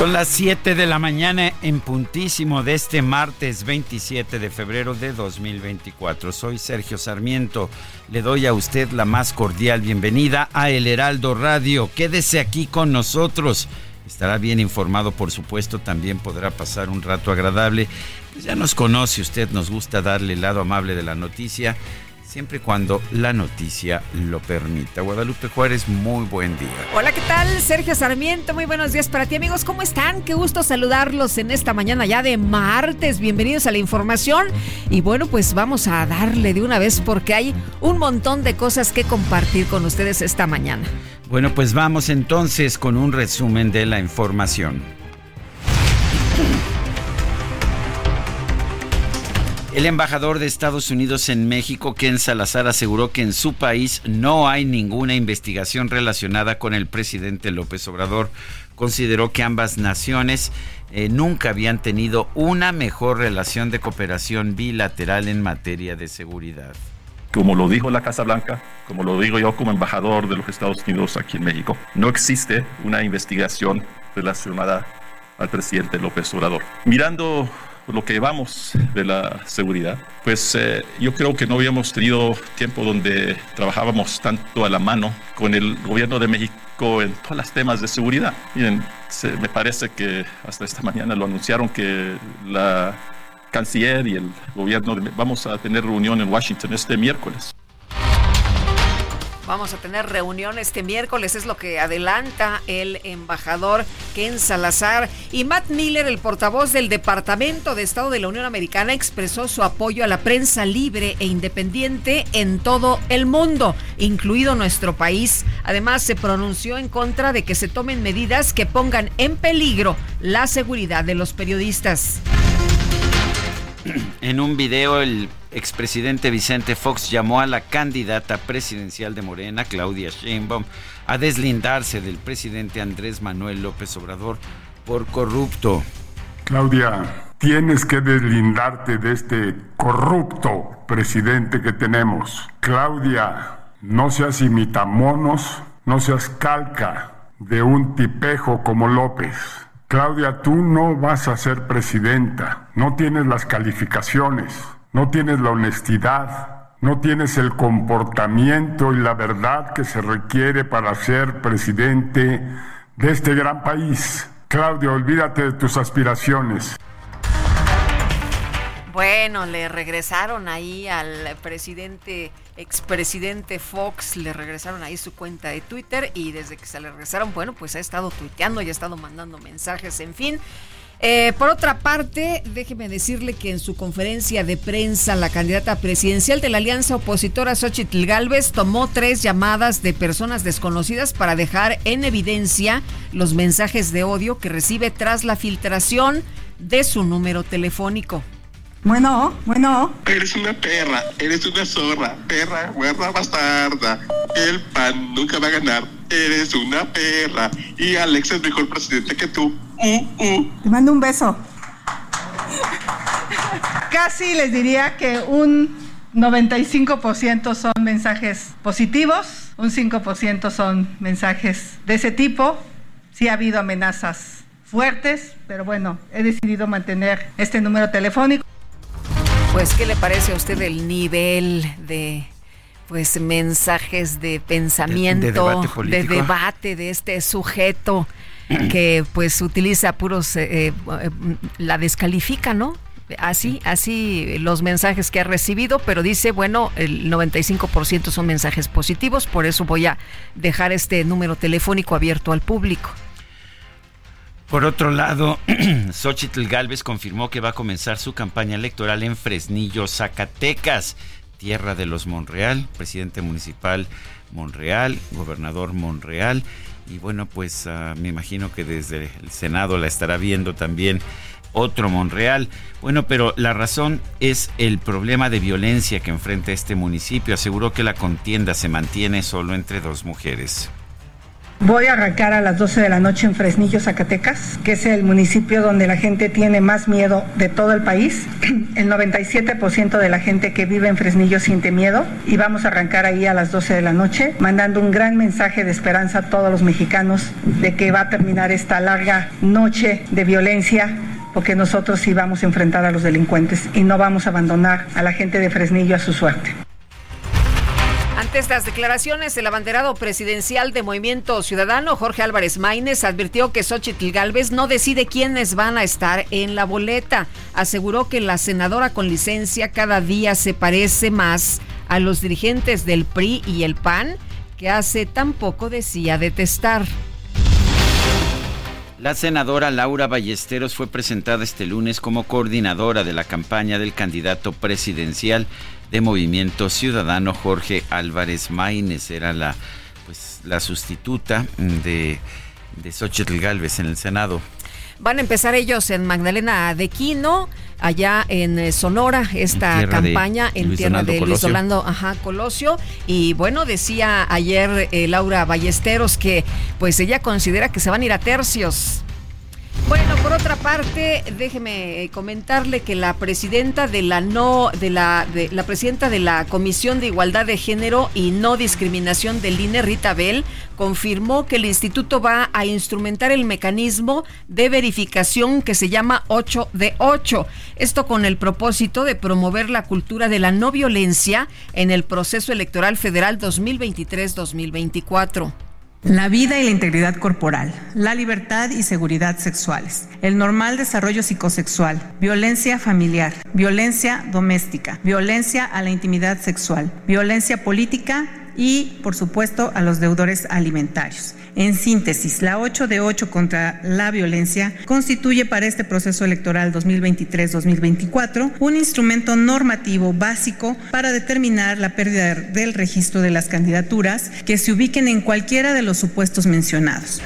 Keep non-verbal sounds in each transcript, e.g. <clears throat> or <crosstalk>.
Son las 7 de la mañana en puntísimo de este martes 27 de febrero de 2024. Soy Sergio Sarmiento. Le doy a usted la más cordial bienvenida a El Heraldo Radio. Quédese aquí con nosotros. Estará bien informado, por supuesto, también podrá pasar un rato agradable. Pues ya nos conoce usted, nos gusta darle el lado amable de la noticia siempre y cuando la noticia lo permita. Guadalupe Juárez, muy buen día. Hola, ¿qué tal? Sergio Sarmiento, muy buenos días para ti amigos, ¿cómo están? Qué gusto saludarlos en esta mañana ya de martes. Bienvenidos a la información y bueno, pues vamos a darle de una vez porque hay un montón de cosas que compartir con ustedes esta mañana. Bueno, pues vamos entonces con un resumen de la información. El embajador de Estados Unidos en México, Ken Salazar, aseguró que en su país no hay ninguna investigación relacionada con el presidente López Obrador. Consideró que ambas naciones eh, nunca habían tenido una mejor relación de cooperación bilateral en materia de seguridad. Como lo dijo la Casa Blanca, como lo digo yo como embajador de los Estados Unidos aquí en México, no existe una investigación relacionada al presidente López Obrador. Mirando lo que llevamos de la seguridad, pues eh, yo creo que no habíamos tenido tiempo donde trabajábamos tanto a la mano con el gobierno de México en todos los temas de seguridad. Miren, me parece que hasta esta mañana lo anunciaron que la canciller y el gobierno vamos a tener reunión en Washington este miércoles. Vamos a tener reunión este miércoles, es lo que adelanta el embajador Ken Salazar. Y Matt Miller, el portavoz del Departamento de Estado de la Unión Americana, expresó su apoyo a la prensa libre e independiente en todo el mundo, incluido nuestro país. Además, se pronunció en contra de que se tomen medidas que pongan en peligro la seguridad de los periodistas. En un video, el expresidente Vicente Fox llamó a la candidata presidencial de Morena, Claudia Sheinbaum, a deslindarse del presidente Andrés Manuel López Obrador por corrupto. Claudia, tienes que deslindarte de este corrupto presidente que tenemos. Claudia, no seas imitamonos, no seas calca de un tipejo como López. Claudia, tú no vas a ser presidenta, no tienes las calificaciones, no tienes la honestidad, no tienes el comportamiento y la verdad que se requiere para ser presidente de este gran país. Claudia, olvídate de tus aspiraciones. Bueno, le regresaron ahí al presidente, expresidente Fox, le regresaron ahí su cuenta de Twitter y desde que se le regresaron, bueno, pues ha estado tuiteando y ha estado mandando mensajes, en fin. Eh, por otra parte, déjeme decirle que en su conferencia de prensa, la candidata presidencial de la alianza opositora Xochitl Galvez tomó tres llamadas de personas desconocidas para dejar en evidencia los mensajes de odio que recibe tras la filtración de su número telefónico. Bueno, bueno. Eres una perra, eres una zorra, perra, guerra bastarda. El PAN nunca va a ganar. Eres una perra. Y Alex es mejor presidente que tú. Uh. Te mando un beso. Casi les diría que un 95% son mensajes positivos, un 5% son mensajes de ese tipo. Sí ha habido amenazas fuertes, pero bueno, he decidido mantener este número telefónico. Pues, ¿qué le parece a usted el nivel de pues mensajes de pensamiento, de, debate, de, este sujeto <clears throat> que pues utiliza puros, eh, eh, la descalifica, ¿no? Así, así los mensajes que ha recibido, pero dice, bueno, el 95% son mensajes positivos, por eso voy a dejar este número telefónico abierto al público. Por otro lado, <clears throat> Xochitl Galvez confirmó que va a comenzar su campaña electoral en Fresnillo, Zacatecas tierra de los Monreal, presidente municipal Monreal, gobernador Monreal. Y bueno, pues ah, me imagino que desde el Senado la estará viendo también otro Monreal. Bueno, pero la razón es el problema de violencia que enfrenta este municipio. Aseguró que la contienda se mantiene solo entre dos mujeres. Voy a arrancar a las 12 de la noche en Fresnillo, Zacatecas, que es el municipio donde la gente tiene más miedo de todo el país. <clears throat> El 97% de la gente que vive en Fresnillo siente miedo y vamos a arrancar ahí a las 12 de la noche, mandando un gran mensaje de esperanza a todos los mexicanos de que va a terminar esta larga noche de violencia porque nosotros sí vamos a enfrentar a los delincuentes y no vamos a abandonar a la gente de Fresnillo a su suerte. Ante estas declaraciones, el abanderado presidencial de Movimiento Ciudadano, Jorge Álvarez Maínez, advirtió que Xochitl Galvez no decide quiénes van a estar en la boleta. Aseguró que la senadora con licencia cada día se parece más a los dirigentes del PRI y el PAN, que hace tan poco decía detestar. La senadora Laura Ballesteros fue presentada este lunes como coordinadora de la campaña del candidato presidencial de Movimiento Ciudadano Jorge Álvarez Maínez. Era la, pues, la sustituta de, de Xochitl Galvez en el Senado. Van a empezar ellos en Magdalena de Quino, allá en eh, Sonora, esta campaña en tierra de Luis Orlando ajá, Colosio. Y bueno, decía ayer eh, Laura Ballesteros que pues ella considera que se van a ir a tercios bueno, por otra parte, déjeme eh, comentarle que la presidenta de la no de la de la presidenta de la Comisión de Igualdad de Género y No Discriminación del INE Rita Bell confirmó que el instituto va a instrumentar el mecanismo de verificación que se llama 8 de 8. Esto con el propósito de promover la cultura de la no violencia en el proceso electoral federal 2023-2024. La vida y la integridad corporal, la libertad y seguridad sexuales, el normal desarrollo psicosexual, violencia familiar, violencia doméstica, violencia a la intimidad sexual, violencia política y, por supuesto, a los deudores alimentarios. En síntesis, la 8 de 8 contra la violencia constituye para este proceso electoral 2023-2024 un instrumento normativo básico para determinar la pérdida del registro de las candidaturas que se ubiquen en cualquiera de los supuestos mencionados.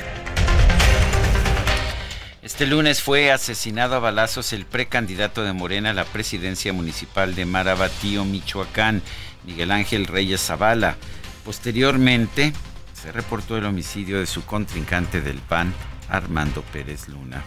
Este lunes fue asesinado a balazos el precandidato de Morena a la presidencia municipal de Marabatío, Michoacán, Miguel Ángel Reyes Zavala. Posteriormente, se reportó el homicidio de su contrincante del PAN, Armando Pérez Luna.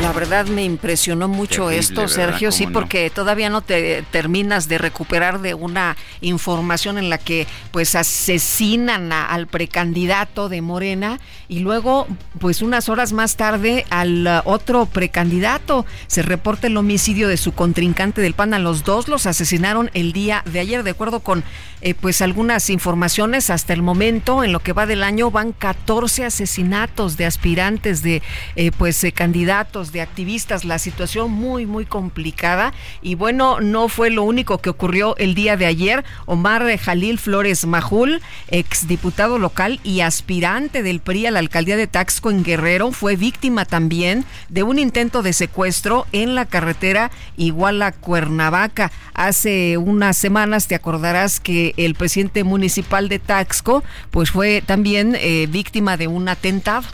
La verdad me impresionó mucho esto, Sergio, sí, porque todavía no te terminas de recuperar de una información en la que pues asesinan al precandidato de Morena y luego pues unas horas más tarde al otro precandidato. Se reporta el homicidio de su contrincante del PAN. A los dos los asesinaron el día de ayer, de acuerdo con eh, pues algunas informaciones hasta el momento en lo que va del año van 14 asesinatos de aspirantes de eh, pues eh, candidatos de activistas, la situación muy, muy complicada. Y bueno, no fue lo único que ocurrió el día de ayer. Omar Jalil Flores Majul, exdiputado local y aspirante del PRI a la alcaldía de Taxco en Guerrero, fue víctima también de un intento de secuestro en la carretera Iguala-Cuernavaca. Hace unas semanas te acordarás que el presidente municipal de Taxco pues fue también eh, víctima de un atentado.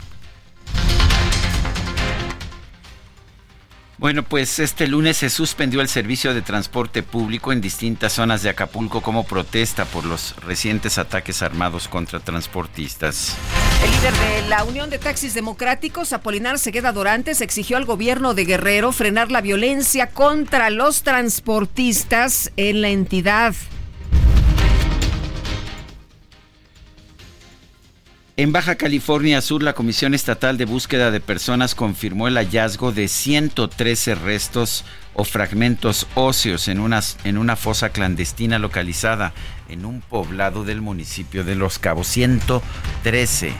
Bueno, pues este lunes se suspendió el servicio de transporte público en distintas zonas de Acapulco como protesta por los recientes ataques armados contra transportistas. El líder de la Unión de Taxis Democráticos, Apolinar Segueda Dorantes, exigió al gobierno de Guerrero frenar la violencia contra los transportistas en la entidad. En Baja California Sur, la Comisión Estatal de Búsqueda de Personas confirmó el hallazgo de 113 restos o fragmentos óseos en, en una fosa clandestina localizada en un poblado del municipio de Los Cabos. 113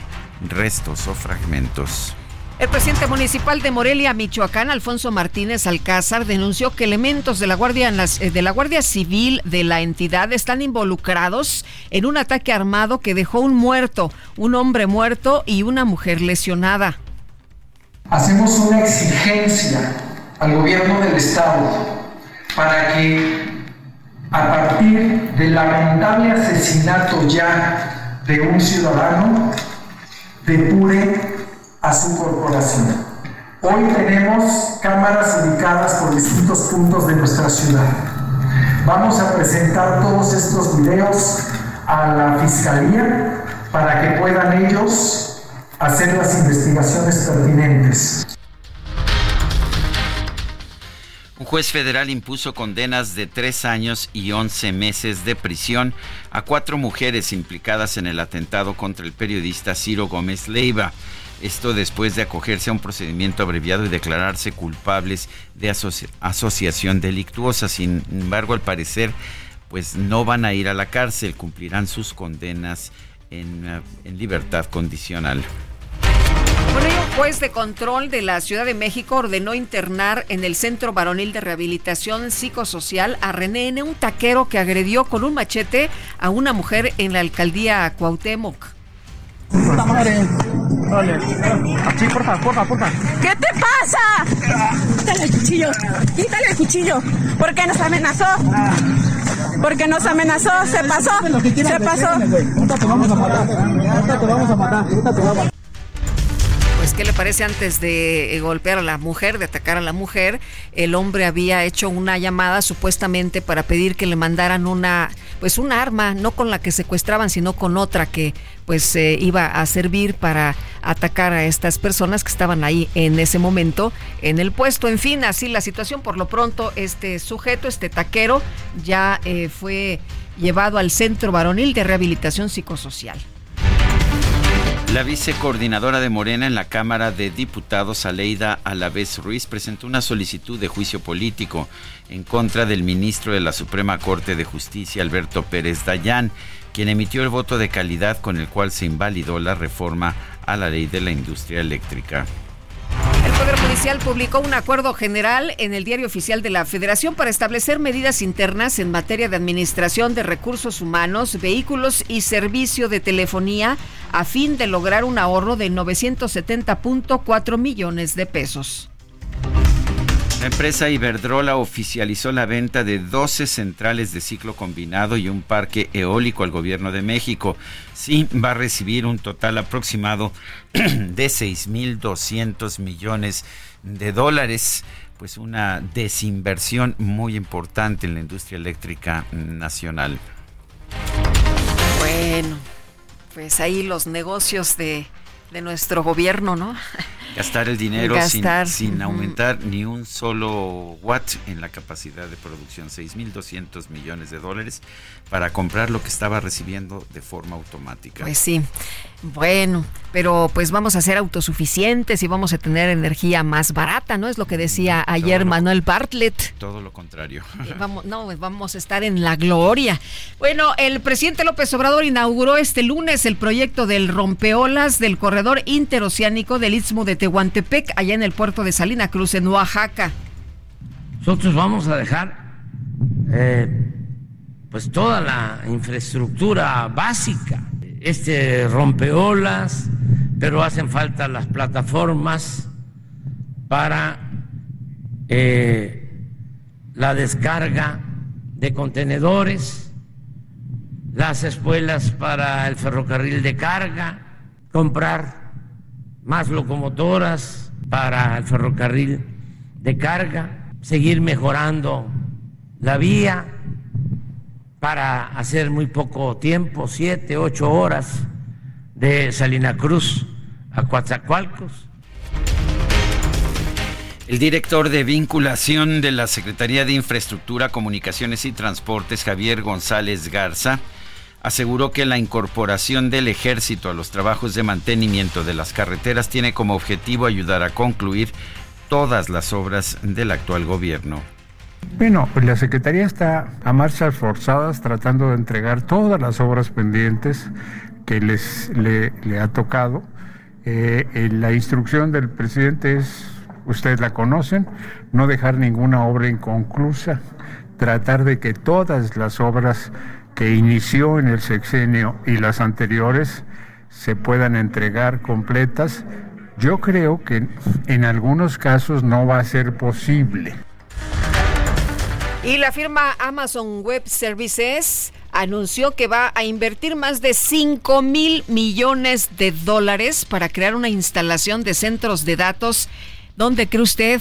restos o fragmentos. El presidente municipal de Morelia, Michoacán, Alfonso Martínez Alcázar, denunció que elementos de la Guardia, eh, de la Guardia Civil de la entidad están involucrados en un ataque armado que dejó un muerto, un hombre muerto y una mujer lesionada. Hacemos una exigencia al gobierno del Estado para que a partir del lamentable asesinato ya de un ciudadano, depure a su corporación. Hoy tenemos cámaras ubicadas por distintos puntos de nuestra ciudad. Vamos a presentar todos estos videos a la Fiscalía para que puedan ellos hacer las investigaciones pertinentes. Un juez federal impuso condenas de tres años y once meses de prisión a cuatro mujeres implicadas en el atentado contra el periodista Ciro Gómez Leiva. Esto después de acogerse a un procedimiento abreviado y declararse culpables de asociación delictuosa. Sin embargo, al parecer, pues no van a ir a la cárcel, cumplirán sus condenas en, eh, libertad condicional. Bueno, un juez de control de la Ciudad de México ordenó internar en el Centro Varonil de Rehabilitación Psicosocial a René N., un taquero que agredió con un machete a una mujer en la alcaldía Cuauhtémoc. Puta madre. Vale. Así, porfa, porfa, porfa. ¿Qué te pasa? Quítale el cuchillo. Quítale el cuchillo. ¿Por qué nos amenazó? Porque nos amenazó, se pasó. Se pasó. Ahorita te vamos a matar. Ahorita te vamos a matar. Ahorita te vamos a matar. Pues, ¿qué le parece antes de eh, golpear a la mujer, de atacar a la mujer? El hombre había hecho una llamada supuestamente para pedir que le mandaran una, pues un arma, no con la que secuestraban, sino con otra que pues eh, iba a servir para atacar a estas personas que estaban ahí en ese momento en el puesto. En fin, así la situación. Por lo pronto, este sujeto, este taquero, ya eh, fue llevado al Centro Varonil de Rehabilitación Psicosocial. La vicecoordinadora de Morena en la Cámara de Diputados, Aleida Alavés Ruiz, presentó una solicitud de juicio político en contra del ministro de la Suprema Corte de Justicia, Alberto Pérez Dayán, quien emitió el voto de calidad con el cual se invalidó la reforma a la ley de la industria eléctrica. El Poder Judicial publicó un acuerdo general en el Diario Oficial de la Federación para establecer medidas internas en materia de administración de recursos humanos, vehículos y servicio de telefonía a fin de lograr un ahorro de 970.4 millones de pesos. La empresa Iberdrola oficializó la venta de 12 centrales de ciclo combinado y un parque eólico al gobierno de México. Sí, va a recibir un total aproximado <clears throat> de 6.200 millones de dólares. Pues una desinversión muy importante en la industria eléctrica nacional. Bueno, pues ahí los negocios de, de nuestro gobierno, ¿no? Gastar el dinero Sin, aumentar ni un solo watt en la capacidad de producción, 6.200 millones de dólares para comprar lo que estaba recibiendo de forma automática. Pues sí, bueno, pero pues vamos a ser autosuficientes y vamos a tener energía más barata, ¿no? Es lo que decía ayer Manuel Bartlett. Todo lo contrario. Vamos, no, vamos a estar en la gloria. Bueno, el presidente López Obrador inauguró este lunes el proyecto del rompeolas del corredor interoceánico del Istmo de Tehuantepec, allá en el puerto de Salina Cruz, en Oaxaca. Nosotros vamos a dejar eh, pues toda la infraestructura básica, este rompeolas, pero hacen falta las plataformas para eh, la descarga de contenedores, las espuelas para el ferrocarril de carga, comprar más locomotoras para el ferrocarril de carga, seguir mejorando la vía para hacer muy poco tiempo, siete, ocho horas de Salina Cruz a Coatzacoalcos. El director de vinculación de la Secretaría de Infraestructura, Comunicaciones y Transportes, Javier González Garza, aseguró que la incorporación del ejército a los trabajos de mantenimiento de las carreteras tiene como objetivo ayudar a concluir todas las obras del actual gobierno. Bueno, pues la Secretaría está a marchas forzadas tratando de entregar todas las obras pendientes que les le, ha tocado. Eh, la instrucción del presidente es, ustedes la conocen, no dejar ninguna obra inconclusa, tratar de que todas las obras que inició en el sexenio y las anteriores se puedan entregar completas. Yo creo que en algunos casos no va a ser posible. Y la firma Amazon Web Services anunció que va a invertir más de 5 mil millones de dólares para crear una instalación de centros de datos. ¿Dónde cree usted?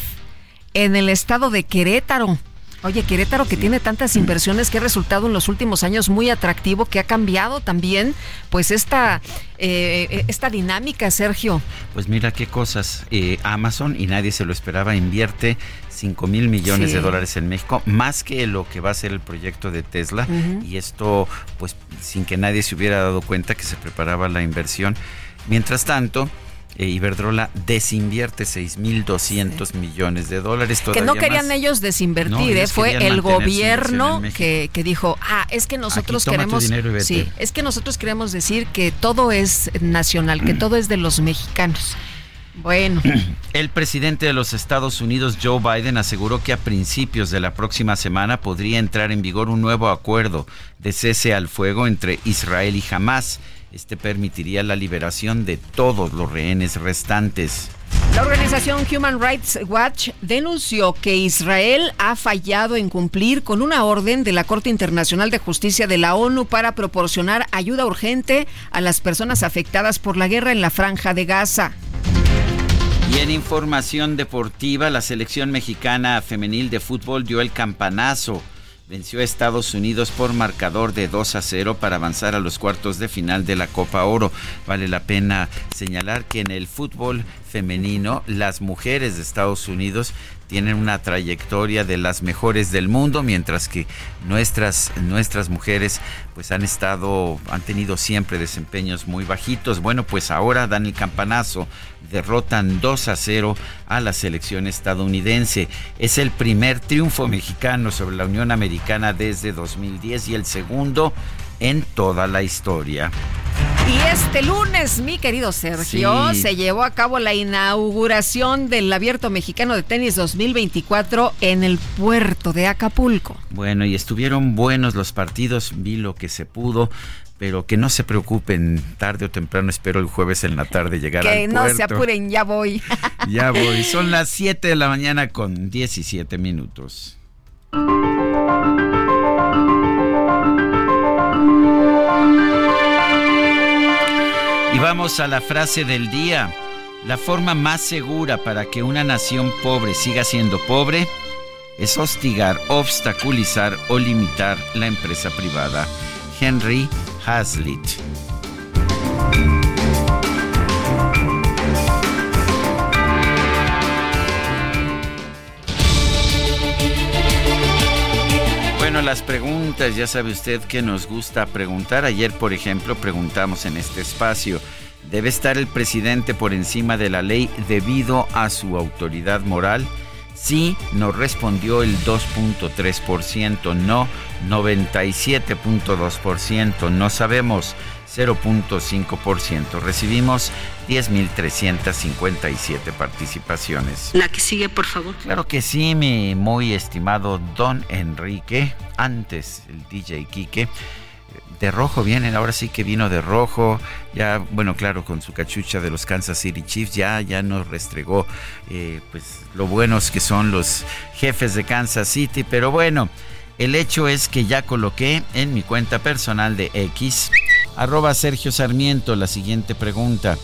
En el estado de Querétaro. Oye, Querétaro que tiene tantas inversiones que ha resultado en los últimos años muy atractivo, que ha cambiado también pues esta, eh, esta dinámica, Sergio. Pues mira qué cosas. Eh, Amazon, y nadie se lo esperaba, invierte 5 mil millones de dólares en México, más que lo que va a ser el proyecto de Tesla. Y esto, pues sin que nadie se hubiera dado cuenta que se preparaba la inversión. Mientras tanto, eh, Iberdrola desinvierte 6.200 millones de dólares. Que no querían ellos desinvertir, eh, fue el gobierno que, que, dijo, ah, es que nosotros queremos... Sí, es que nosotros queremos decir que todo es nacional, que todo es de los mexicanos. Bueno. <clears throat> El presidente de los Estados Unidos, Joe Biden, aseguró que a principios de la próxima semana podría entrar en vigor un nuevo acuerdo de cese al fuego entre Israel y Hamas este permitiría la liberación de todos los rehenes restantes. La organización Human Rights Watch denunció que Israel ha fallado en cumplir con una orden de la Corte Internacional de Justicia de la ONU para proporcionar ayuda urgente a las personas afectadas por la guerra en la franja de Gaza. Y en información deportiva, la selección mexicana femenil de fútbol dio el campanazo venció a Estados Unidos por marcador de 2 a 0 para avanzar a los cuartos de final de la Copa Oro. Vale la pena señalar que en el fútbol femenino las mujeres de Estados Unidos tienen una trayectoria de las mejores del mundo, mientras que nuestras, nuestras mujeres pues han estado, han tenido siempre desempeños muy bajitos. Bueno, pues ahora dan el campanazo, derrotan 2 a 0 a la selección estadounidense. Es el primer triunfo mexicano sobre la Unión Americana desde 2010 y el segundo en toda la historia. Y este lunes, mi querido Sergio, se llevó a cabo la inauguración del Abierto Mexicano de Tenis 2024 en el puerto de Acapulco. Bueno, y estuvieron buenos los partidos, vi lo que se pudo pero que no se preocupen, tarde o temprano espero el jueves en la tarde llegar al puerto. Que no se apuren, ya voy. ya voy, <laughs> son las 7 de la mañana con 17 minutos. Vamos a la frase del día. La forma más segura para que una nación pobre siga siendo pobre es hostigar, obstaculizar o limitar la empresa privada. Henry Hazlitt. Las preguntas, ya sabe usted que nos gusta preguntar. Ayer, por ejemplo, preguntamos en este espacio, ¿debe estar el presidente por encima de la ley debido a su autoridad moral? Sí, nos respondió el 2.3%, no 97.2%, no sabemos 0.5%. Recibimos 10.357 participaciones. La que sigue, por favor. Claro que sí, mi muy estimado Don Enrique, antes el DJ Quique. De rojo vienen, ahora sí que vino de rojo, ya, bueno, claro, con su cachucha de los Kansas City Chiefs, ya, ya nos restregó, eh, pues, lo buenos que son los jefes de Kansas City, pero bueno, el hecho es que ya coloqué en mi cuenta personal de X, arroba Sergio Sarmiento, la siguiente pregunta.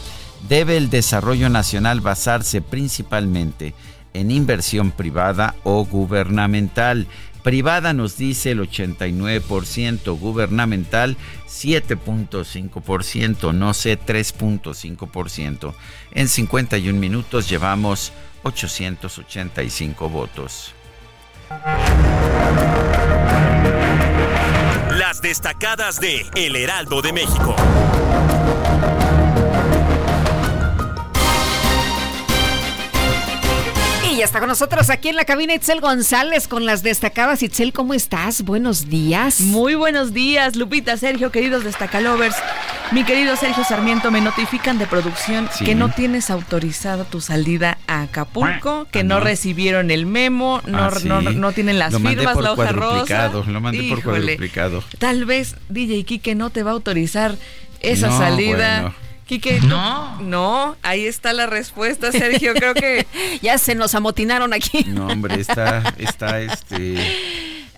¿Debe el desarrollo nacional basarse principalmente en inversión privada o gubernamental? Privada nos dice el 89%, gubernamental 7.5%, no sé 3.5%. En 51 minutos llevamos 885 votos destacadas de El Heraldo de México. Y ya está con nosotros aquí en la cabina Itzel González con las destacadas. Itzel, ¿cómo estás? Buenos días. Muy buenos días, Lupita, Sergio, queridos destacalovers. Mi querido Sergio Sarmiento, me notifican de producción Sí. que no tienes autorizado tu salida a Acapulco, que Ah, no, no. recibieron el memo, no, Ah, sí. no, no tienen las Lo firmas, por la hoja rosa. Lo mandé por Híjole. cuadruplicado. Tal vez DJ Kike no te va a autorizar esa No, salida. bueno. Quique, no. No, ahí está la respuesta, Sergio. Creo que <laughs> ya se nos amotinaron aquí. No, hombre, está, está este.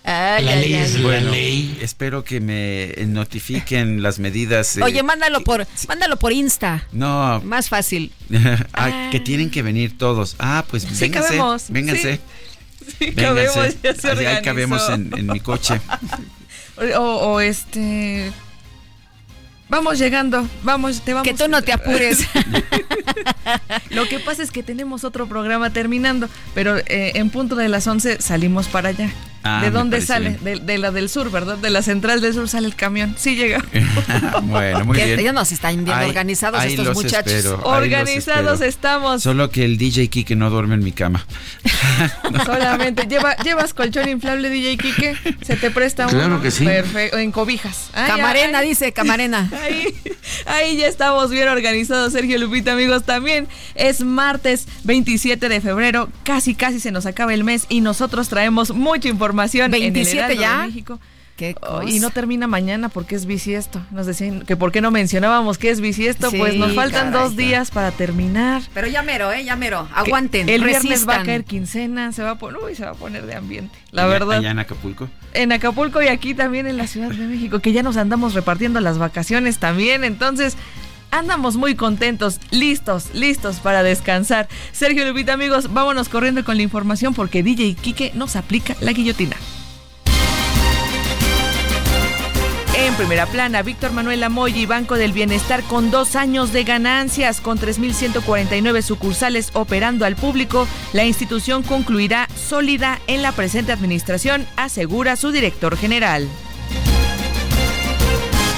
Ay, La ay, ley ay. es la Bueno, ley. Espero que me notifiquen las medidas. eh, Oye, mándalo por, mándalo por Insta. No. Más fácil. <laughs> ah, que tienen que venir todos. Ah, pues Sí vénganse. cabemos, Vénganse. sí, vénganse. cabemos, ya se Ahí- ahí cabemos en mi coche. <laughs> O, o este. Vamos llegando, vamos, te vamos. Que tú no te apures. <laughs> Lo que pasa es que tenemos otro programa terminando, pero eh, en punto de las 11 salimos para allá. Ah, ¿De dónde sale? De, de la del sur, ¿verdad? De la central del sur sale el camión. Sí llega. <laughs> <laughs> bueno, muy bien. ellos nos están bien Ahí- organizados ahí estos los muchachos. espero, Organizados estamos. Solo que el DJ Kike no duerme en mi cama. <laughs> Solamente. Lleva, ¿Llevas colchón inflable, DJ Kike? ¿Se te presta uno? Claro que sí. Perfecto. En cobijas. Camarena, dice, camarena. Ahí, ahí ya estamos bien organizados, Sergio Lupita, amigos. También es martes 27 de febrero. Casi, casi se nos acaba el mes y nosotros traemos mucha información. En el 27 Heraldo de ya. México. Qué y no termina mañana porque es bisiesto. Nos decían que por qué no mencionábamos que es bisiesto. Sí, pues nos faltan caray. dos días para terminar. Pero ya mero, ¿eh? Ya mero. Aguanten. El viernes va a caer quincena, se va a poner, uy, se va a poner de ambiente. La Allá- verdad. Allá en Acapulco. En Acapulco y aquí también en la Ciudad de México, que ya nos andamos repartiendo las vacaciones también. Entonces, andamos muy contentos, listos, listos para descansar. Sergio Lupita, amigos, vámonos corriendo con la información porque DJ Quique nos aplica la guillotina. En primera plana, Víctor Manuel Amoy Banco del Bienestar con dos años de ganancias, con 3.149 sucursales operando al público, la institución concluirá sólida en la presente administración, asegura su director general.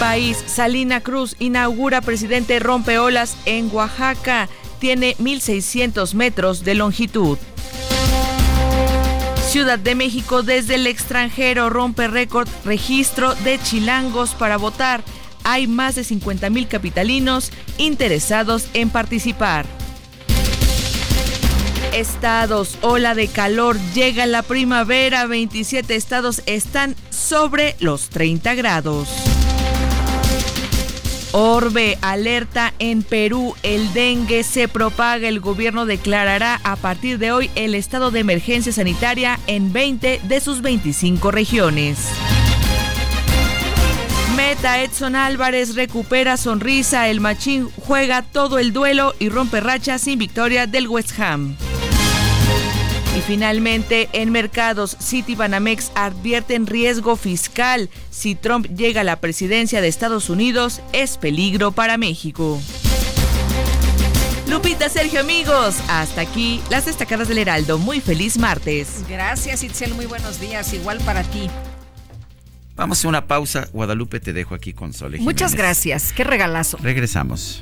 País, Salina Cruz inaugura presidente rompeolas en Oaxaca, tiene 1.600 metros de longitud. Ciudad de México desde el extranjero rompe récord registro de chilangos para votar. Hay más de 50 mil capitalinos interesados en participar. Estados, ola de calor, llega la primavera, 27 estados están sobre los 30 grados. Orbe alerta en Perú, el dengue se propaga, el gobierno declarará a partir de hoy el estado de emergencia sanitaria en 20 de sus 25 regiones. Meta Edson Álvarez recupera sonrisa, el machín juega todo el duelo y rompe racha sin victoria del West Ham. Y finalmente, en mercados, Citibanamex advierten riesgo fiscal. Si Trump llega a la presidencia de Estados Unidos, es peligro para México. Lupita, Sergio, amigos, hasta aquí las destacadas del Heraldo. Muy feliz martes. Gracias, Itzel. Muy buenos días. Igual para ti. Vamos a una pausa. Guadalupe, te dejo aquí con Sole. Muchas gracias. Qué regalazo. Regresamos.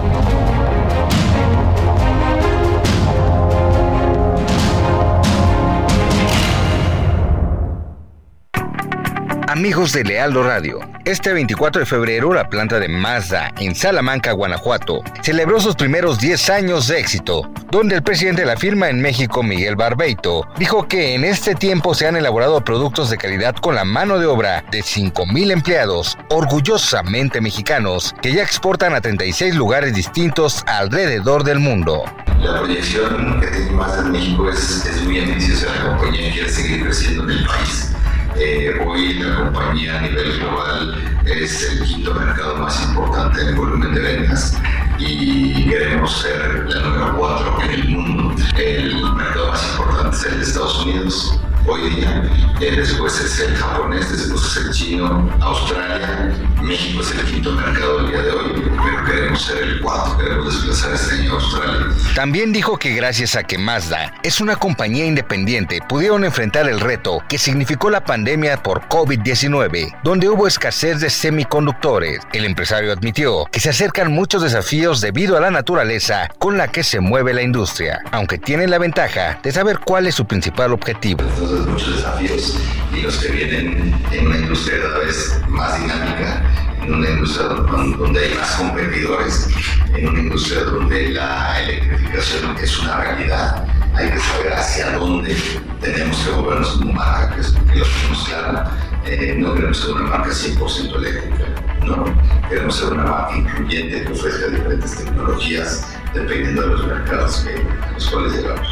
Amigos de Lealdo Radio, este 24 de febrero la planta de Mazda en Salamanca, Guanajuato, celebró sus primeros 10 años de éxito, donde el presidente de la firma en México, Miguel Barbeito, dijo que en este tiempo se han elaborado productos de calidad con la mano de obra de 5.000 empleados, orgullosamente mexicanos, que ya exportan a 36 lugares distintos alrededor del mundo. La proyección que tiene más en México es, es muy ambiciosa. La compañía quiere seguir creciendo en el país. Eh, hoy la compañía a nivel global es el quinto mercado más importante en volumen de ventas y queremos ser la número cuatro en el mundo. El mercado más importante es el de Estados Unidos hoy día. Eh, después es el japonés, después es el chino, Australia, México es el quinto mercado el día de hoy, pero queremos ser el cuarto, queremos desplazar este año a Australia. También dijo que gracias a que Mazda es una compañía independiente, pudieron enfrentar el reto que significó la pandemia por COVID-19, donde hubo escasez de semiconductores. El empresario admitió que se acercan muchos desafíos debido a la naturaleza con la que se mueve la industria, aunque tiene la ventaja de saber cuál es su principal objetivo muchos desafíos y los que vienen en una industria cada vez más dinámica, en una industria donde hay más competidores, en una industria donde la electrificación es una realidad. Hay que saber hacia dónde tenemos que movernos como marca, que, es, que lo tenemos claro. Eh, no queremos ser una marca 100% eléctrica, no. Queremos ser una marca incluyente que ofrezca diferentes tecnologías dependiendo de los mercados que, a los cuales llegamos.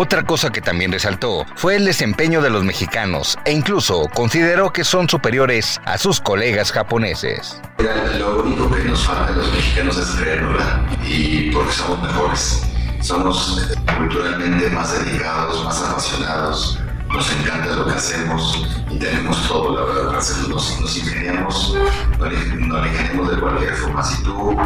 Otra cosa que también resaltó fue el desempeño de los mexicanos e incluso consideró que son superiores a sus colegas japoneses. Lo único que nos falta a los mexicanos es creerlo y porque somos mejores. Somos culturalmente más dedicados, más apasionados, nos encanta lo que hacemos y tenemos todo, la verdad, para. Nos, nos ingeniamos, no ingeniamos de cualquier forma. Si tú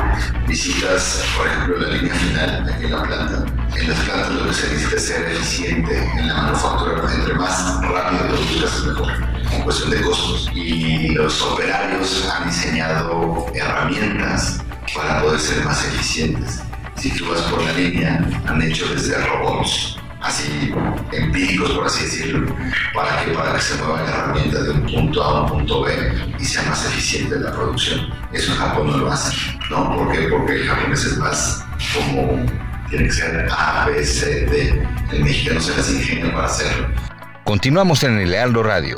visitas, por ejemplo, la línea final aquí en la planta, en las plantas lo que se necesita es ser eficiente en la manufactura. Entre más rápido produzcas, mejor en cuestión de costos. Y los operarios han diseñado herramientas para poder ser más eficientes. Si tú vas por la línea, han hecho desde robots así empíricos, por así decirlo, para que, para que se mueva la herramienta de un punto A a un punto B y sea más eficiente la producción. Eso Japón no lo hace, ¿no? ¿Por qué? Porque el japonés es más como tiene que ser A, B, C, D. El mexicano se las ingenia para hacerlo. Continuamos en el Lealdo Radio.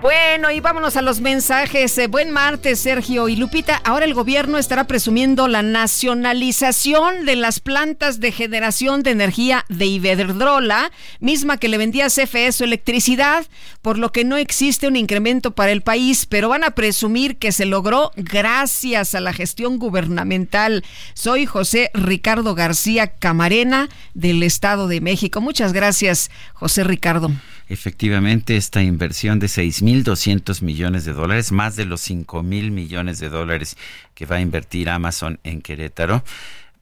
Bueno, y vámonos a los mensajes. Eh, buen martes, Sergio y Lupita. Ahora el gobierno estará presumiendo la nacionalización de las plantas de generación de energía de Iberdrola, misma que le vendía CFE su electricidad, por lo que no existe un incremento para el país, pero van a presumir que se logró gracias a la gestión gubernamental. Soy José Ricardo García Camarena del Estado de México. Muchas gracias, José Ricardo. Efectivamente, esta inversión de 6.200 millones de dólares, más de los 5.000 millones de dólares que va a invertir Amazon en Querétaro,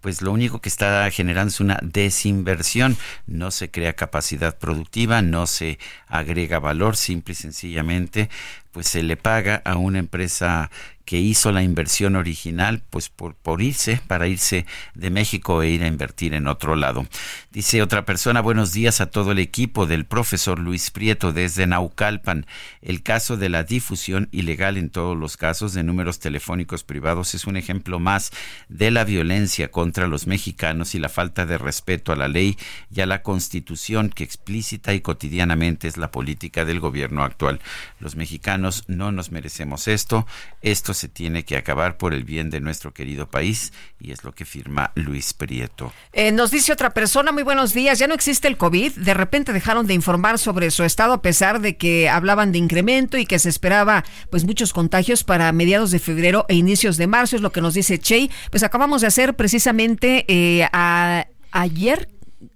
pues lo único que está generando es una desinversión. No se crea capacidad productiva, no se agrega valor, simple y sencillamente, pues se le paga a una empresa que hizo la inversión original, pues por, irse, para irse de México e ir a invertir en otro lado. Dice otra persona, buenos días a todo el equipo del profesor Luis Prieto desde Naucalpan. El caso de la difusión ilegal en todos los casos de números telefónicos privados es un ejemplo más de la violencia contra los mexicanos y la falta de respeto a la ley y a la constitución que explícita y cotidianamente es la política del gobierno actual. Los mexicanos no nos merecemos esto. Esto se tiene que acabar por el bien de nuestro querido país y es lo que firma Luis Prieto. Eh, nos dice otra persona, muy buenos días, ya no existe el COVID, de repente dejaron de informar sobre su estado a pesar de que hablaban de incremento y que se esperaba pues muchos contagios para mediados de febrero e inicios de marzo, es lo que nos dice Chey. Pues acabamos de hacer precisamente eh, ayer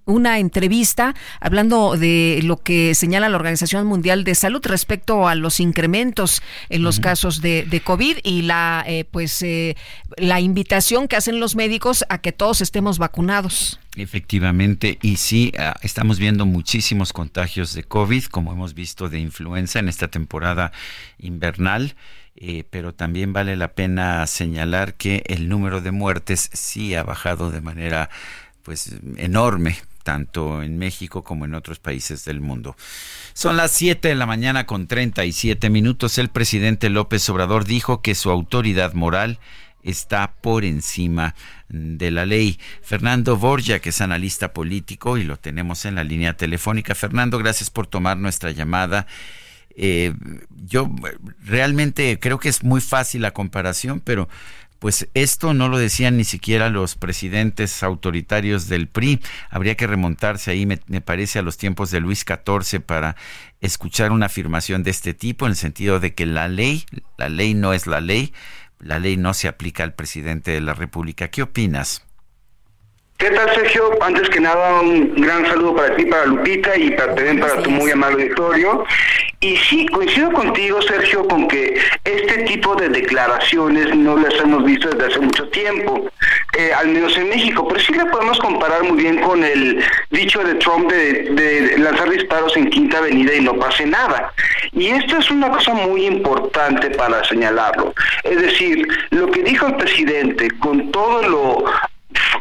una entrevista hablando de lo que señala la Organización Mundial de Salud respecto a los incrementos en los casos de, COVID y la eh, pues eh, la invitación que hacen los médicos a que todos estemos vacunados. Efectivamente, y sí, ah, estamos viendo muchísimos contagios de COVID, como hemos visto de influenza en esta temporada invernal. Eh, pero también vale la pena señalar que el número de muertes sí ha bajado de manera pues enorme tanto en México como en otros países del mundo. Son las 7 de la mañana con 37 minutos. El presidente López Obrador dijo que su autoridad moral está por encima de la ley. Fernando Borja, que es analista político y lo tenemos en la línea telefónica. Fernando, gracias por tomar nuestra llamada. Eh, yo realmente creo que es muy fácil la comparación, pero pues esto no lo decían ni siquiera los presidentes autoritarios del PRI. Habría que remontarse ahí, me, parece, a los tiempos de Luis XIV para escuchar una afirmación de este tipo, en el sentido de que la ley, la ley no es la ley, la ley no se aplica al presidente de la República. ¿Qué opinas? ¿Qué tal, Sergio? Antes que nada, un gran saludo para ti, para Lupita y también para tu muy amable auditorio. Y sí, coincido contigo, Sergio, con que este tipo de declaraciones no las hemos visto desde hace mucho tiempo, eh, al menos en México, pero sí la podemos comparar muy bien con el dicho de Trump de, de lanzar disparos en Quinta Avenida y no pase nada. Y esto es una cosa muy importante para señalarlo. Es decir, lo que dijo el presidente con todo lo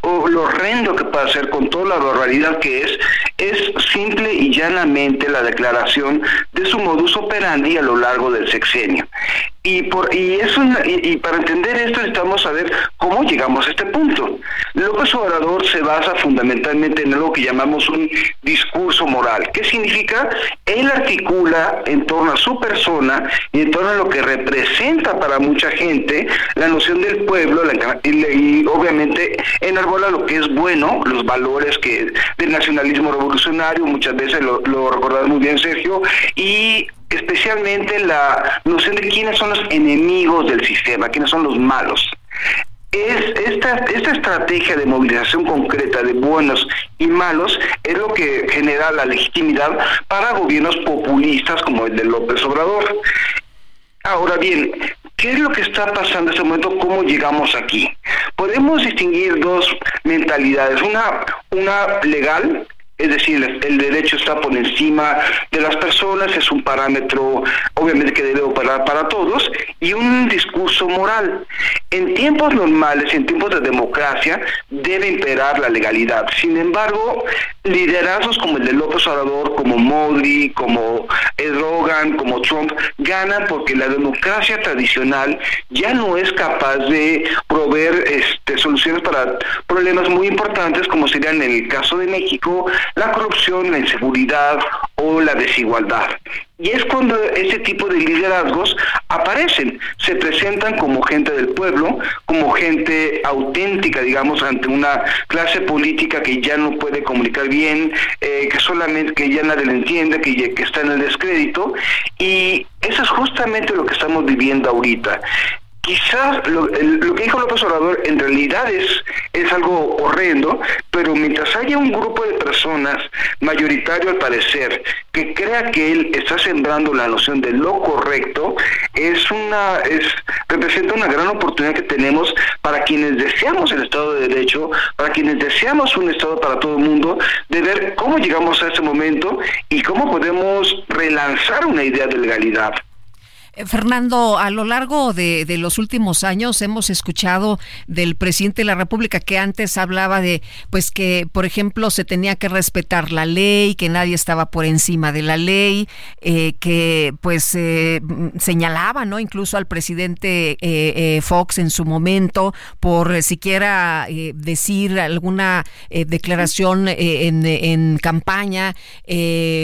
lo horrendo que puede hacer con toda la barbaridad que es, es simple y llanamente la declaración de su modus operandi a lo largo del sexenio. Y, por, y, eso, para entender esto necesitamos saber cómo llegamos a este punto. López Obrador se basa fundamentalmente en algo que llamamos un discurso moral. ¿Qué significa? Él articula en torno a su persona y en torno a lo que representa para mucha gente la noción del pueblo y, obviamente enarbola lo que es bueno, los valores que del nacionalismo revolucionario, muchas veces lo, lo muy bien Sergio, y especialmente la noción de quiénes son los enemigos del sistema, quiénes son los malos. Es esta, esta estrategia de movilización concreta de buenos y malos es lo que genera la legitimidad para gobiernos populistas como el de López Obrador. Ahora bien, ¿qué es lo que está pasando en este momento? ¿Cómo llegamos aquí? Podemos distinguir dos mentalidades, una, una legal es decir, el derecho está por encima de las personas, es un parámetro obviamente que debe operar para todos, y un discurso moral. En tiempos normales, en tiempos de democracia, debe imperar la legalidad. Sin embargo, liderazgos como el de López Obrador, como Modi, como Erdogan, como Trump, ganan porque la democracia tradicional ya no es capaz de proveer este, soluciones para problemas muy importantes como serían en el caso de México la corrupción, la inseguridad o la desigualdad. Y es cuando ese tipo de liderazgos aparecen, se presentan como gente del pueblo, como gente auténtica, digamos, ante una clase política que ya no puede comunicar bien, eh, que solamente que ya nadie le entiende, que está en el descrédito. Y eso es justamente lo que estamos viviendo ahorita quizás lo, que dijo López Obrador en realidad es, es algo horrendo, pero mientras haya un grupo de personas, mayoritario al parecer, que crea que él está sembrando la noción de lo correcto, es una, es, representa una gran oportunidad que tenemos para quienes deseamos el Estado de Derecho, para quienes deseamos un Estado para todo el mundo, de ver cómo llegamos a ese momento y cómo podemos relanzar una idea de legalidad. Eh, Fernando, a lo largo de, los últimos años hemos escuchado del presidente de la República que antes hablaba de, pues que, por ejemplo, se tenía que respetar la ley, que nadie estaba por encima de la ley, eh, que pues eh, señalaba, ¿no? Incluso al presidente Fox en su momento por siquiera decir alguna declaración en, en, campaña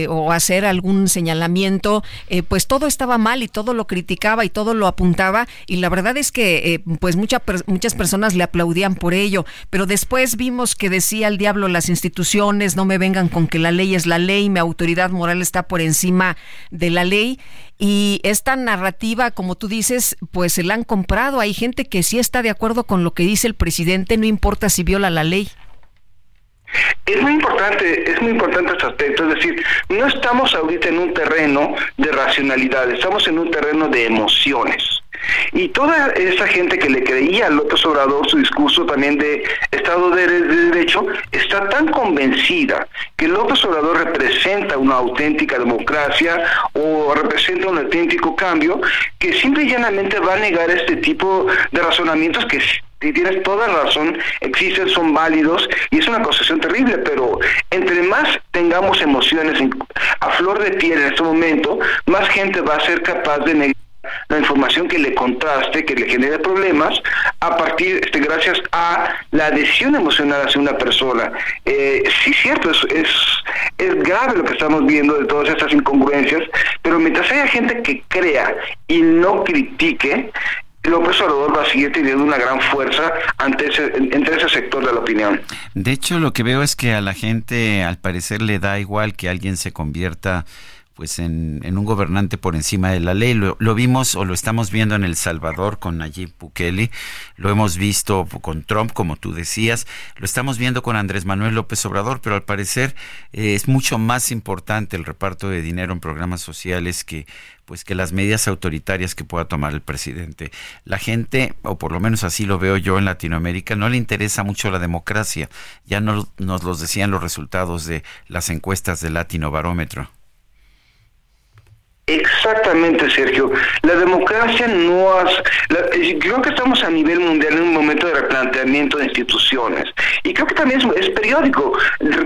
o hacer algún señalamiento, pues todo estaba mal y todo lo criticaba y todo lo apuntaba y la verdad es que eh, pues muchas muchas personas le aplaudían por ello, pero después vimos que decía el diablo las instituciones, no me vengan con que la ley es la ley, mi autoridad moral está por encima de la ley y esta narrativa, como tú dices, pues se la han comprado, hay gente que sí está de acuerdo con lo que dice el presidente, no importa si viola la ley. Es muy importante, es muy importante este aspecto, es decir, no estamos ahorita en un terreno de racionalidad, estamos en un terreno de emociones. Y toda esa gente que le creía a López Obrador su discurso también de Estado de Derecho está tan convencida que López Obrador representa una auténtica democracia o representa un auténtico cambio que simple y llanamente va a negar este tipo de razonamientos que tienes toda razón, existen, son válidos y es una concesión terrible, pero entre más tengamos emociones a flor de piel en este momento, más gente va a ser capaz de negar la información que le contraste, que le genere problemas, a partir, este, gracias a la adhesión emocional hacia una persona. Eh, sí, cierto, es, es, es grave lo que estamos viendo de todas estas incongruencias, pero mientras haya gente que crea y no critique, López Obrador va a seguir teniendo una gran fuerza ante ese, entre ese sector de la opinión. De hecho, lo que veo es que a la gente al parecer le da igual que alguien se convierta pues en, un gobernante por encima de la ley. Lo, vimos o lo estamos viendo en El Salvador con Nayib Bukele, lo hemos visto con Trump, como tú decías, lo estamos viendo con Andrés Manuel López Obrador, pero al parecer eh, es mucho más importante el reparto de dinero en programas sociales que pues que las medidas autoritarias que pueda tomar el presidente. La gente, o por lo menos así lo veo yo en Latinoamérica, no le interesa mucho la democracia. Ya no, nos los decían los resultados de las encuestas del Latino Barómetro. Exactamente, Sergio. La democracia no has... Eh, creo que estamos a nivel mundial en un momento de replanteamiento de instituciones. Y creo que también es, periódico.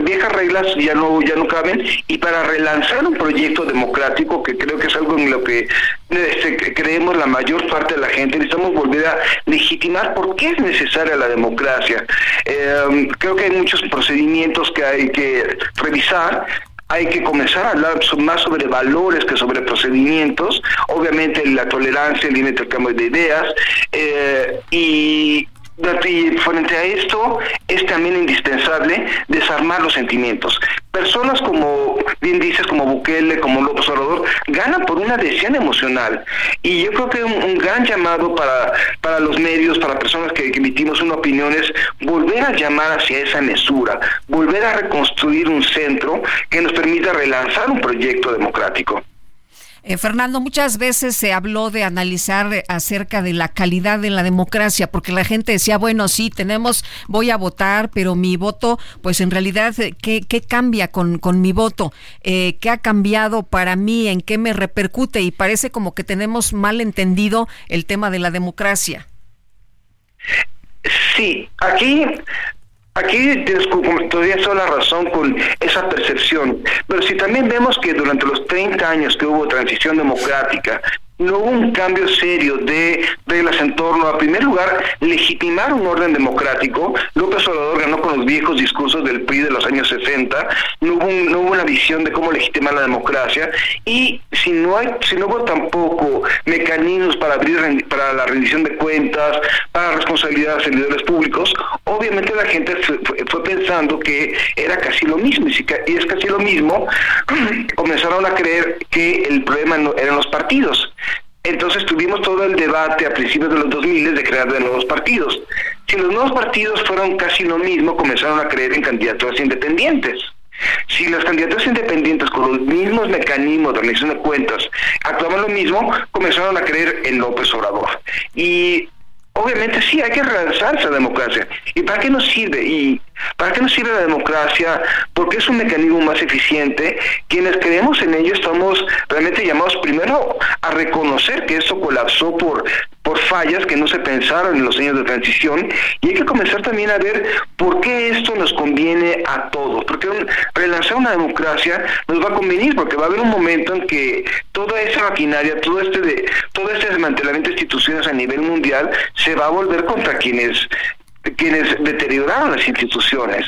Viejas reglas ya no, ya no caben. Y para relanzar un proyecto democrático, que creo que es algo en lo que este, creemos la mayor parte de la gente, necesitamos volver a legitimar por qué es necesaria la democracia. Eh, creo que hay muchos procedimientos que hay que revisar hay que comenzar a hablar más sobre valores que sobre procedimientos, obviamente la tolerancia, el intercambio de ideas, eh, y y frente a esto es también indispensable desarmar los sentimientos. Personas como, bien dices, como Bukele, como López Obrador, ganan por una decisión emocional. Y yo creo que un, un gran llamado para, para los medios, para personas que, que, emitimos una opinión es volver a llamar hacia esa mesura, volver a reconstruir un centro que nos permita relanzar un proyecto democrático. Eh, Fernando, muchas veces se habló de analizar eh, acerca de la calidad de la democracia, porque la gente decía, bueno, sí, tenemos, voy a votar, pero mi voto, pues en realidad, eh, ¿qué, qué cambia con, con mi voto? ¿Qué ha cambiado para mí? ¿En qué me repercute? Y parece como que tenemos mal entendido el tema de la democracia. Sí, aquí Aquí tienes todavía toda la razón con esa percepción, pero si también vemos que durante los 30 años que hubo transición democrática, no hubo un cambio serio de reglas en torno a, primer lugar, legitimar un orden democrático. López Obrador ganó con los viejos discursos del PRI de los años 60, no hubo, no hubo una visión de cómo legitimar la democracia y si no, hay, si no hubo tampoco mecanismos para abrir para la rendición de cuentas, para responsabilidad de servidores públicos, obviamente la gente fue, fue pensando que era casi lo mismo y, si, y es casi lo mismo, <clears throat> comenzaron a creer que el problema no, eran los partidos. Entonces tuvimos todo el debate a principios de los 2000 de crear de nuevos partidos. Si los nuevos partidos fueron casi lo mismo, comenzaron a creer en candidaturas independientes. Si las candidaturas independientes con los mismos mecanismos de rendición de cuentas actuaban lo mismo, comenzaron a creer en López Obrador. Y obviamente sí, hay que relanzar esa democracia. ¿Y para qué nos sirve? ¿Para qué nos sirve la democracia? Porque es un mecanismo más eficiente. Quienes creemos en ello estamos realmente llamados primero a reconocer que eso colapsó por, por fallas que no se pensaron en los años de transición y hay que comenzar también a ver por qué esto nos conviene a todos. Porque relanzar una democracia nos va a convenir porque va a haber un momento en que toda esa maquinaria, todo este, de, todo este desmantelamiento de instituciones a nivel mundial se va a volver contra quienes quienes deterioraron las instituciones.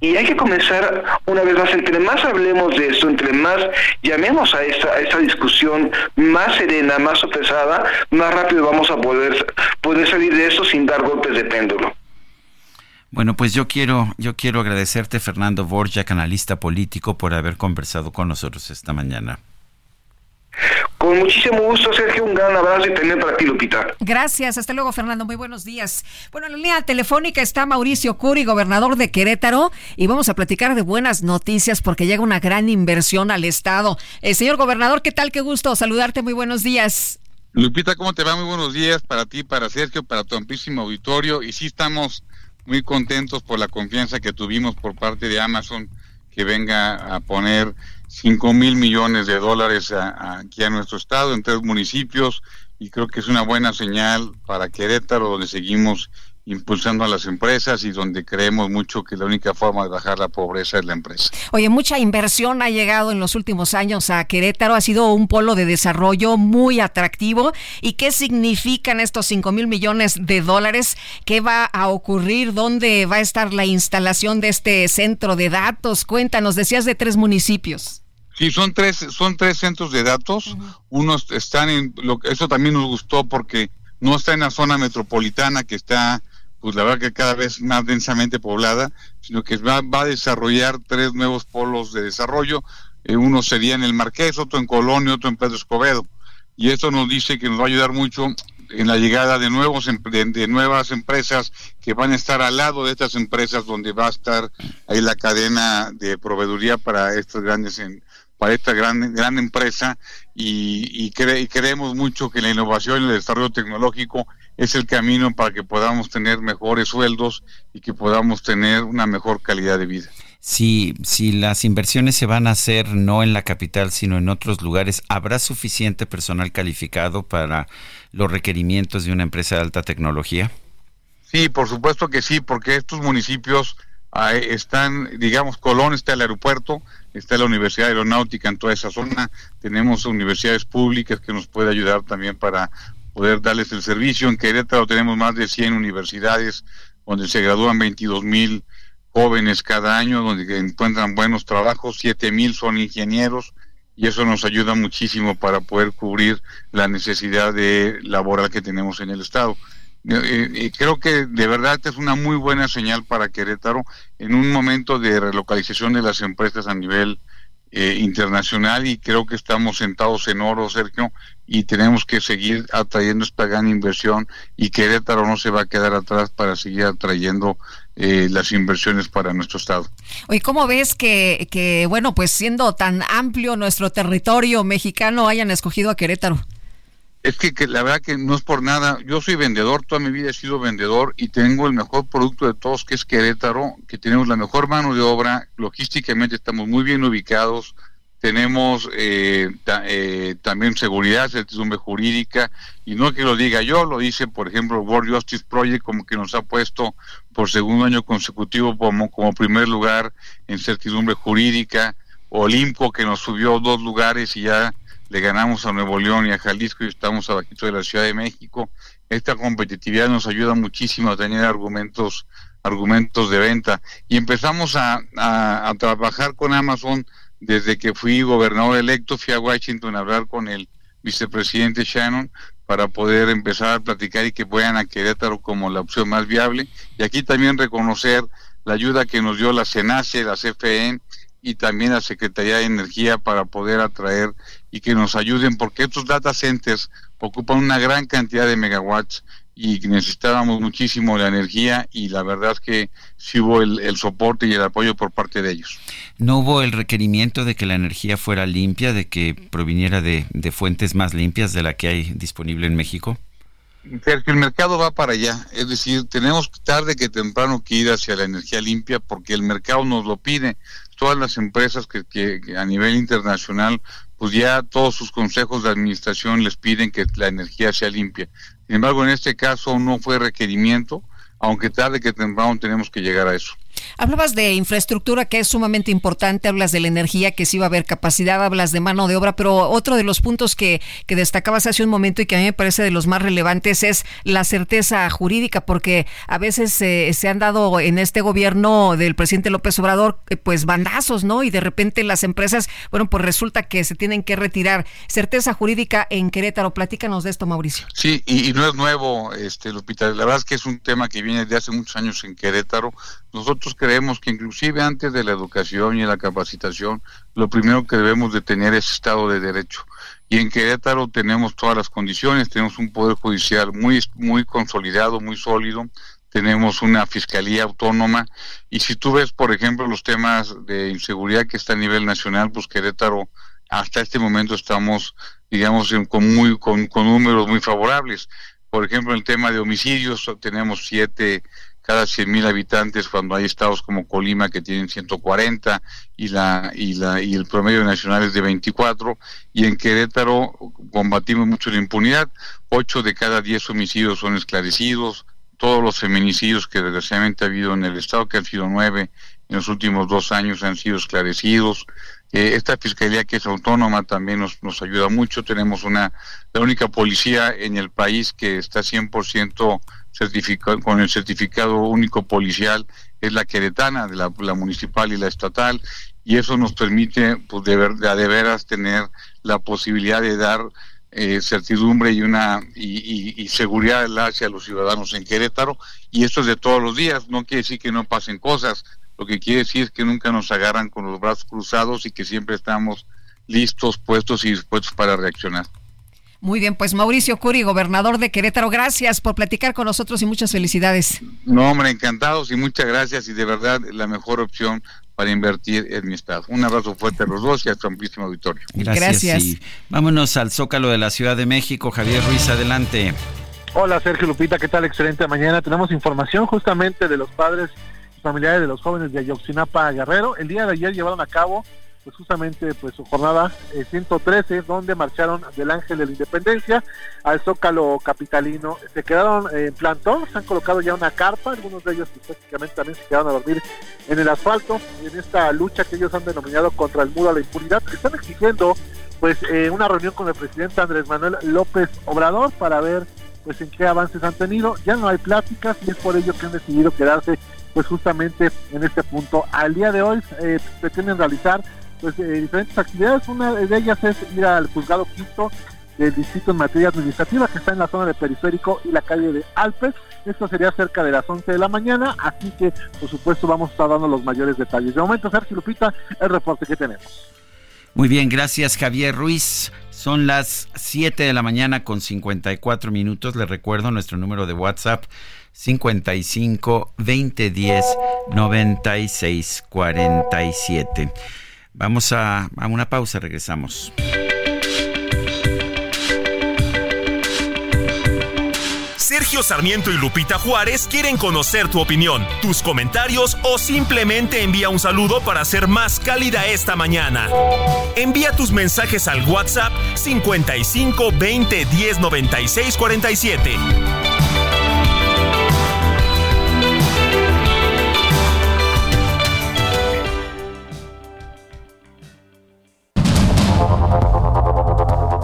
Y hay que comenzar una vez más, entre más hablemos de esto, entre más llamemos a esta, discusión más serena, más sopesada, más rápido vamos a poder, poder salir de esto sin dar golpes de péndulo. Bueno, pues yo quiero, yo quiero agradecerte, Fernando Borja, analista político, por haber conversado con nosotros esta mañana. Con muchísimo gusto, Sergio. Un gran abrazo y también para ti, Lupita. Gracias. Hasta luego, Fernando. Muy buenos días. Bueno, en la línea telefónica está Mauricio Curi, gobernador de Querétaro, y vamos a platicar de buenas noticias porque llega una gran inversión al Estado. Eh, señor gobernador, ¿qué tal? Qué gusto saludarte. Muy buenos días. Lupita, ¿cómo te va? Muy buenos días para ti, para Sergio, para tu amplísimo auditorio. Y sí estamos muy contentos por la confianza que tuvimos por parte de Amazon que venga a poner 5 mil millones de dólares aquí a nuestro estado, en tres municipios, y creo que es una buena señal para Querétaro, donde seguimos impulsando a las empresas y donde creemos mucho que la única forma de bajar la pobreza es la empresa. Oye, mucha inversión ha llegado en los últimos años a Querétaro, ha sido un polo de desarrollo muy atractivo. ¿Y qué significan estos 5 mil millones de dólares? ¿Qué va a ocurrir? ¿Dónde va a estar la instalación de este centro de datos? Cuéntanos, decías de tres municipios. Sí, son tres, son tres centros de datos. Unos están en, lo, eso también nos gustó porque no está en la zona metropolitana que está, pues la verdad que cada vez más densamente poblada, sino que va, va a desarrollar tres nuevos polos de desarrollo. Eh, uno sería en el Marqués, otro en Colonia, otro en Pedro Escobedo. Y esto nos dice que nos va a ayudar mucho en la llegada de nuevos de, nuevas empresas que van a estar al lado de estas empresas donde va a estar ahí la cadena de proveeduría para estas grandes para esta gran gran empresa y, y, creemos mucho que la innovación y el desarrollo tecnológico es el camino para que podamos tener mejores sueldos y que podamos tener una mejor calidad de vida si, si las inversiones se van a hacer no en la capital, sino en otros lugares, ¿habrá suficiente personal calificado para los requerimientos de una empresa de alta tecnología? Sí, por supuesto que sí, porque estos municipios están, digamos, Colón está el aeropuerto, está la Universidad Aeronáutica en toda esa zona, tenemos universidades públicas que nos puede ayudar también para poder darles el servicio. En Querétaro tenemos más de 100 universidades donde se gradúan 22 mil jóvenes cada año donde encuentran buenos trabajos, siete mil son ingenieros y eso nos ayuda muchísimo para poder cubrir la necesidad de laboral que tenemos en el estado. Eh, creo que de verdad es una muy buena señal para Querétaro en un momento de relocalización de las empresas a nivel eh, internacional y creo que estamos sentados en oro, Sergio, y tenemos que seguir atrayendo esta gran inversión y Querétaro no se va a quedar atrás para seguir atrayendo eh, las inversiones para nuestro estado. Oye, ¿cómo ves que, que, bueno, pues siendo tan amplio nuestro territorio mexicano hayan escogido a Querétaro? Es que, la verdad que no es por nada. Yo soy vendedor, toda mi vida he sido vendedor y tengo el mejor producto de todos, que es Querétaro, que tenemos la mejor mano de obra, logísticamente estamos muy bien ubicados, tenemos eh, eh, también seguridad, certidumbre jurídica, y no que lo diga yo, lo dice, por ejemplo, World Justice Project, como que nos ha puesto por segundo año consecutivo como, como primer lugar en certidumbre jurídica, Olimpo, que nos subió dos lugares y ya le ganamos a Nuevo León y a Jalisco y estamos abajito de la Ciudad de México. Esta competitividad nos ayuda muchísimo a tener argumentos argumentos de venta y empezamos a, a, trabajar con Amazon desde que fui gobernador electo, fui a Washington a hablar con el vicepresidente Shannon para poder empezar a platicar y que puedan a Querétaro como la opción más viable. Y aquí también reconocer la ayuda que nos dio la CENACE, la CFE y también la Secretaría de Energía para poder atraer y que nos ayuden porque estos data centers ocupan una gran cantidad de megawatts y necesitábamos muchísimo la energía y la verdad es que sí hubo el, soporte y el apoyo por parte de ellos. ¿No hubo el requerimiento de que la energía fuera limpia, de que proviniera de, de fuentes más limpias de la que hay disponible en México? el mercado va para allá, es decir, tenemos tarde que temprano que ir hacia la energía limpia porque el mercado nos lo pide. Todas las empresas que, que, a nivel internacional, pues ya todos sus consejos de administración les piden que la energía sea limpia. Sin embargo, en este caso no fue requerimiento, aunque tarde que temprano tenemos que llegar a eso. Hablabas de infraestructura que es sumamente importante, hablas de la energía, que sí va a haber capacidad, hablas de mano de obra, pero otro de los puntos que, que destacabas hace un momento y que a mí me parece de los más relevantes es la certeza jurídica, porque a veces se han dado en este gobierno del presidente López Obrador eh, pues bandazos, ¿no? Y de repente las empresas, bueno, pues resulta que se tienen que retirar. Certeza jurídica en Querétaro, platícanos de esto, Mauricio. Sí, y, no es nuevo, este Lupita, la verdad es que es un tema que viene de hace muchos años en Querétaro. Nosotros creemos que inclusive antes de la educación y la capacitación, lo primero que debemos de tener es Estado de Derecho. Y en Querétaro tenemos todas las condiciones, tenemos un poder judicial muy, muy consolidado, muy sólido, tenemos una fiscalía autónoma y si tú ves, por ejemplo, los temas de inseguridad que está a nivel nacional, pues Querétaro hasta este momento estamos, digamos, con, muy, con, con números muy favorables. Por ejemplo, el tema de homicidios, tenemos siete cada 100.000 habitantes cuando hay estados como Colima que tienen 140 y la y la y el promedio nacional es de 24 y en Querétaro combatimos mucho la impunidad, 8 de cada 10 homicidios son esclarecidos, todos los feminicidios que desgraciadamente ha habido en el estado que han sido nueve en los últimos dos años han sido esclarecidos. Eh, esta fiscalía que es autónoma también nos, nos ayuda mucho. Tenemos una la única policía en el país que está 100% certificado, con el certificado único policial es la queretana, de la, municipal y la estatal, y eso nos permite pues, de, ver, de, veras tener la posibilidad de dar eh, certidumbre y una y, seguridad hacia los ciudadanos en Querétaro y esto es de todos los días no quiere decir que no pasen cosas lo que quiere decir es que nunca nos agarran con los brazos cruzados y que siempre estamos listos puestos y dispuestos para reaccionar muy bien, pues Mauricio Curi, gobernador de Querétaro, gracias por platicar con nosotros y muchas felicidades. No, hombre, encantados y muchas gracias y de verdad la mejor opción para invertir en mi estado. Un abrazo fuerte a los dos y a tu amplísimo auditorio. Gracias. vámonos al Zócalo de la Ciudad de México. Javier Ruiz, adelante. Hola Sergio Lupita, ¿qué tal? Excelente mañana. Tenemos información justamente de los padres familiares de los jóvenes de Ayotzinapa Guerrero. El día de ayer llevaron a cabo pues justamente pues su jornada 113 eh, donde marcharon del Ángel de la Independencia al Zócalo capitalino. Se quedaron en plantón se han colocado ya una carpa algunos de ellos pues, prácticamente también se quedaron a dormir en el asfalto en esta lucha que ellos han denominado contra el muro a la impunidad. Están exigiendo pues eh, una reunión con el presidente Andrés Manuel López Obrador para ver pues en qué avances han tenido. Ya no hay pláticas y es por ello que han decidido quedarse pues justamente en este punto al día de hoy eh, pretenden realizar pues eh, diferentes actividades. Una de ellas es ir al juzgado quinto del distrito en materia administrativa que está en la zona de periférico y la calle de Alpes. Esto sería cerca de las 11 de la mañana, así que por supuesto vamos a estar dando los mayores detalles. De momento, Sergio Lupita, el reporte que tenemos. Muy bien, gracias Javier Ruiz. Son las 7 de la mañana con 54 minutos. Les recuerdo nuestro número de WhatsApp 55 2010 96 47. Vamos a, a una pausa, regresamos. Sergio Sarmiento y Lupita Juárez quieren conocer tu opinión, tus comentarios o simplemente envía un saludo para ser más cálida esta mañana. Envía tus mensajes al WhatsApp 55 20 10 96 47.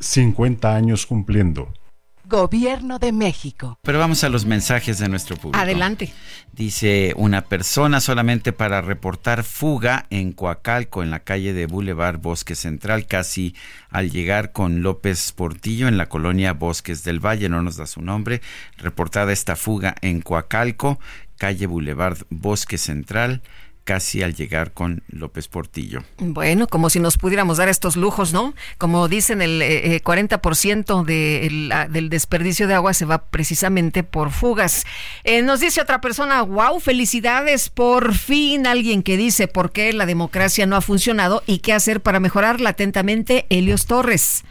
50 años cumpliendo. Gobierno de México. Pero vamos a los mensajes de nuestro público. Adelante. Dice una persona solamente para reportar fuga en Coacalco, en la calle de Boulevard Bosque Central, casi al llegar con López Portillo en la colonia Bosques del Valle, no nos da su nombre. Reportada esta fuga en Coacalco, calle Boulevard Bosque Central casi al llegar con López Portillo. Bueno, como si nos pudiéramos dar estos lujos, ¿no? Como dicen, el 40% eh, de del desperdicio de agua se va precisamente por fugas. Eh, nos dice otra persona, wow, felicidades, por fin alguien que dice por qué la democracia no ha funcionado y qué hacer para mejorarla. Atentamente, Helios Torres.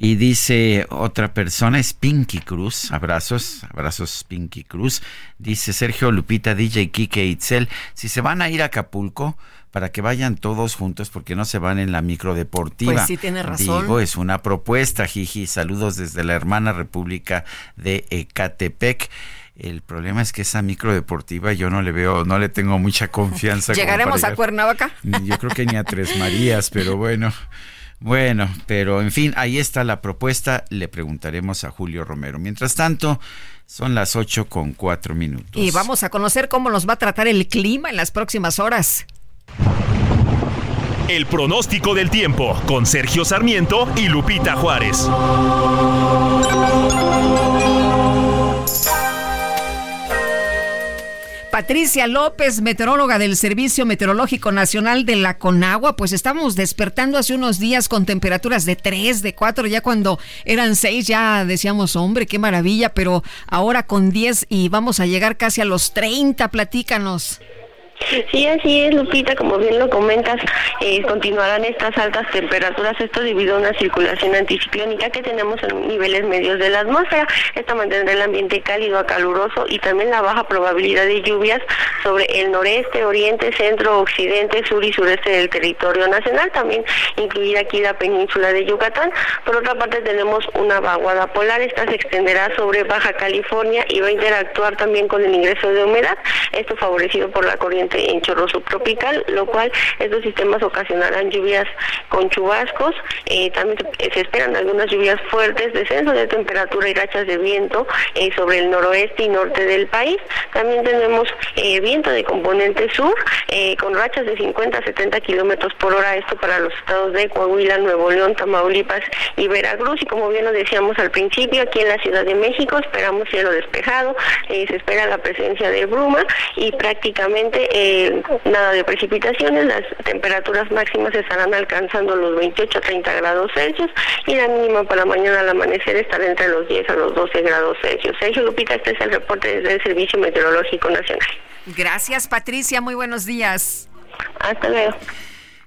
Y dice otra persona, es Pinky Cruz, abrazos, abrazos Pinky Cruz. Dice Sergio Lupita, DJ Kike Itzel, si se van a ir a Acapulco, para que vayan todos juntos porque no se van en la microdeportiva. Pues sí, tiene razón. Digo, es una propuesta, Jiji. Saludos desde la hermana República de Ecatepec. El problema es que esa microdeportiva yo no le veo, no le tengo mucha confianza. ¿Llegaremos a Cuernavaca? Yo creo que ni a Tres Marías, pero bueno. Bueno, pero en fin, ahí está la propuesta. Le preguntaremos a Julio Romero. Mientras tanto, son las 8 con 4 minutos. Y vamos a conocer cómo nos va a tratar el clima en las próximas horas. El pronóstico del tiempo con Sergio Sarmiento y Lupita Juárez. Patricia López, meteoróloga del Servicio Meteorológico Nacional de la Conagua, pues estamos despertando hace unos días con temperaturas de 3, de 4, ya cuando eran 6 ya decíamos, hombre, qué maravilla, pero ahora con 10 y vamos a llegar casi a los 30, platícanos. Sí, así es, Lupita, como bien lo comentas, eh, continuarán estas altas temperaturas, esto debido a una circulación anticiclónica que tenemos en niveles medios de la atmósfera. Esta mantendrá el ambiente cálido a caluroso y también la baja probabilidad de lluvias sobre el noreste, oriente, centro, occidente, sur y sureste del territorio nacional, también incluida aquí la península de Yucatán. Por otra parte tenemos una vaguada polar, esta se extenderá sobre Baja California y va a interactuar también con el ingreso de humedad, esto favorecido por la corriente en chorro subtropical, lo cual estos sistemas ocasionarán lluvias con chubascos. Eh, también se esperan algunas lluvias fuertes, descenso de temperatura y rachas de viento eh, sobre el noroeste y norte del país. También tenemos eh, viento de componente sur con rachas de 50 a 70 kilómetros por hora, esto para los estados de Coahuila, Nuevo León, Tamaulipas y Veracruz. Y como bien lo decíamos al principio, aquí en la Ciudad de México esperamos cielo despejado, se espera la presencia de bruma y prácticamente eh, nada de precipitaciones, las temperaturas máximas estarán alcanzando los 28 a 30 grados Celsius y la mínima para mañana al amanecer estará entre los 10 a los 12 grados Celsius. Sergio Lupita, este es el reporte desde el Servicio Meteorológico Nacional. Gracias Patricia, muy buenos días. Hasta luego.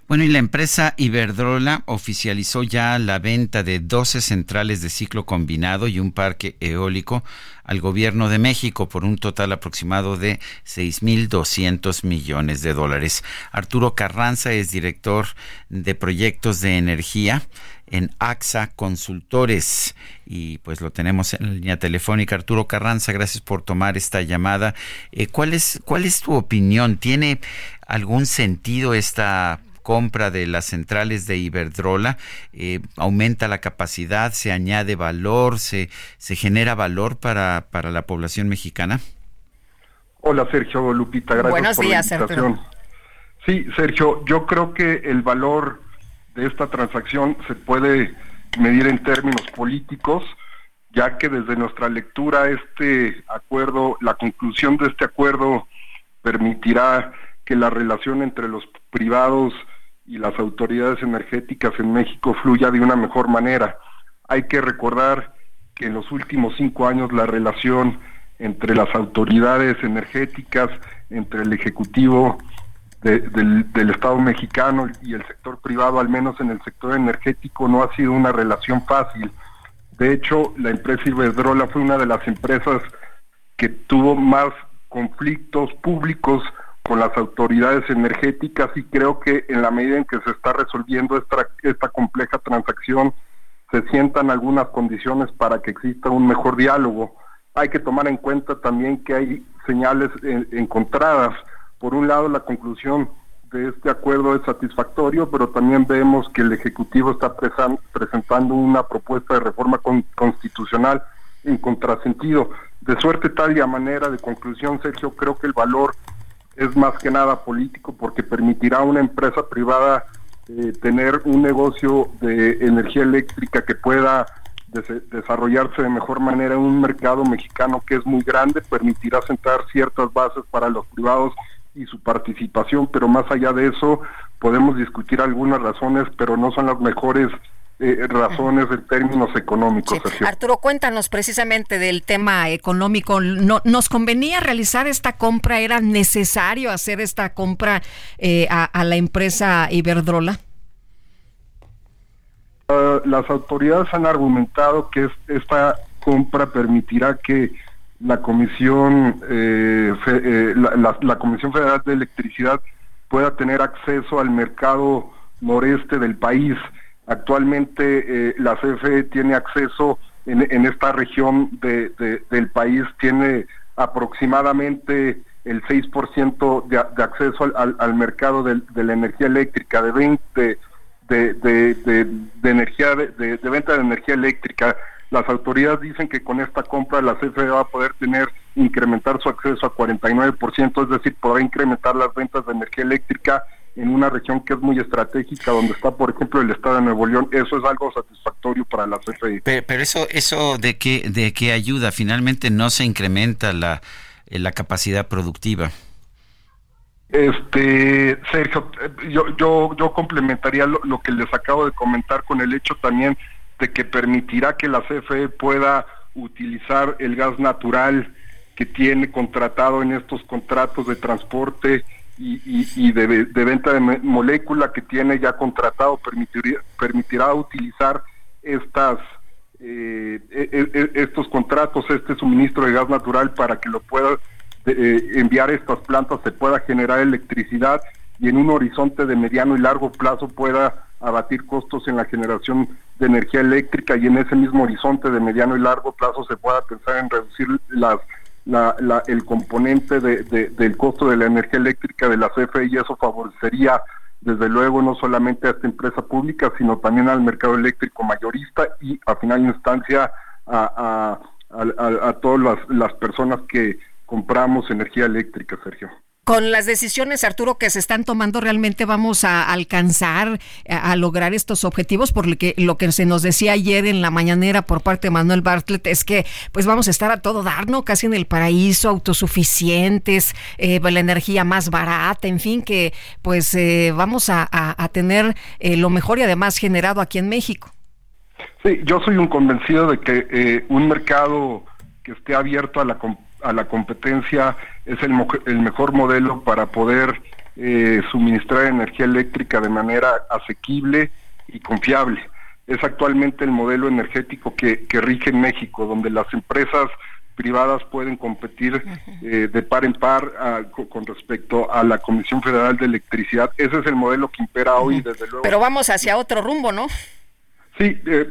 Bueno, y la empresa Iberdrola oficializó ya la venta de 12 centrales de ciclo combinado y un parque eólico al gobierno de México por un total aproximado de 6.200 millones de dólares. Arturo Carranza es director de proyectos de energía en AXA Consultores y pues lo tenemos en la línea telefónica. Arturo Carranza, gracias por tomar esta llamada. Eh, ¿cuál, es, ¿Cuál es tu opinión? ¿Tiene algún sentido esta compra de las centrales de Iberdrola, eh, aumenta la capacidad, se añade valor, se, se genera valor para, para la población mexicana? Hola Sergio Lupita, gracias Buenos por días, la invitación. Sí, Sergio, yo creo que el valor de esta transacción se puede medir en términos políticos, ya que desde nuestra lectura este acuerdo, la conclusión de este acuerdo permitirá que la relación entre los privados y las autoridades energéticas en México fluya de una mejor manera. Hay que recordar que en los últimos cinco años la relación entre las autoridades energéticas, entre el Ejecutivo del, del, Estado mexicano y el sector privado, al menos en el sector energético, no ha sido una relación fácil. De hecho, la empresa Iberdrola fue una de las empresas que tuvo más conflictos públicos con las autoridades energéticas y creo que en la medida en que se está resolviendo esta, esta compleja transacción, se sientan algunas condiciones para que exista un mejor diálogo. Hay que tomar en cuenta también que hay señales encontradas. Por un lado, la conclusión de este acuerdo es satisfactorio, pero también vemos que el Ejecutivo está presentando una propuesta de reforma constitucional en contrasentido. De suerte tal y a manera de conclusión, Sergio, creo que el valor es más que nada político porque permitirá a una empresa privada eh, tener un negocio de energía eléctrica que pueda desarrollarse de mejor manera en un mercado mexicano que es muy grande, permitirá sentar ciertas bases para los privados y su participación, pero más allá de eso podemos discutir algunas razones, pero no son las mejores eh, razones en términos económicos. Arturo, cuéntanos precisamente del tema económico. No, ¿Nos convenía realizar esta compra? ¿Era necesario hacer esta compra eh, a, la empresa Iberdrola? Ah, las autoridades han argumentado que esta compra permitirá que la Comisión, eh, la Comisión Federal de Electricidad pueda tener acceso al mercado noreste del país Actualmente eh, la CFE tiene acceso en, esta región del país, tiene aproximadamente el 6% de, de acceso al, mercado de, la energía eléctrica, de, 20, de, energía de, venta de energía eléctrica. Las autoridades dicen que con esta compra la CFE va a poder tener incrementar su acceso a 49%, es decir, podrá incrementar las ventas de energía eléctrica en una región que es muy estratégica, donde está, por ejemplo, el estado de Nuevo León, eso es algo satisfactorio para la CFE. Pero, eso, eso de qué, de qué ayuda, finalmente no se incrementa la, eh, la capacidad productiva. Este, Sergio, yo, yo, yo complementaría lo, lo, que les acabo de comentar con el hecho también de que permitirá que la CFE pueda utilizar el gas natural que tiene contratado en estos contratos de transporte y, de, venta de molécula que tiene ya contratado permitirá utilizar estas eh, e, e, e, estos contratos, este suministro de gas natural para que lo pueda eh, enviar estas plantas, se pueda generar electricidad y en un horizonte de mediano y largo plazo pueda abatir costos en la generación de energía eléctrica y en ese mismo horizonte de mediano y largo plazo se pueda pensar en reducir las, el componente del costo de la energía eléctrica de la CFE y eso favorecería desde luego no solamente a esta empresa pública, sino también al mercado eléctrico mayorista y a final instancia a, a todas las personas que compramos energía eléctrica, Sergio con las decisiones, Arturo, que se están tomando, realmente vamos a alcanzar a, lograr estos objetivos, porque lo que se nos decía ayer en la mañanera por parte de Manuel Bartlett es que pues vamos a estar a todo dar, ¿no? Casi en el paraíso, autosuficientes, eh, la energía más barata, en fin, que pues eh, vamos a, tener eh, lo mejor y además generado aquí en México. Sí, yo soy un convencido de que eh, un mercado que esté abierto a la a la competencia es el, el mejor modelo para poder eh, suministrar energía eléctrica de manera asequible y confiable. Es actualmente el modelo energético que, rige en México, donde las empresas privadas pueden competir eh, de par en par ah, con respecto a la Comisión Federal de Electricidad. Ese es el modelo que impera hoy, desde luego. Pero vamos hacia otro rumbo, ¿no? Sí, eh,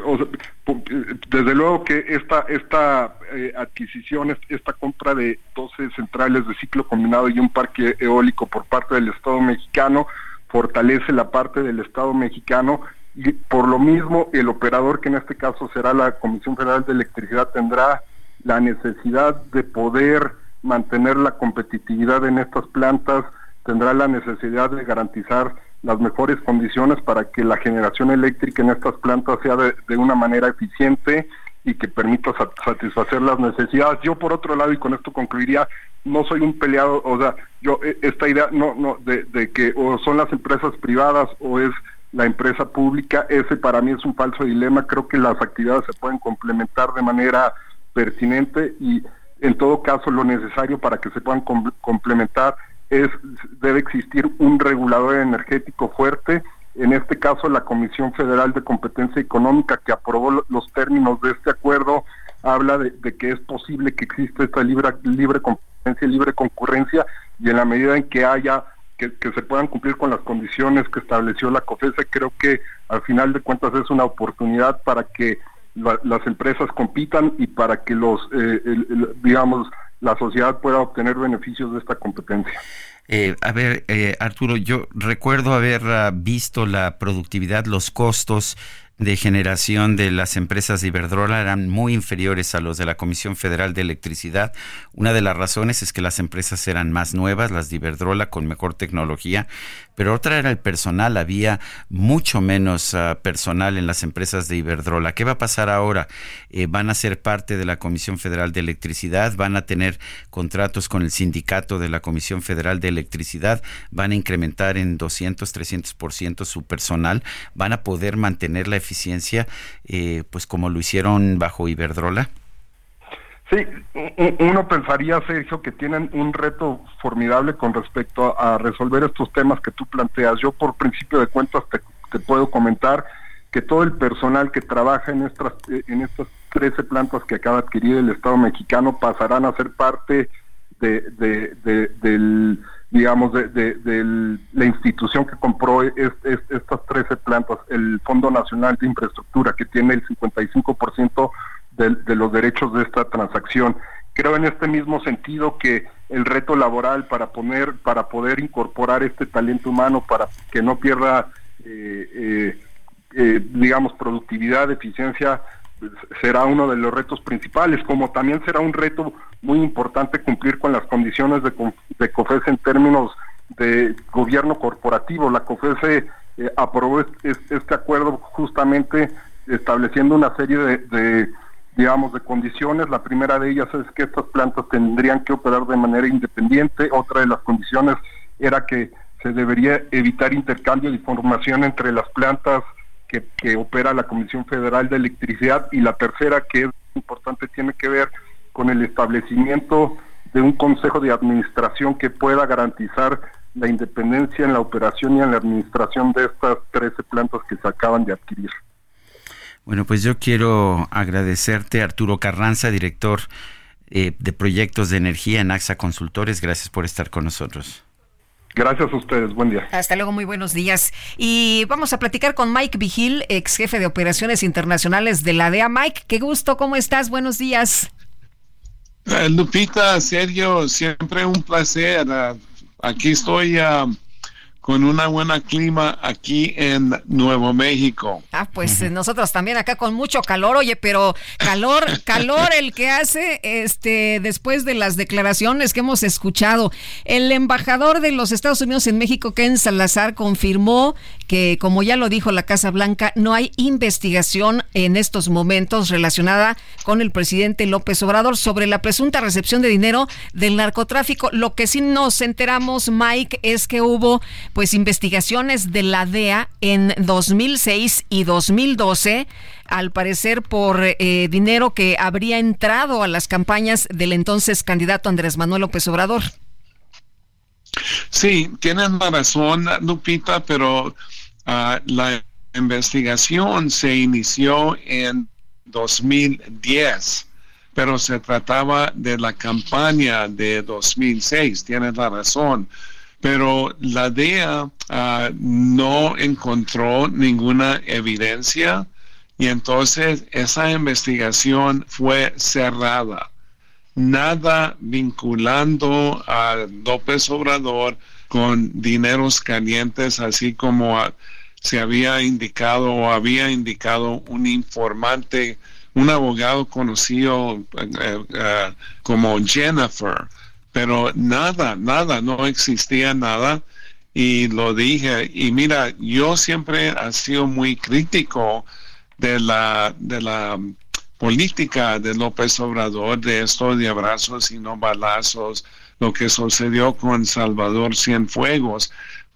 desde luego que esta esta eh, adquisición, esta compra de 12 centrales de ciclo combinado y un parque eólico por parte del Estado mexicano fortalece la parte del Estado mexicano y por lo mismo el operador que en este caso será la Comisión Federal de Electricidad tendrá la necesidad de poder mantener la competitividad en estas plantas, tendrá la necesidad de garantizar las mejores condiciones para que la generación eléctrica en estas plantas sea de, una manera eficiente y que permita satisfacer las necesidades. Yo por otro lado, y con esto concluiría, no soy un peleado, o sea, yo e, esta idea no, no, de, que o son las empresas privadas o es la empresa pública, ese para mí es un falso dilema, creo que las actividades se pueden complementar de manera pertinente y en todo caso lo necesario para que se puedan complementar es debe existir un regulador energético fuerte, en este caso la Comisión Federal de Competencia Económica que aprobó los términos de este acuerdo habla de, que es posible que exista esta libre libre competencia libre concurrencia y en la medida en que haya que, se puedan cumplir con las condiciones que estableció la COFESE, creo que al final de cuentas es una oportunidad para que las empresas compitan y para que los, eh, digamos, la sociedad pueda obtener beneficios de esta competencia. Eh, a ver, eh, Arturo, yo recuerdo haber ah, visto la productividad, los costos de generación de las empresas de Iberdrola eran muy inferiores a los de la Comisión Federal de Electricidad. Una de las razones es que las empresas eran más nuevas, las de Iberdrola con mejor tecnología, pero otra era el personal. Había mucho menos ah, personal en las empresas de Iberdrola. ¿Qué va a pasar ahora? Eh, ¿Van a ser parte de la Comisión Federal de Electricidad? ¿Van a tener contratos con el sindicato de la Comisión Federal de Electricidad? ¿Van a incrementar en 200, 300% su personal? ¿Van a poder mantener la eh, pues como lo hicieron bajo Iberdrola? Sí, uno pensaría, Sergio, que tienen un reto formidable con respecto a resolver estos temas que tú planteas. Yo, por principio de cuentas, te, puedo comentar que todo el personal que trabaja en estas, en estas 13 plantas que acaba de adquirir el Estado mexicano pasarán a ser parte de, del digamos, de, de, la institución que compró estas 13 plantas, el Fondo Nacional de Infraestructura, que tiene el 55% de, los derechos de esta transacción. Creo en este mismo sentido que el reto laboral para poner, para poder incorporar este talento humano, para que no pierda, eh, eh, eh, digamos, productividad, eficiencia, será uno de los retos principales, como también será un reto muy importante cumplir con las condiciones de, de COFES en términos de gobierno corporativo. La COFESE aprobó este, acuerdo justamente estableciendo una serie de digamos, de condiciones. La primera de ellas es que estas plantas tendrían que operar de manera independiente. Otra de las condiciones era que se debería evitar intercambio de información entre las plantas que, opera la Comisión Federal de Electricidad. Y la tercera, que es importante, tiene que ver con el establecimiento de un consejo de administración que pueda garantizar la independencia en la operación y en la administración de estas 13 plantas que se acaban de adquirir. Bueno, pues yo quiero agradecerte, Arturo Carranza, director eh, de proyectos de energía en AXA Consultores. Gracias por estar con nosotros. Gracias a ustedes, buen día. Hasta luego, muy buenos días. Y vamos a platicar con Mike Vigil, ex jefe de operaciones internacionales de la DEA. Mike, qué gusto, ¿cómo estás? Buenos días. Eh, Lupita, Sergio, siempre un placer. Ah, aquí estoy uh, con una buena clima aquí en Nuevo México. Ah, pues nosotros también acá con mucho calor, oye, pero calor, <laughs> calor el que hace este después de las declaraciones que hemos escuchado. El embajador de los Estados Unidos en México, Ken Salazar, confirmó que, como ya lo dijo la Casa Blanca, no hay investigación en estos momentos relacionada con el presidente López Obrador sobre la presunta recepción de dinero del narcotráfico. Lo que sí nos enteramos, Mike, es que hubo pues investigaciones de la DEA en 2006 y 2012 al parecer por eh, dinero que habría entrado a las campañas del entonces candidato Andrés Manuel López Obrador. Sí, tienes razón, Lupita, pero ah, la investigación se inició en 2010, pero se trataba de la campaña de 2006, tienes la razón pero la DEA ah, no encontró ninguna evidencia y entonces esa investigación fue cerrada. Nada vinculando a López Obrador con dineros calientes, así como se había indicado o había indicado un informante, un abogado conocido eh, eh, como Jennifer pero nada, nada, no existía nada. Y lo dije y mira, yo siempre he sido muy crítico de la de la política de López Obrador de esto de abrazos y no balazos, lo que sucedió con Salvador Cienfuegos,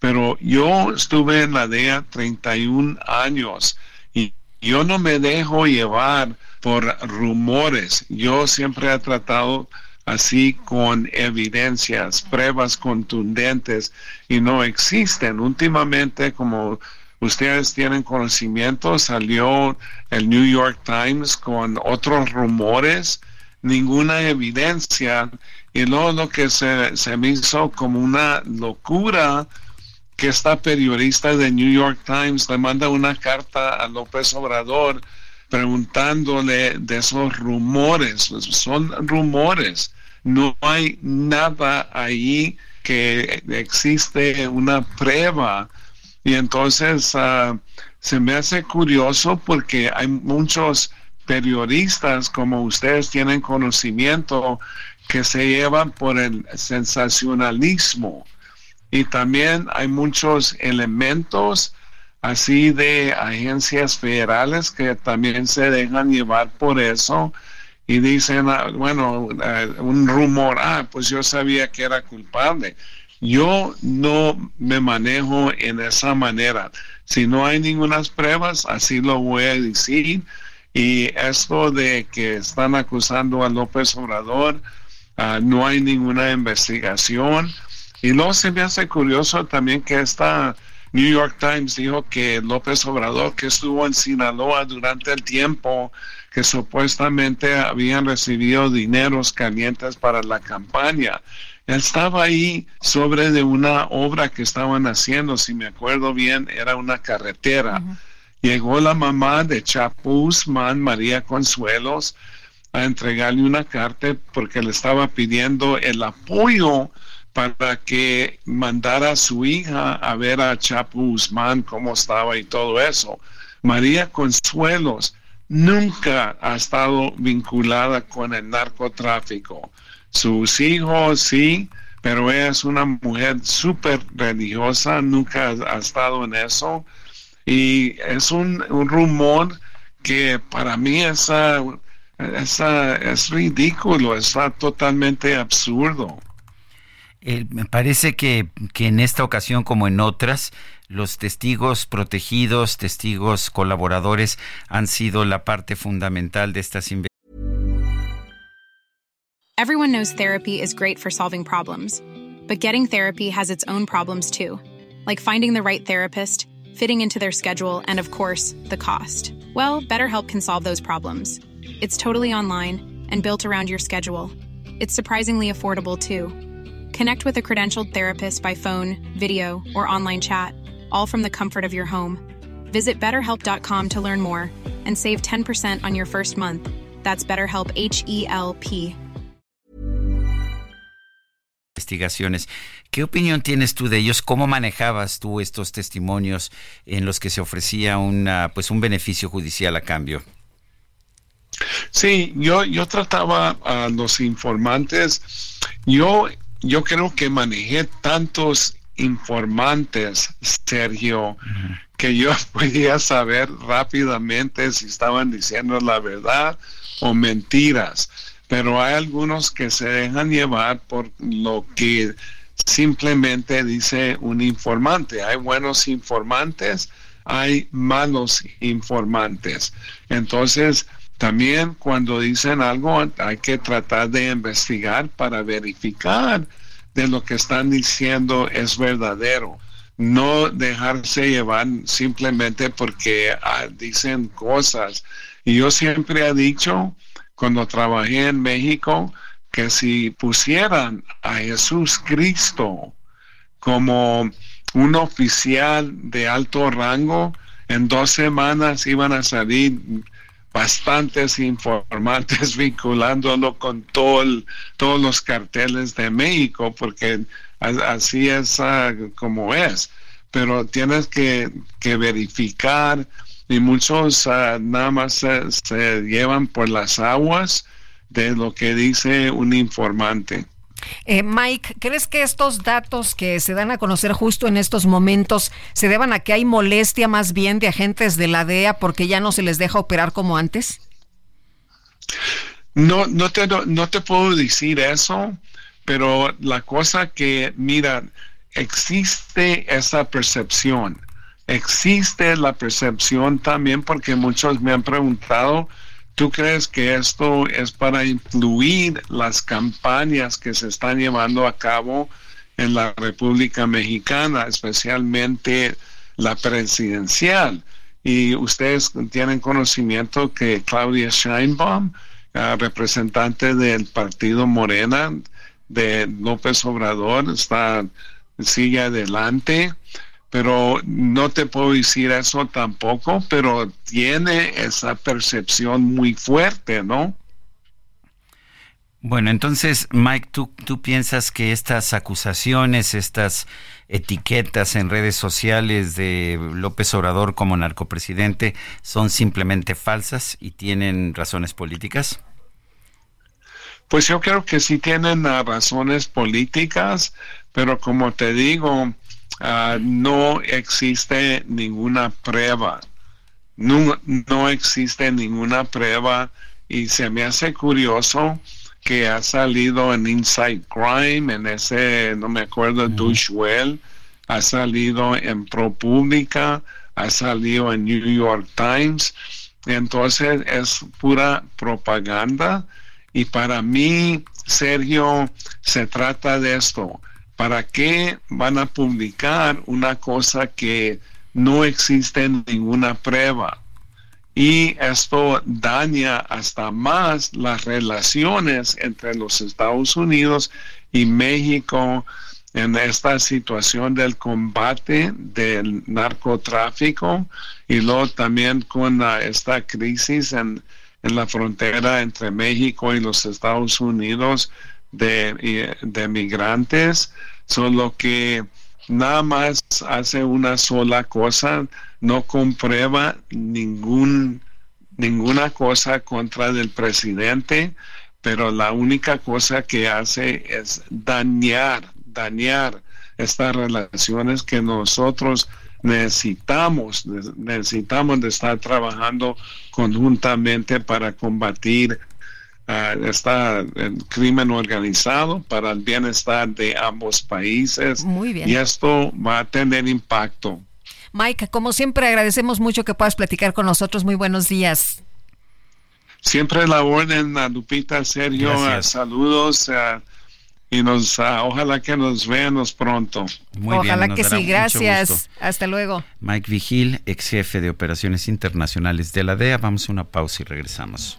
pero yo estuve en la DEA 31 años y yo no me dejo llevar por rumores. Yo siempre he tratado así con evidencias, pruebas contundentes y no existen. Últimamente, como ustedes tienen conocimiento, salió el New York Times con otros rumores, ninguna evidencia y luego lo que se, se me hizo como una locura que esta periodista de New York Times le manda una carta a López Obrador preguntándole de esos rumores, pues, son rumores, no hay nada ahí que existe una prueba. Y entonces ah, se me hace curioso porque hay muchos periodistas como ustedes tienen conocimiento que se llevan por el sensacionalismo y también hay muchos elementos así de agencias federales que también se dejan llevar por eso y dicen, ah, bueno, ah, un rumor, ah, pues yo sabía que era culpable. Yo no me manejo en esa manera. Si no hay ninguna pruebas, así lo voy a decir. Y esto de que están acusando a López Obrador, no hay ninguna investigación. Y luego se me hace curioso también que esta New York Times dijo que López Obrador, que estuvo en Sinaloa durante el tiempo que supuestamente habían recibido dineros calientes para la campaña. Él estaba ahí sobre de una obra que estaban haciendo, si me acuerdo bien, era una carretera. Llegó la mamá de Chapo María Consuelos, a entregarle una carta porque le estaba pidiendo el apoyo para que mandara a su hija a ver a Chapo Guzmán cómo estaba y todo eso. María Consuelos nunca ha estado vinculada con el narcotráfico. Sus hijos sí, pero ella es una mujer súper religiosa, nunca ha estado en eso. Y es un, rumor que para mí es, es ridículo, está totalmente absurdo. Eh, me parece que, que en esta ocasión, como en otras, los testigos protegidos, testigos colaboradores han sido la parte fundamental de estas investigaciones. Everyone knows therapy is great for solving problems, But getting therapy has its own problems too, like finding the right therapist, fitting into their schedule, and of course, the cost. Well, BetterHelp can solve those problems. It's totally online and built around your schedule. It's surprisingly affordable too. Connect with a credentialed therapist by phone, video, or online chat, all from the comfort of your home. Visit betterhelp.com to learn more and save 10% on your first month. That's BetterHelp H E L P. Investigaciones. ¿Qué opinión tienes tú de ellos? ¿Cómo manejabas tú estos testimonios en los que se ofrecía una, pues un beneficio judicial a cambio? Sí, yo, yo trataba a los informantes. Yo, yo creo que manejé tantos informantes, Sergio, que yo <laughs> podía saber rápidamente si estaban diciendo la verdad o mentiras. Pero hay algunos que se dejan llevar por lo que simplemente dice un informante. Hay buenos informantes, hay malos informantes. Entonces, también cuando dicen algo hay que tratar de investigar para verificar de lo que están diciendo es verdadero. No dejarse llevar simplemente porque ah, dicen cosas. Y yo siempre he dicho, cuando trabajé en México, que si pusieran a Jesús Cristo como un oficial de alto rango, en dos semanas iban a salir bastantes informantes <laughs> vinculándolo con todo todos los carteles de México, porque así es ah, como es. Pero tienes que, verificar y muchos ah, nada más se llevan por las aguas de lo que dice un informante. Eh, Mike, ¿crees que estos datos que se dan a conocer justo en estos momentos se deban a que hay molestia más bien de agentes de la DEA porque ya no se les deja operar como antes? No, no te, no te puedo decir eso, pero la cosa que, mira, existe esa percepción. Existe la percepción también porque muchos me han preguntado, ¿Tú crees que esto es para influir las campañas que se están llevando a cabo en la República Mexicana, especialmente la presidencial? Y ustedes tienen conocimiento que Claudia Scheinbaum, representante del partido Morena de López Obrador, está sigue adelante pero no te puedo decir eso tampoco, pero tiene esa percepción muy fuerte, ¿no? Bueno, entonces, Mike, ¿tú, ¿tú piensas que estas acusaciones, estas etiquetas en redes sociales de López Obrador como narcopresidente son simplemente falsas y tienen razones políticas? Pues yo creo que sí tienen razones políticas, pero como te digo, Ah, no existe ninguna prueba. No, no existe ninguna prueba y se me hace curioso que ha salido en Inside Crime, en ese, no me acuerdo, uh ha salido en ProPublica, ha salido en New York Times. Entonces es pura propaganda y para mí, Sergio, se trata de esto. ¿Para qué van a publicar una cosa que no existe ninguna prueba? Y esto daña hasta más las relaciones entre los Estados Unidos y México en esta situación del combate del narcotráfico y luego también con esta crisis en, en, la frontera entre México y los Estados Unidos de, de migrantes, solo que nada más hace una sola cosa, no comprueba ningún, ninguna cosa contra del presidente, pero la única cosa que hace es dañar, dañar estas relaciones que nosotros necesitamos, necesitamos de estar trabajando conjuntamente para combatir uh, está el crimen organizado para el bienestar de ambos países. Muy bien. Y esto va a tener impacto. Mike, como siempre agradecemos mucho que puedas platicar con nosotros. Muy buenos días. Siempre la orden, a Lupita, Sergio, saludos. y nos ojalá que nos veamos pronto. Muy ojalá bien, que sí, gracias. Hasta luego. Mike Vigil, ex jefe de operaciones internacionales de la DEA. Vamos a una pausa y regresamos.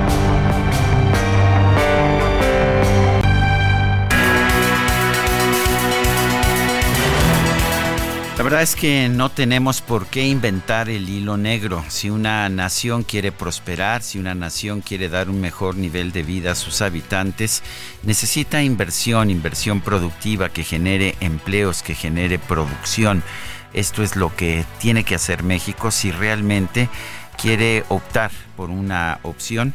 Verdad es que no tenemos por qué inventar el hilo negro. Si una nación quiere prosperar, si una nación quiere dar un mejor nivel de vida a sus habitantes, necesita inversión, inversión productiva que genere empleos, que genere producción. Esto es lo que tiene que hacer México si realmente quiere optar por una opción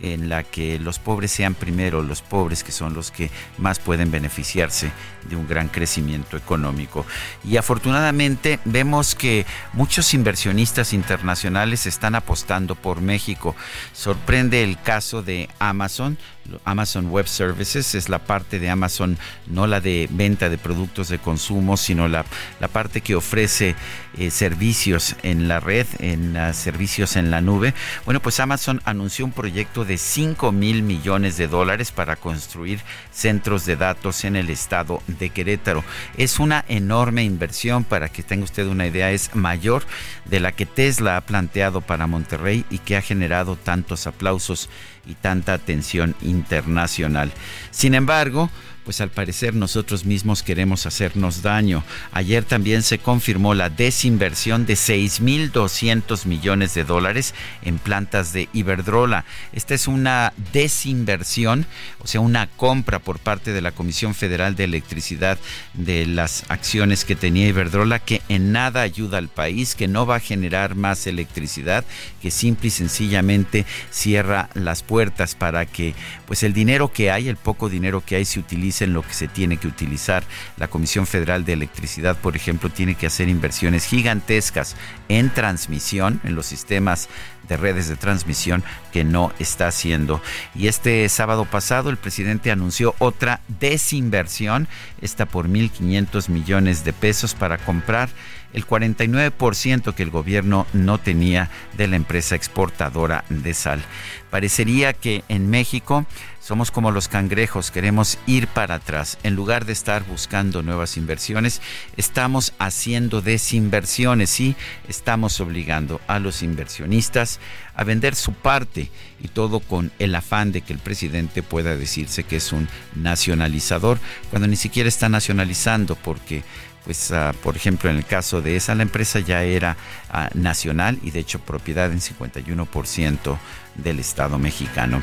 en la que los pobres sean primero los pobres que son los que más pueden beneficiarse de un gran crecimiento económico. Y afortunadamente vemos que muchos inversionistas internacionales están apostando por México. Sorprende el caso de Amazon. Amazon Web Services es la parte de Amazon, no la de venta de productos de consumo, sino la, la parte que ofrece eh, servicios en la red, en servicios en la nube. Bueno, pues Amazon anunció un proyecto de 5 mil millones de dólares para construir centros de datos en el estado de Querétaro. Es una enorme inversión, para que tenga usted una idea, es mayor de la que Tesla ha planteado para Monterrey y que ha generado tantos aplausos y tanta atención internacional. Sin embargo, pues al parecer nosotros mismos queremos hacernos daño. Ayer también se confirmó la desinversión de 6.200 millones de dólares en plantas de Iberdrola. Esta es una desinversión, o sea, una compra por parte de la Comisión Federal de Electricidad de las acciones que tenía Iberdrola que en nada ayuda al país, que no va a generar más electricidad, que simple y sencillamente cierra las puertas para que pues el dinero que hay, el poco dinero que hay se utilice en lo que se tiene que utilizar. La Comisión Federal de Electricidad, por ejemplo, tiene que hacer inversiones gigantescas en transmisión, en los sistemas de redes de transmisión que no está haciendo. Y este sábado pasado el presidente anunció otra desinversión, esta por 1.500 millones de pesos para comprar el 49% que el gobierno no tenía de la empresa exportadora de sal. Parecería que en México somos como los cangrejos, queremos ir para atrás. En lugar de estar buscando nuevas inversiones, estamos haciendo desinversiones y estamos obligando a los inversionistas a vender su parte y todo con el afán de que el presidente pueda decirse que es un nacionalizador, cuando ni siquiera está nacionalizando porque pues uh, por ejemplo en el caso de esa la empresa ya era uh, nacional y de hecho propiedad en 51% del Estado mexicano.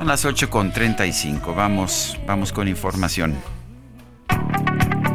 Son las 8.35. Vamos, vamos con información.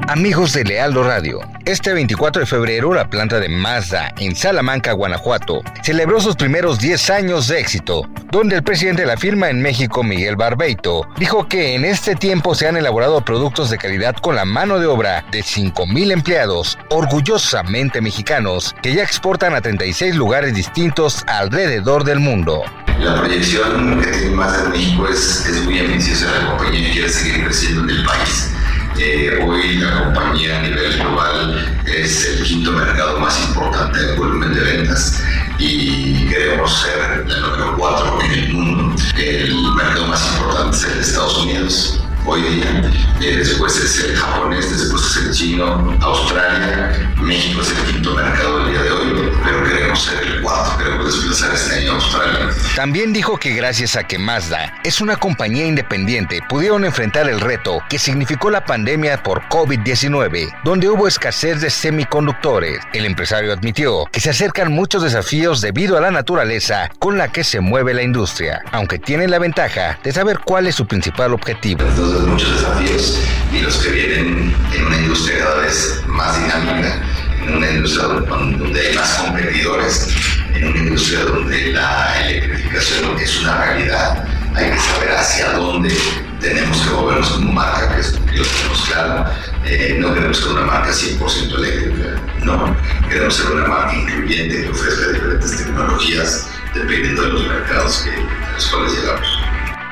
Amigos de Lealdo Radio, este 24 de febrero la planta de Mazda en Salamanca, Guanajuato, celebró sus primeros 10 años de éxito, donde el presidente de la firma en México, Miguel Barbeito, dijo que en este tiempo se han elaborado productos de calidad con la mano de obra de 5.000 empleados, orgullosamente mexicanos, que ya exportan a 36 lugares distintos alrededor del mundo. La proyección que tiene Mazda en México es, es muy ambiciosa, la compañía quiere seguir creciendo en el país. Eh, hoy la compañía a nivel global es el quinto mercado más importante en volumen de ventas y queremos ser el número cuatro en el mundo. el mercado más importante es el de Estados Unidos hoy día. Eh, después es el japonés, después es el chino, Australia, México es el quinto mercado del día de hoy, pero queremos ser el cuarto, queremos desplazar este año a Australia. También dijo que gracias a que Mazda es una compañía independiente, pudieron enfrentar el reto que significó la pandemia por COVID-19, donde hubo escasez de semiconductores. El empresario admitió que se acercan muchos desafíos debido a la naturaleza con la que se mueve la industria, aunque tiene la ventaja de saber cuál es su principal objetivo muchos desafíos y los que vienen en una industria cada vez más dinámica, en una industria donde hay más competidores, en una industria donde la electrificación es una realidad. Hay que saber hacia dónde tenemos que movernos como marca, que es lo tenemos claro. Eh, no queremos ser una marca 100% eléctrica, no. Queremos ser una marca incluyente que ofrezca diferentes tecnologías dependiendo de los mercados que, a los cuales llegamos.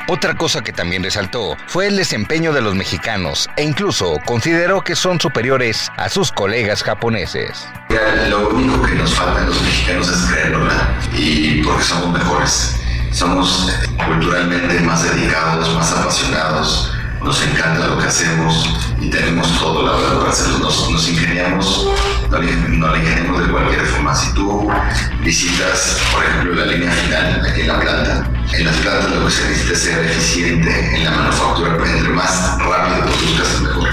Otra cosa que también resaltó fue el desempeño de los mexicanos e incluso consideró que son superiores a sus colegas japoneses. Lo único que nos falta a los mexicanos es creerlo y porque somos mejores. Somos culturalmente más dedicados, más apasionados, nos encanta lo que hacemos y tenemos todo la verdad para hacerlo. Nos, ingeniamos, no le, ingeniamos de cualquier forma. Si tú visitas, por ejemplo, la línea final aquí en la planta, en las plantas lo que se necesita es ser eficiente en la manufactura, pero entre más rápido produzcas mejor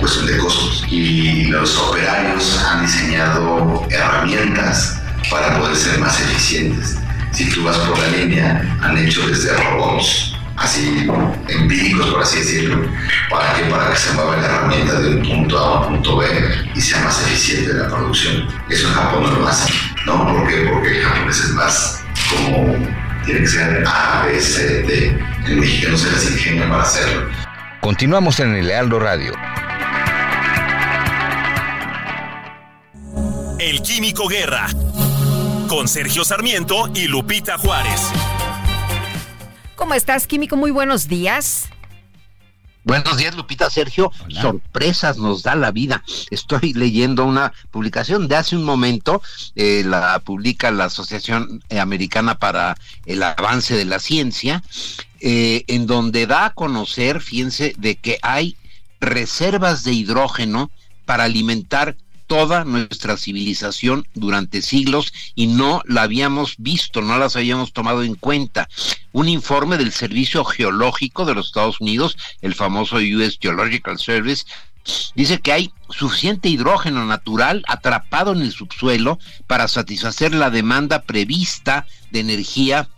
cuestión de costos. Y los operarios han diseñado herramientas para poder ser más eficientes. Si tú vas por la línea, han hecho desde robots así empíricos, por así decirlo, para que, para que se mueva la herramienta de un punto A a un punto B y sea más eficiente la producción. Eso en Japón no lo hace, ¿no? ¿Por qué? Porque el japonés es más como tiene que ser A, B, C, D. El mexicano se les ingenia para hacerlo. Continuamos en el Lealdo Radio. El Químico Guerra con Sergio Sarmiento y Lupita Juárez. ¿Cómo estás, Químico? Muy buenos días. Buenos días, Lupita Sergio. Sorpresas nos da la vida. Estoy leyendo una publicación de hace un momento, eh, la publica la Asociación Americana para el Avance de la Ciencia, eh, en donde da a conocer, fíjense, de que hay reservas de hidrógeno para alimentar toda nuestra civilización durante siglos y no la habíamos visto, no las habíamos tomado en cuenta. Un informe del Servicio Geológico de los Estados Unidos, el famoso US Geological Service, dice que hay suficiente hidrógeno natural atrapado en el subsuelo para satisfacer la demanda prevista de energía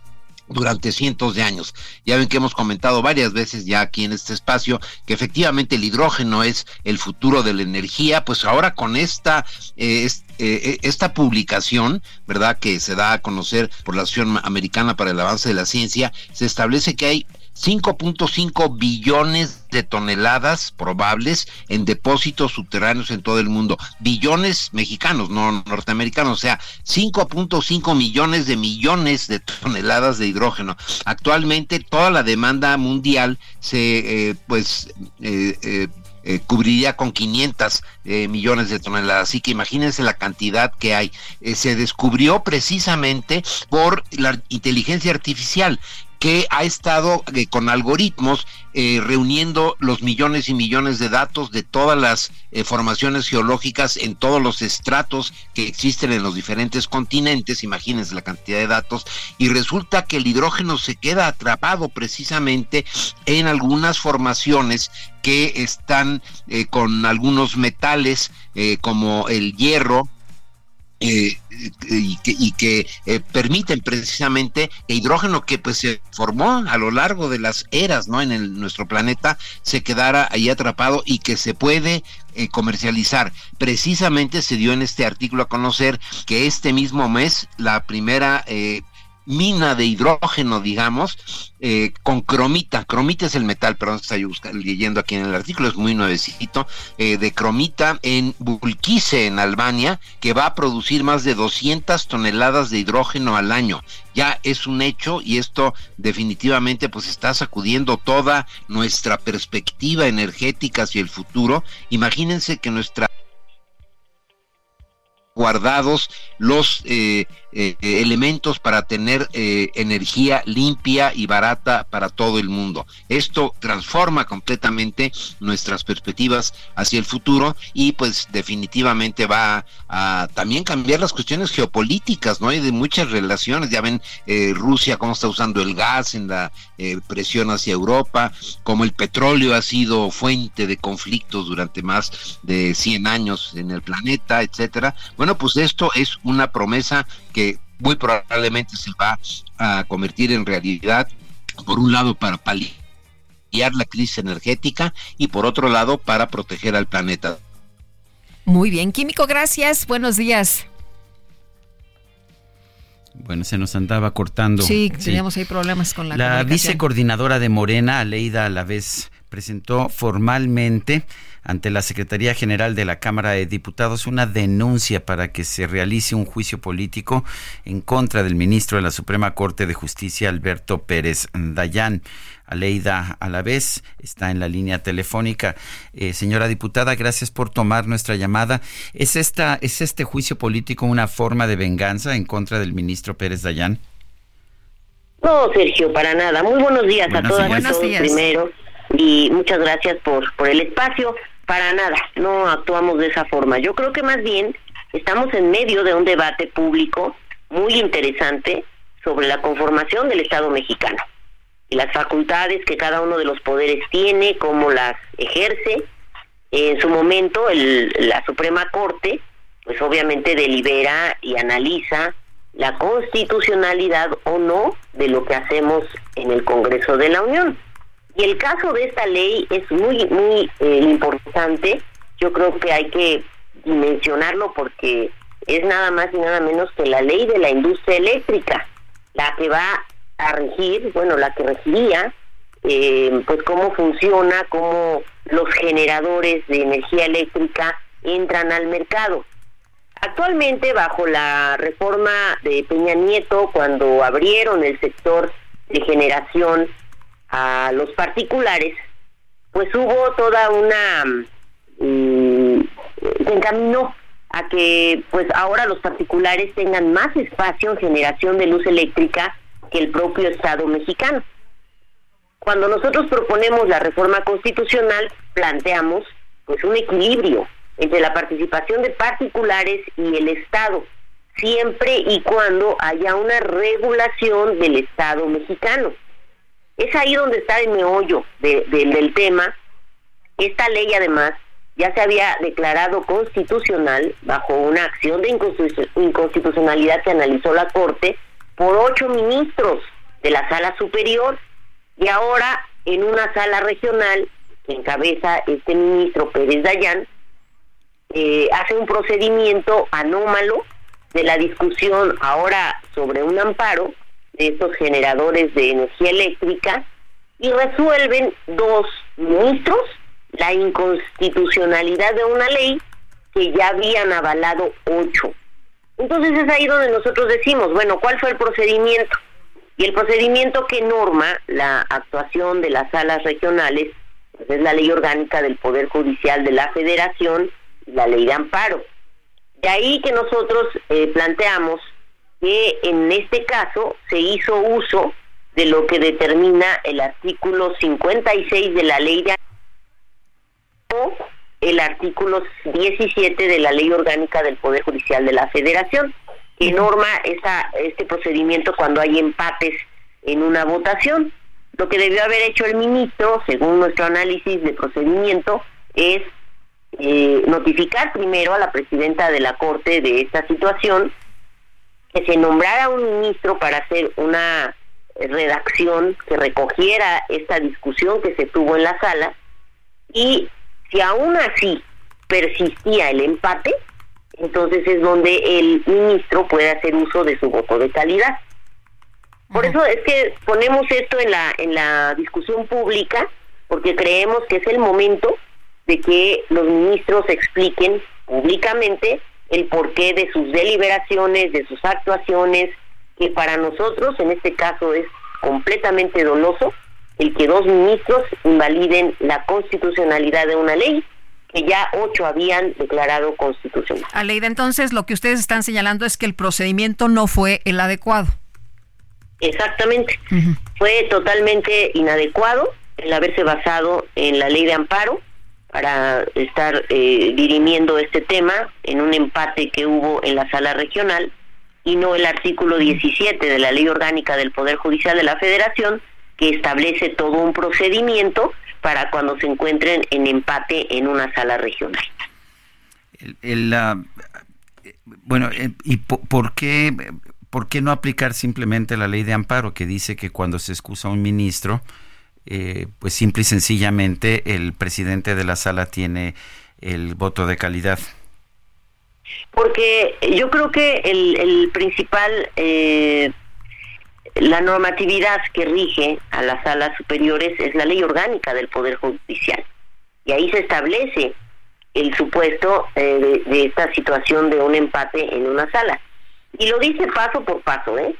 durante cientos de años. Ya ven que hemos comentado varias veces ya aquí en este espacio que efectivamente el hidrógeno es el futuro de la energía, pues ahora con esta, eh, eh, esta publicación, ¿verdad? Que se da a conocer por la Asociación Americana para el Avance de la Ciencia, se establece que hay 5.5 billones de toneladas probables en depósitos subterráneos en todo el mundo. Billones mexicanos, no norteamericanos, o sea, 5.5 millones de millones de toneladas de hidrógeno. Actualmente toda la demanda mundial se, eh, pues, eh, eh, cubriría con 500 millones de toneladas. Así que imagínense la cantidad que hay. se descubrió precisamente por la inteligencia artificial que ha estado eh, con algoritmos eh, reuniendo los millones y millones de datos de todas las eh, formaciones geológicas en todos los estratos que existen en los diferentes continentes, imagínense la cantidad de datos, y resulta que el hidrógeno se queda atrapado precisamente en algunas formaciones que están con algunos metales como el hierro, eh, y que, eh, permiten precisamente el hidrógeno que pues se formó a lo largo de las eras no en nuestro planeta se quedara ahí atrapado y que se puede eh, comercializar. Precisamente se dio en este artículo a conocer que este mismo mes la primera mina de hidrógeno, digamos, eh, con cromita. Cromita es el metal, perdón, estoy leyendo aquí en el artículo, es muy nuevecito, eh, de cromita en Bulquice, en Albania, que va a producir más de 200 toneladas de hidrógeno al año. Ya es un hecho y esto definitivamente pues está sacudiendo toda nuestra perspectiva energética hacia el futuro. Imagínense que nuestra guardados los eh, eh, elementos para tener eh, energía limpia y barata para todo el mundo. Esto transforma completamente nuestras perspectivas hacia el futuro y pues definitivamente va a, también cambiar las cuestiones geopolíticas, ¿no? Hay de muchas relaciones, ya ven eh, Rusia cómo está usando el gas en la presión hacia Europa, como el petróleo ha sido fuente de conflictos durante más de 100 años en el planeta, etcétera. Bueno, pues esto es una promesa que muy probablemente se va a convertir en realidad, por un lado para paliar la crisis energética y por otro lado para proteger al planeta. Muy bien, Químico, gracias. Buenos días. Bueno, se nos andaba cortando. Sí, teníamos ahí problemas con la La vicecoordinadora de Morena, Aleida vez presentó formalmente ante la Secretaría General de la Cámara de Diputados una denuncia para que se realice un juicio político en contra del ministro de la Suprema Corte de Justicia, Alberto Pérez Dayán. Aleida vez está en la línea telefónica. Eh, señora diputada, gracias por tomar nuestra llamada. ¿Es, esta, ¿Es este juicio político una forma de venganza en contra del ministro Pérez Dayán? No, Sergio, para nada. Muy buenos días a todas y todos primero y muchas gracias por, por el espacio. Para nada, no actuamos de esa forma. Yo creo que más bien estamos en medio de un debate público muy interesante sobre la conformación del Estado mexicano y las facultades que cada uno de los poderes tiene, cómo las ejerce. En su momento, el, la Suprema Corte, pues obviamente delibera y analiza la constitucionalidad o no de lo que hacemos en el Congreso de la Unión. Y el caso de esta ley es muy, muy eh, importante. Yo creo que hay que dimensionarlo porque es nada más y nada menos que la ley de la industria eléctrica, la que va a regir, bueno, la que regiría, eh, pues cómo funciona, cómo los generadores de energía eléctrica entran al mercado. Actualmente, bajo la reforma de Peña Nieto, cuando abrieron el sector de generación a los particulares, pues hubo toda una... Mm, se encaminó a que pues ahora los particulares tengan más espacio en generación de luz eléctrica que el propio Estado mexicano. Cuando nosotros proponemos la reforma constitucional, planteamos pues un equilibrio entre la participación de particulares y el Estado, siempre y cuando haya una regulación del Estado mexicano. Es ahí donde está el meollo del tema. Esta ley además ya se había declarado constitucional bajo una acción de inconstitucionalidad que analizó la Corte por ocho ministros de la sala superior y ahora en una sala regional que encabeza este ministro Pérez Dayán eh, hace un procedimiento anómalo de la discusión ahora sobre un amparo de estos generadores de energía eléctrica y resuelven dos ministros la inconstitucionalidad de una ley que ya habían avalado ocho. Entonces es ahí donde nosotros decimos, bueno, ¿cuál fue el procedimiento? Y el procedimiento que norma la actuación de las salas regionales pues es la ley orgánica del Poder Judicial de la Federación y la ley de amparo. De ahí que nosotros eh, planteamos que en este caso se hizo uso de lo que determina el artículo 56 de la ley de o el artículo 17 de la ley orgánica del Poder Judicial de la Federación, que norma esa, este procedimiento cuando hay empates en una votación. Lo que debió haber hecho el ministro, según nuestro análisis de procedimiento, es eh, notificar primero a la presidenta de la Corte de esta situación que se nombrara un ministro para hacer una redacción que recogiera esta discusión que se tuvo en la sala y si aún así persistía el empate, entonces es donde el ministro puede hacer uso de su voto de calidad. Por eso es que ponemos esto en la en la discusión pública porque creemos que es el momento de que los ministros expliquen públicamente el porqué de sus deliberaciones, de sus actuaciones, que para nosotros en este caso es completamente doloso el que dos ministros invaliden la constitucionalidad de una ley que ya ocho habían declarado constitucional. Aleida, entonces lo que ustedes están señalando es que el procedimiento no fue el adecuado. Exactamente. Fue totalmente inadecuado el haberse basado en la ley de amparo para estar eh, dirimiendo este tema en un empate que hubo en la sala regional y no el artículo 17 de la ley orgánica del Poder Judicial de la Federación que establece todo un procedimiento para cuando se encuentren en empate en una sala regional. bueno, eh, ¿y por qué, por qué no aplicar simplemente la ley de amparo que dice que cuando se excusa un ministro, eh, pues simple y sencillamente el presidente de la sala tiene el voto de calidad? Porque yo creo que el, principal, eh, la normatividad que rige a las salas superiores es la ley orgánica del Poder Judicial. Y ahí se establece el supuesto eh, de, de, esta situación de un empate en una sala. Y lo dice paso por paso, ¿eh?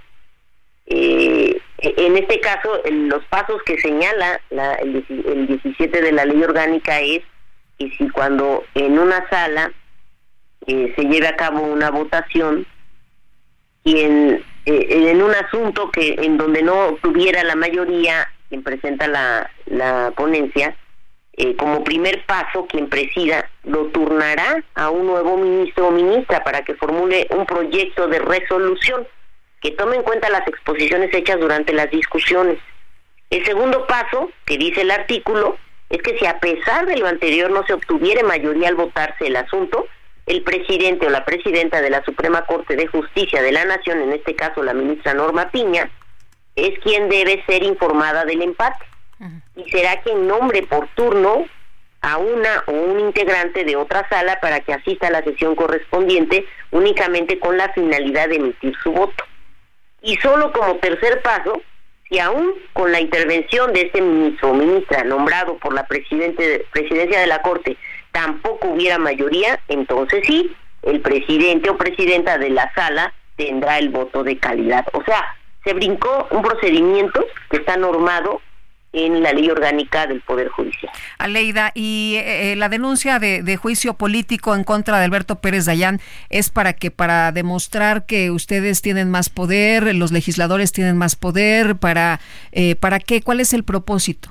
Eh, en este caso, los pasos que señala el, 17 de la ley orgánica es que si cuando en una sala eh, se lleve a cabo una votación, quien eh, en un asunto que en donde no tuviera la mayoría quien presenta la, la ponencia, eh, como primer paso, quien presida lo turnará a un nuevo ministro o ministra para que formule un proyecto de resolución que tome en cuenta las exposiciones hechas durante las discusiones. El segundo paso, que dice el artículo, es que si a pesar de lo anterior no se obtuviera mayoría al votarse el asunto, el presidente o la presidenta de la Suprema Corte de Justicia de la Nación, en este caso la ministra Norma Piña, es quien debe ser informada del empate. Y será quien nombre por turno a una o un integrante de otra sala para que asista a la sesión correspondiente únicamente con la finalidad de emitir su voto. Y solo como tercer paso, si aún con la intervención de este ministro o ministra nombrado por la presidente, presidencia de la Corte tampoco hubiera mayoría, entonces sí, el presidente o presidenta de la sala tendrá el voto de calidad. O sea, se brincó un procedimiento que está normado en la ley orgánica del Poder Judicial. Aleida, y eh, eh, la denuncia de, juicio político en contra de Alberto Pérez Dayán es para que, para demostrar que ustedes tienen más poder, los legisladores tienen más poder, para, eh, ¿para qué? ¿Cuál es el propósito?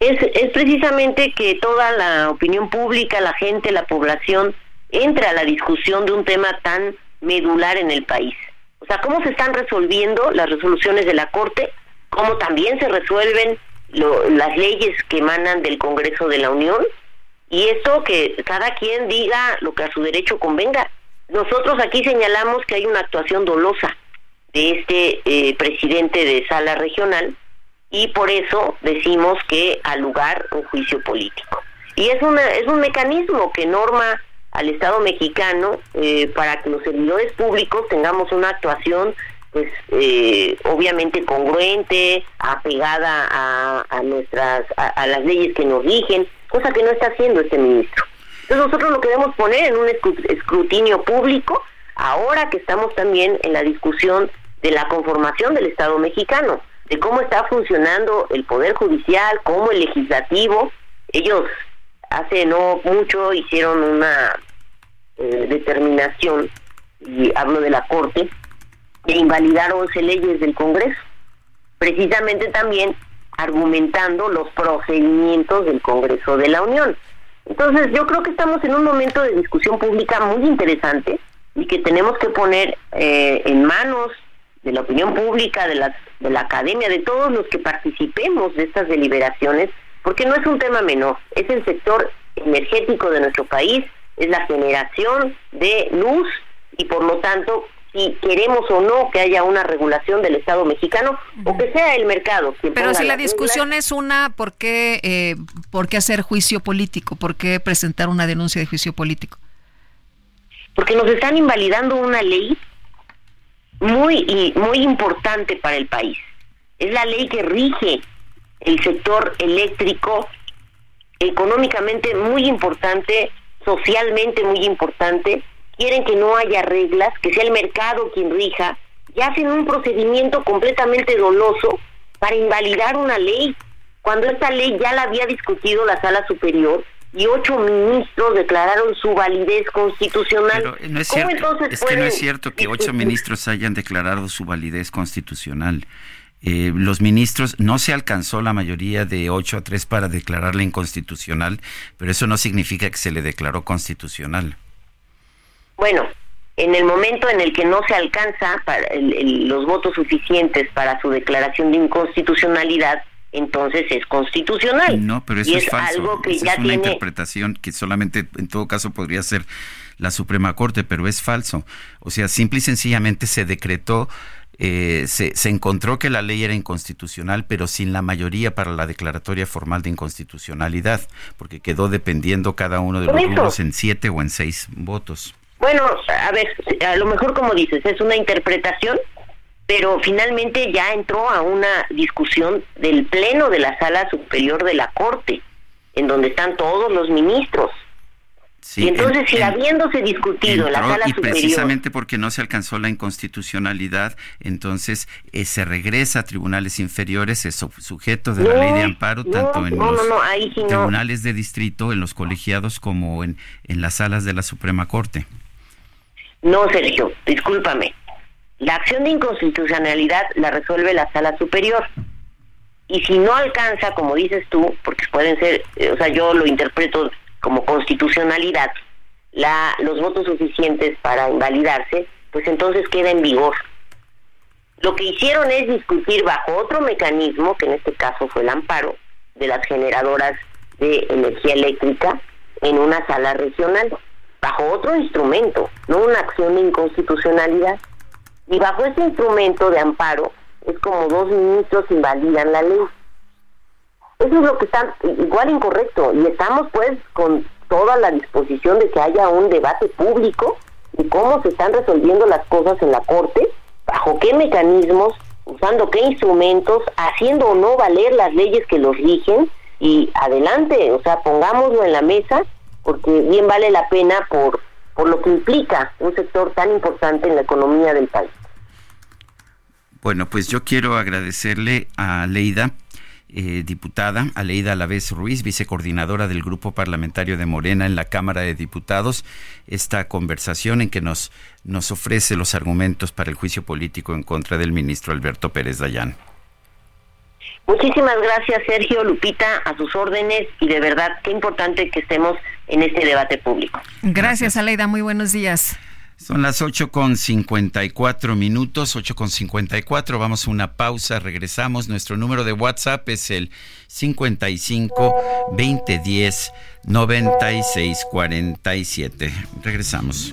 Es, es precisamente que toda la opinión pública, la gente, la población, entre a la discusión de un tema tan medular en el país. O sea, cómo se están resolviendo las resoluciones de la Corte cómo también se resuelven las leyes que emanan del Congreso de la Unión y esto que cada quien diga lo que a su derecho convenga. Nosotros aquí señalamos que hay una actuación dolosa de este eh, presidente de sala regional y por eso decimos que al lugar un juicio político. Y es, una, es un mecanismo que norma al Estado mexicano eh, para que los servidores públicos tengamos una actuación pues eh, obviamente congruente, apegada a, nuestras a, las leyes que nos rigen, cosa que no está haciendo este ministro. Entonces nosotros lo queremos poner en un escrutinio público ahora que estamos también en la discusión de la conformación del Estado mexicano, de cómo está funcionando el poder judicial, cómo el legislativo. Ellos hace no mucho hicieron una eh, determinación y hablo de la Corte de invalidar 11 leyes del Congreso, precisamente también argumentando los procedimientos del Congreso de la Unión. Entonces yo creo que estamos en un momento de discusión pública muy interesante y que tenemos que poner eh, en manos de la opinión pública, de la, de la academia, de todos los que participemos de estas deliberaciones, porque no es un tema menor, es el sector energético de nuestro país, es la generación de luz y por lo tanto si queremos o no que haya una regulación del Estado mexicano o que sea el mercado. Pero si la, discusión es una, ¿por qué, eh, ¿por qué hacer juicio político? ¿Por qué presentar una denuncia de juicio político? Porque nos están invalidando una ley muy, muy importante para el país. Es la ley que rige el sector eléctrico, económicamente muy importante, socialmente muy importante, quieren que no haya reglas, que sea el mercado quien rija, y hacen un procedimiento completamente doloso para invalidar una ley, cuando esta ley ya la había discutido la sala superior y ocho ministros declararon su validez constitucional. Pero no es cierto, es que no es cierto que ocho ministros hayan declarado su validez constitucional. Eh, los ministros, no se alcanzó la mayoría de ocho a tres para declararla inconstitucional, pero eso no significa que se le declaró constitucional. Bueno, en el momento en el que no se alcanza para los votos suficientes para su declaración de inconstitucionalidad, entonces es constitucional. No, pero eso es, falso. Algo que es una interpretación que solamente en todo caso podría ser la Suprema Corte, pero es falso. O sea, simple y sencillamente se decretó eh, se, se, encontró que la ley era inconstitucional, pero sin la mayoría para la declaratoria formal de inconstitucionalidad, porque quedó dependiendo cada uno de los grupos en siete o en seis votos. Bueno, a ver, a lo mejor como dices, es una interpretación, pero finalmente ya entró a una discusión del Pleno de la Sala Superior de la Corte, en donde están todos los ministros y entonces, si habiéndose discutido la sala y precisamente porque no se alcanzó la inconstitucionalidad, entonces eh, se regresa a tribunales inferiores, es sujeto de la ley de amparo, tanto en los tribunales de distrito, en los colegiados, como en, en las salas de la Suprema Corte. No, Sergio, discúlpame. La acción de inconstitucionalidad la resuelve la sala superior. Y si no alcanza, como dices tú, porque pueden ser, eh, o sea, yo lo interpreto como constitucionalidad la, los votos suficientes para invalidarse, pues entonces queda en vigor. Lo que hicieron es discutir bajo otro mecanismo, que en este caso fue el amparo de las generadoras de energía eléctrica en una sala regional, bajo otro instrumento, no una acción de inconstitucionalidad. Y bajo ese instrumento de amparo es como dos ministros invalidan la ley. Eso es lo que está igual incorrecto y estamos pues con toda la disposición de que haya un debate público de cómo se están resolviendo las cosas en la Corte, bajo qué mecanismos, usando qué instrumentos, haciendo o no valer las leyes que los rigen y adelante, o sea, pongámoslo en la mesa porque bien vale la pena por, por lo que implica un sector tan importante en la economía del país. Bueno, pues yo quiero agradecerle a Leida eh, diputada Aleida Alavés Ruiz, vicecoordinadora del Grupo Parlamentario de Morena en la Cámara de Diputados, esta conversación en que nos, nos ofrece los argumentos para el juicio político en contra del ministro Alberto Pérez Dayán. Muchísimas gracias, Sergio Lupita, a sus órdenes y de verdad qué importante que estemos en este debate público. Gracias, Aleida, muy buenos días. Son las 8 con 54 minutos, 8 con 54. Vamos a una pausa, regresamos. Nuestro número de WhatsApp es el 55 2010 9647. Regresamos.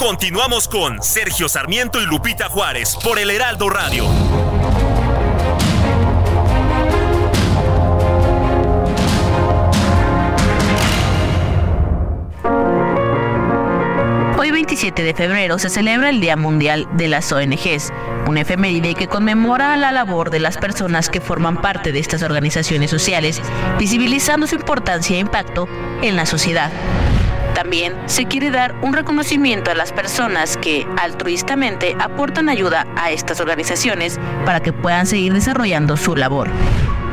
Continuamos con Sergio Sarmiento y Lupita Juárez por el Heraldo Radio. Hoy 27 de febrero se celebra el Día Mundial de las ONGs, un efeméride que conmemora la labor de las personas que forman parte de estas organizaciones sociales, visibilizando su importancia e impacto en la sociedad. También se quiere dar un reconocimiento a las personas que altruistamente aportan ayuda a estas organizaciones para que puedan seguir desarrollando su labor.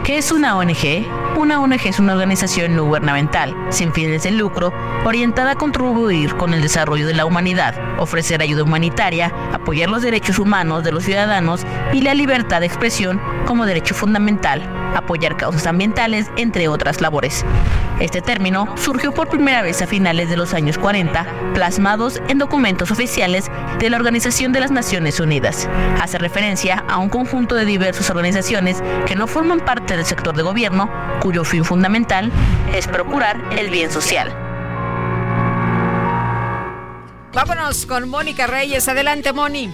¿Qué es una ONG? Una ONG es una organización no gubernamental, sin fines de lucro, orientada a contribuir con el desarrollo de la humanidad, ofrecer ayuda humanitaria, apoyar los derechos humanos de los ciudadanos y la libertad de expresión como derecho fundamental, apoyar causas ambientales, entre otras labores. Este término surgió por primera vez a finales de los años 40, plasmados en documentos oficiales de la Organización de las Naciones Unidas. Hace referencia a un conjunto de diversas organizaciones que no forman parte del sector de gobierno, cuyo fin fundamental es procurar el bien social. Vámonos con Mónica Reyes. Adelante, Moni.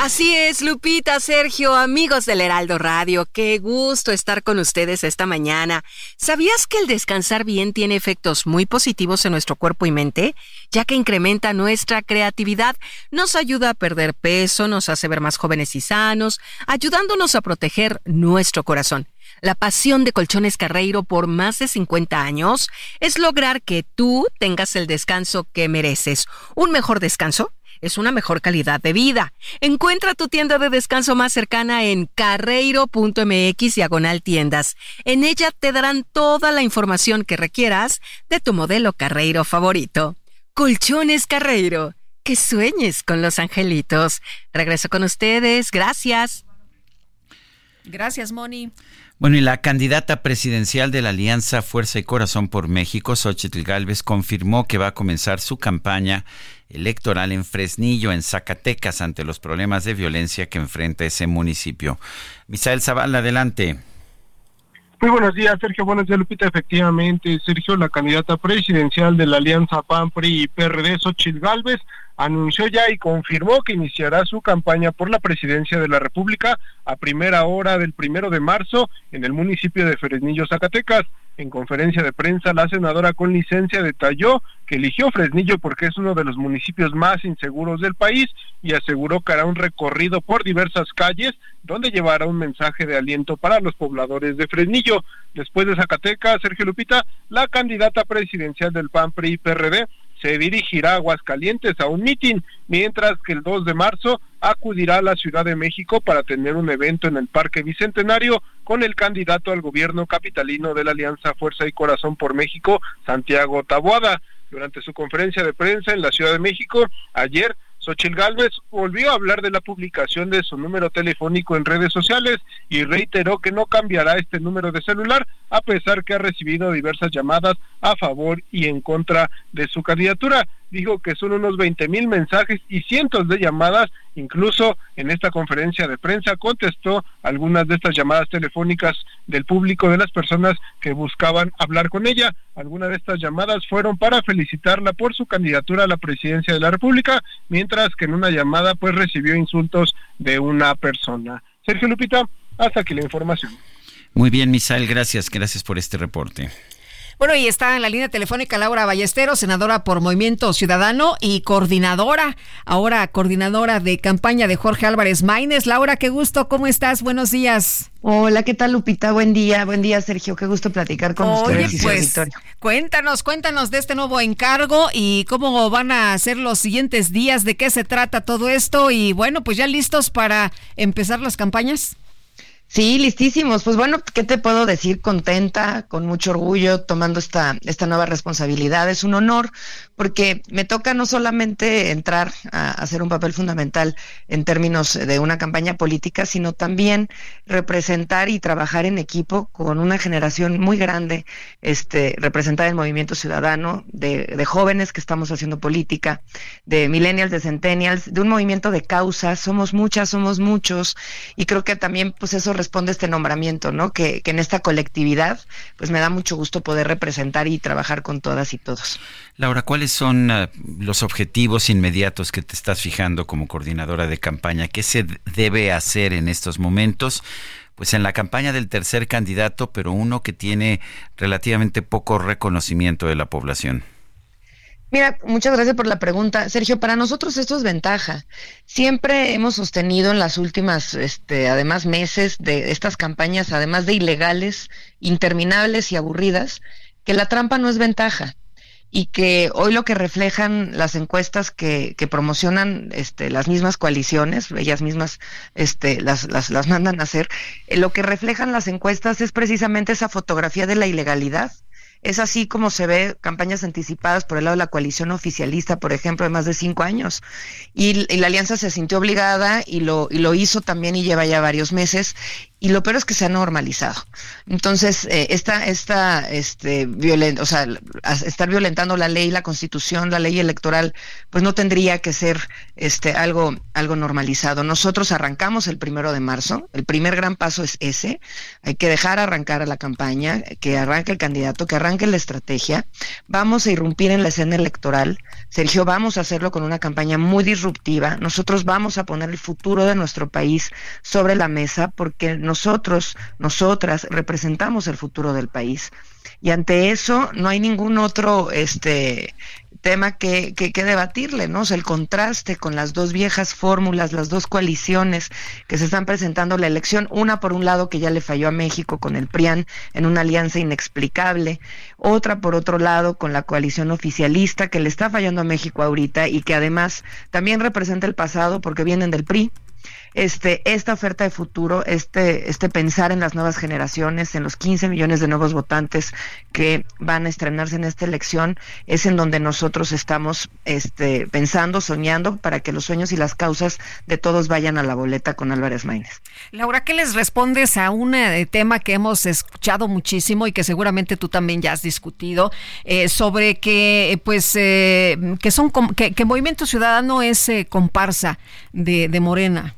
Así es, Lupita, Sergio, amigos del Heraldo Radio, qué gusto estar con ustedes esta mañana. ¿Sabías que el descansar bien tiene efectos muy positivos en nuestro cuerpo y mente? Ya que incrementa nuestra creatividad, nos ayuda a perder peso, nos hace ver más jóvenes y sanos, ayudándonos a proteger nuestro corazón. La pasión de Colchones Carreiro por más de 50 años es lograr que tú tengas el descanso que mereces. ¿Un mejor descanso? Es una mejor calidad de vida. Encuentra tu tienda de descanso más cercana en carreiro.mx diagonal tiendas. En ella te darán toda la información que requieras de tu modelo Carreiro favorito. Colchones Carreiro. Que sueñes con los angelitos. Regreso con ustedes. Gracias. Gracias, Moni. Bueno, y la candidata presidencial de la Alianza Fuerza y Corazón por México, Xochitl Gálvez, confirmó que va a comenzar su campaña electoral en Fresnillo, en Zacatecas, ante los problemas de violencia que enfrenta ese municipio. Misael Zavala, adelante. Muy buenos días, Sergio. Buenos días, Lupita. Efectivamente, Sergio, la candidata presidencial de la Alianza PAN, PRI y PRD, Xochitl Galvez, anunció ya y confirmó que iniciará su campaña por la presidencia de la República a primera hora del primero de marzo en el municipio de Fresnillo, Zacatecas. En conferencia de prensa, la senadora con licencia detalló que eligió Fresnillo porque es uno de los municipios más inseguros del país y aseguró que hará un recorrido por diversas calles donde llevará un mensaje de aliento para los pobladores de Fresnillo. Después de Zacatecas, Sergio Lupita, la candidata presidencial del PAN PRI PRD se dirigirá a Aguascalientes a un mitin, mientras que el 2 de marzo acudirá a la Ciudad de México para tener un evento en el Parque Bicentenario con el candidato al gobierno capitalino de la Alianza Fuerza y Corazón por México, Santiago Taboada. Durante su conferencia de prensa en la Ciudad de México, ayer Xochil Gálvez volvió a hablar de la publicación de su número telefónico en redes sociales y reiteró que no cambiará este número de celular a pesar que ha recibido diversas llamadas a favor y en contra de su candidatura dijo que son unos 20 mil mensajes y cientos de llamadas. Incluso en esta conferencia de prensa contestó algunas de estas llamadas telefónicas del público de las personas que buscaban hablar con ella. Algunas de estas llamadas fueron para felicitarla por su candidatura a la presidencia de la República, mientras que en una llamada pues recibió insultos de una persona. Sergio Lupita, hasta aquí la información. Muy bien, Misael, gracias, gracias por este reporte. Bueno, y está en la línea telefónica Laura Ballestero, senadora por Movimiento Ciudadano y coordinadora, ahora coordinadora de campaña de Jorge Álvarez Maínez. Laura, qué gusto, ¿cómo estás? Buenos días. Hola, ¿qué tal Lupita? Buen día, buen día Sergio, qué gusto platicar con Oye, ustedes. Pues, cuéntanos, cuéntanos de este nuevo encargo y cómo van a ser los siguientes días, de qué se trata todo esto y bueno, pues ya listos para empezar las campañas. Sí, listísimos. Pues bueno, ¿qué te puedo decir? Contenta, con mucho orgullo, tomando esta, esta nueva responsabilidad. Es un honor porque me toca no solamente entrar a hacer un papel fundamental en términos de una campaña política, sino también representar y trabajar en equipo con una generación muy grande, este, representar el movimiento ciudadano, de, de jóvenes que estamos haciendo política, de millennials, de centennials, de un movimiento de causas. Somos muchas, somos muchos, y creo que también, pues eso responde este nombramiento, ¿no? Que, en esta colectividad, pues me da mucho gusto poder representar y trabajar con todas y todos. Laura, ¿cuáles son uh, los objetivos inmediatos que te estás fijando como coordinadora de campaña? ¿Qué se debe hacer en estos momentos? Pues en la campaña del tercer candidato, pero uno que tiene relativamente poco reconocimiento de la población. Mira, muchas gracias por la pregunta. Sergio, para nosotros esto es ventaja. Siempre hemos sostenido en las últimas, este, además, meses de estas campañas, además de ilegales, interminables y aburridas, que la trampa no es ventaja y que hoy lo que reflejan las encuestas que, que promocionan este, las mismas coaliciones, ellas mismas este, las, las, las mandan a hacer, eh, lo que reflejan las encuestas es precisamente esa fotografía de la ilegalidad es así como se ve campañas anticipadas por el lado de la coalición oficialista, por ejemplo, de más de cinco años. Y, la alianza se sintió obligada y lo, y lo hizo también y lleva ya varios meses. Y lo peor es que se ha normalizado. Entonces, eh, esta, esta, este, violent, o sea, estar violentando la ley, la constitución, la ley electoral, pues no tendría que ser este, algo, algo normalizado. Nosotros arrancamos el primero de marzo, el primer gran paso es ese, hay que dejar arrancar a la campaña, que arranque el candidato, que arranque la estrategia, vamos a irrumpir en la escena electoral, Sergio, vamos a hacerlo con una campaña muy disruptiva, nosotros vamos a poner el futuro de nuestro país sobre la mesa porque nosotros, nosotras representamos el futuro del país. Y ante eso no hay ningún otro este tema que, que, debatirle, ¿no? el contraste con las dos viejas fórmulas, las dos coaliciones que se están presentando en la elección, una por un lado que ya le falló a México con el PRIAN en una alianza inexplicable, otra por otro lado con la coalición oficialista que le está fallando a México ahorita y que además también representa el pasado porque vienen del PRI, este, esta oferta de futuro, este, este pensar en las nuevas generaciones, en los 15 millones de nuevos votantes que van a estrenarse en esta elección, es en donde nosotros estamos este, pensando, soñando para que los sueños y las causas de todos vayan a la boleta con Álvarez Maínez. Laura, ¿qué les respondes a un eh, tema que hemos escuchado muchísimo y que seguramente tú también ya has discutido eh, sobre que, pues, eh, que son que, que Movimiento Ciudadano es comparsa de, de Morena?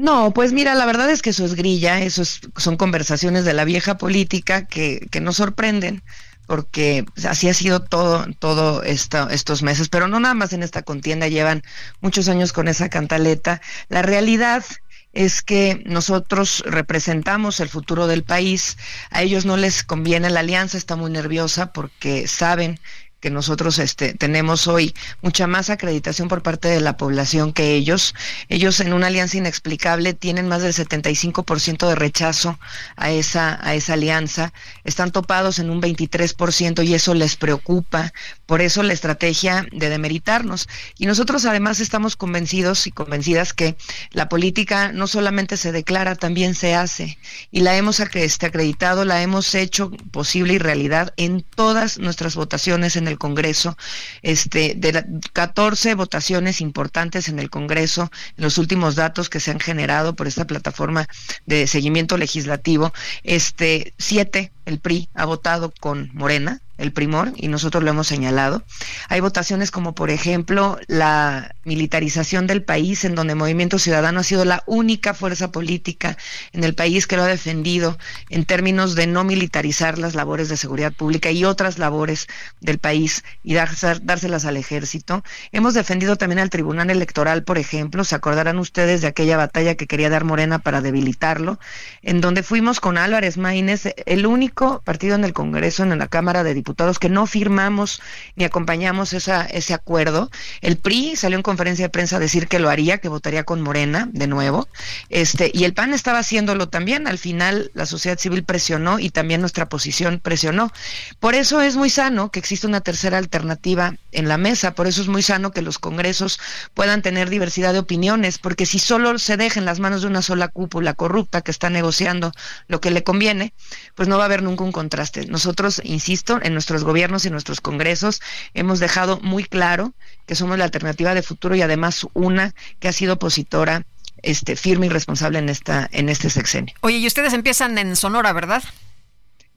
No, pues mira, la verdad es que eso es grilla, eso son conversaciones de la vieja política que, que nos sorprenden, porque así ha sido todo, todo estos meses, pero no nada más en esta contienda, llevan muchos años con esa cantaleta. La realidad es que nosotros representamos el futuro del país, a ellos no les conviene la alianza, está muy nerviosa porque saben que nosotros este, tenemos hoy mucha más acreditación por parte de la población que ellos. Ellos en una alianza inexplicable tienen más del 75% de rechazo a esa, a esa alianza. Están topados en un 23% y eso les preocupa. Por eso la estrategia de demeritarnos. Y nosotros además estamos convencidos y convencidas que la política no solamente se declara, también se hace. Y la hemos este, acreditado, la hemos hecho posible y realidad en todas nuestras votaciones en el Congreso, este, de 14 votaciones importantes en el Congreso, en los últimos datos que se han generado por esta plataforma de seguimiento legislativo, este, siete el PRI ha votado con Morena, el primor, y nosotros lo hemos señalado. Hay votaciones como, por ejemplo, la militarización del país, en donde Movimiento Ciudadano ha sido la única fuerza política en el país que lo ha defendido en términos de no militarizar las labores de seguridad pública y otras labores del país y dárselas al ejército. Hemos defendido también al Tribunal Electoral, por ejemplo, se acordarán ustedes de aquella batalla que quería dar Morena para debilitarlo, en donde fuimos con Álvarez Maínez, el único partido en el Congreso, en la Cámara de Diputados, que no firmamos ni acompañamos ese acuerdo. El PRI salió en conferencia de prensa a decir que lo haría, que votaría con Morena de nuevo. Este, y el PAN estaba haciéndolo también. Al final la sociedad civil presionó y también nuestra posición presionó. Por eso es muy sano que exista una tercera alternativa en la mesa. Por eso es muy sano que los congresos puedan tener diversidad de opiniones, porque si solo se deja en las manos de una sola cúpula corrupta que está negociando lo que le conviene, pues no va a haber nunca un contraste. Nosotros, insisto, en nuestros gobiernos y nuestros congresos hemos dejado muy claro que somos la alternativa de futuro y además una que ha sido opositora este firme y responsable en esta en este sexenio. Oye, y ustedes empiezan en Sonora, ¿verdad?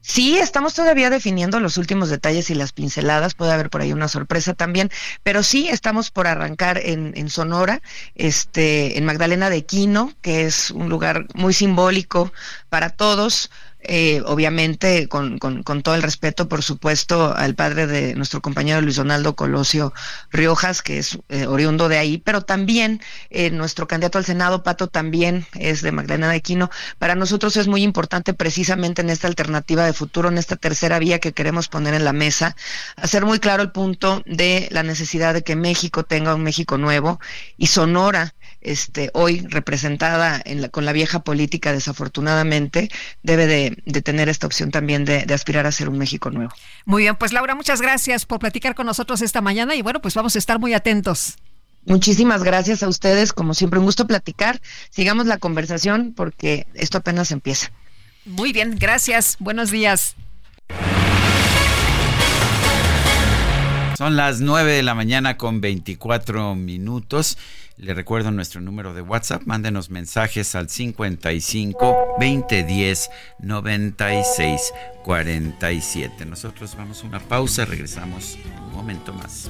Sí, estamos todavía definiendo los últimos detalles y las pinceladas, puede haber por ahí una sorpresa también, pero sí estamos por arrancar en, en Sonora, este, en Magdalena de Quino, que es un lugar muy simbólico para todos, eh, obviamente con, todo el respeto, por supuesto, al padre de nuestro compañero Luis Donaldo Colosio Riojas, que es eh, oriundo de ahí, pero también eh, nuestro candidato al Senado, Pato, también es de Magdalena de Quino. Para nosotros es muy importante precisamente en esta alternativa de futuro, en esta tercera vía que queremos poner en la mesa, hacer muy claro el punto de la necesidad de que México tenga un México nuevo y Sonora este, hoy representada con la vieja política, desafortunadamente, debe de, tener esta opción también de, de, aspirar a ser un México nuevo. Muy bien, pues Laura, muchas gracias por platicar con nosotros esta mañana y bueno, pues vamos a estar muy atentos. Muchísimas gracias a ustedes, como siempre, un gusto platicar. Sigamos la conversación porque esto apenas empieza. Muy bien, gracias. Buenos días. Son las 9 de la mañana con 24 minutos. Le recuerdo nuestro número de WhatsApp. Mándenos mensajes al 55 2010 96 47. Nosotros vamos a una pausa. Regresamos un momento más.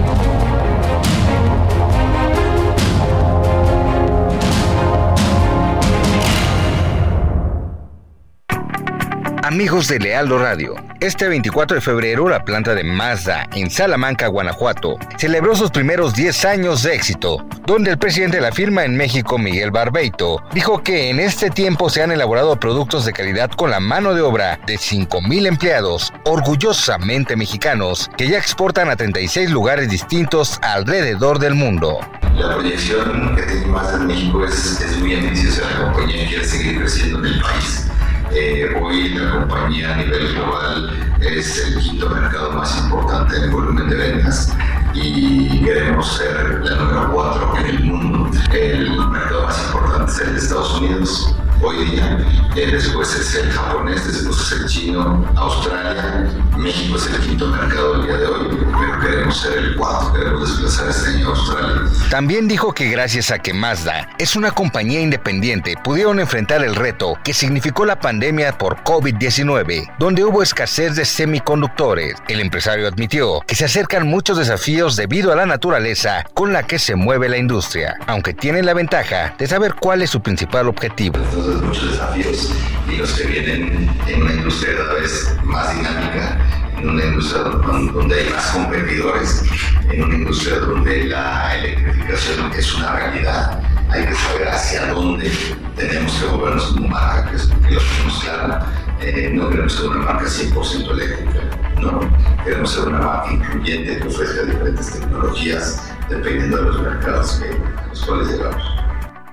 Amigos de Lealdo Radio, este 24 de febrero la planta de Mazda en Salamanca, Guanajuato, celebró sus primeros 10 años de éxito, donde el presidente de la firma en México, Miguel Barbeito, dijo que en este tiempo se han elaborado productos de calidad con la mano de obra de 5.000 empleados, orgullosamente mexicanos, que ya exportan a 36 lugares distintos alrededor del mundo. La proyección que tiene Mazda en México es, es muy ambiciosa, la compañía quiere seguir creciendo en el país eh, hoy la compañía a nivel global es el quinto mercado más importante en volumen de ventas y queremos ser la número cuatro en el mundo. El mercado más importante es el de Estados Unidos, hoy día, eh, después es el japonés, después es el chino, Australia, México es el quinto mercado el día de hoy, pero queremos ser el cuarto, queremos desplazar este año a Australia. También dijo que gracias a que Mazda es una compañía independiente, pudieron enfrentar el reto que significó la pandemia por COVID-19, donde hubo escasez de semiconductores. El empresario admitió que se acercan muchos desafíos debido a la naturaleza con la que se mueve la industria, aunque tiene la ventaja de saber cuál es su principal objetivo muchos desafíos y los que vienen en una industria cada vez más dinámica, en una industria donde hay más competidores, en una industria donde la electrificación es una realidad. Hay que saber hacia dónde tenemos que movernos como marca, que, es, que lo tenemos claro. Eh, no queremos ser una marca 100% eléctrica, no. Queremos ser una marca incluyente que ofrezca diferentes tecnologías dependiendo de los mercados que, los cuales llegamos.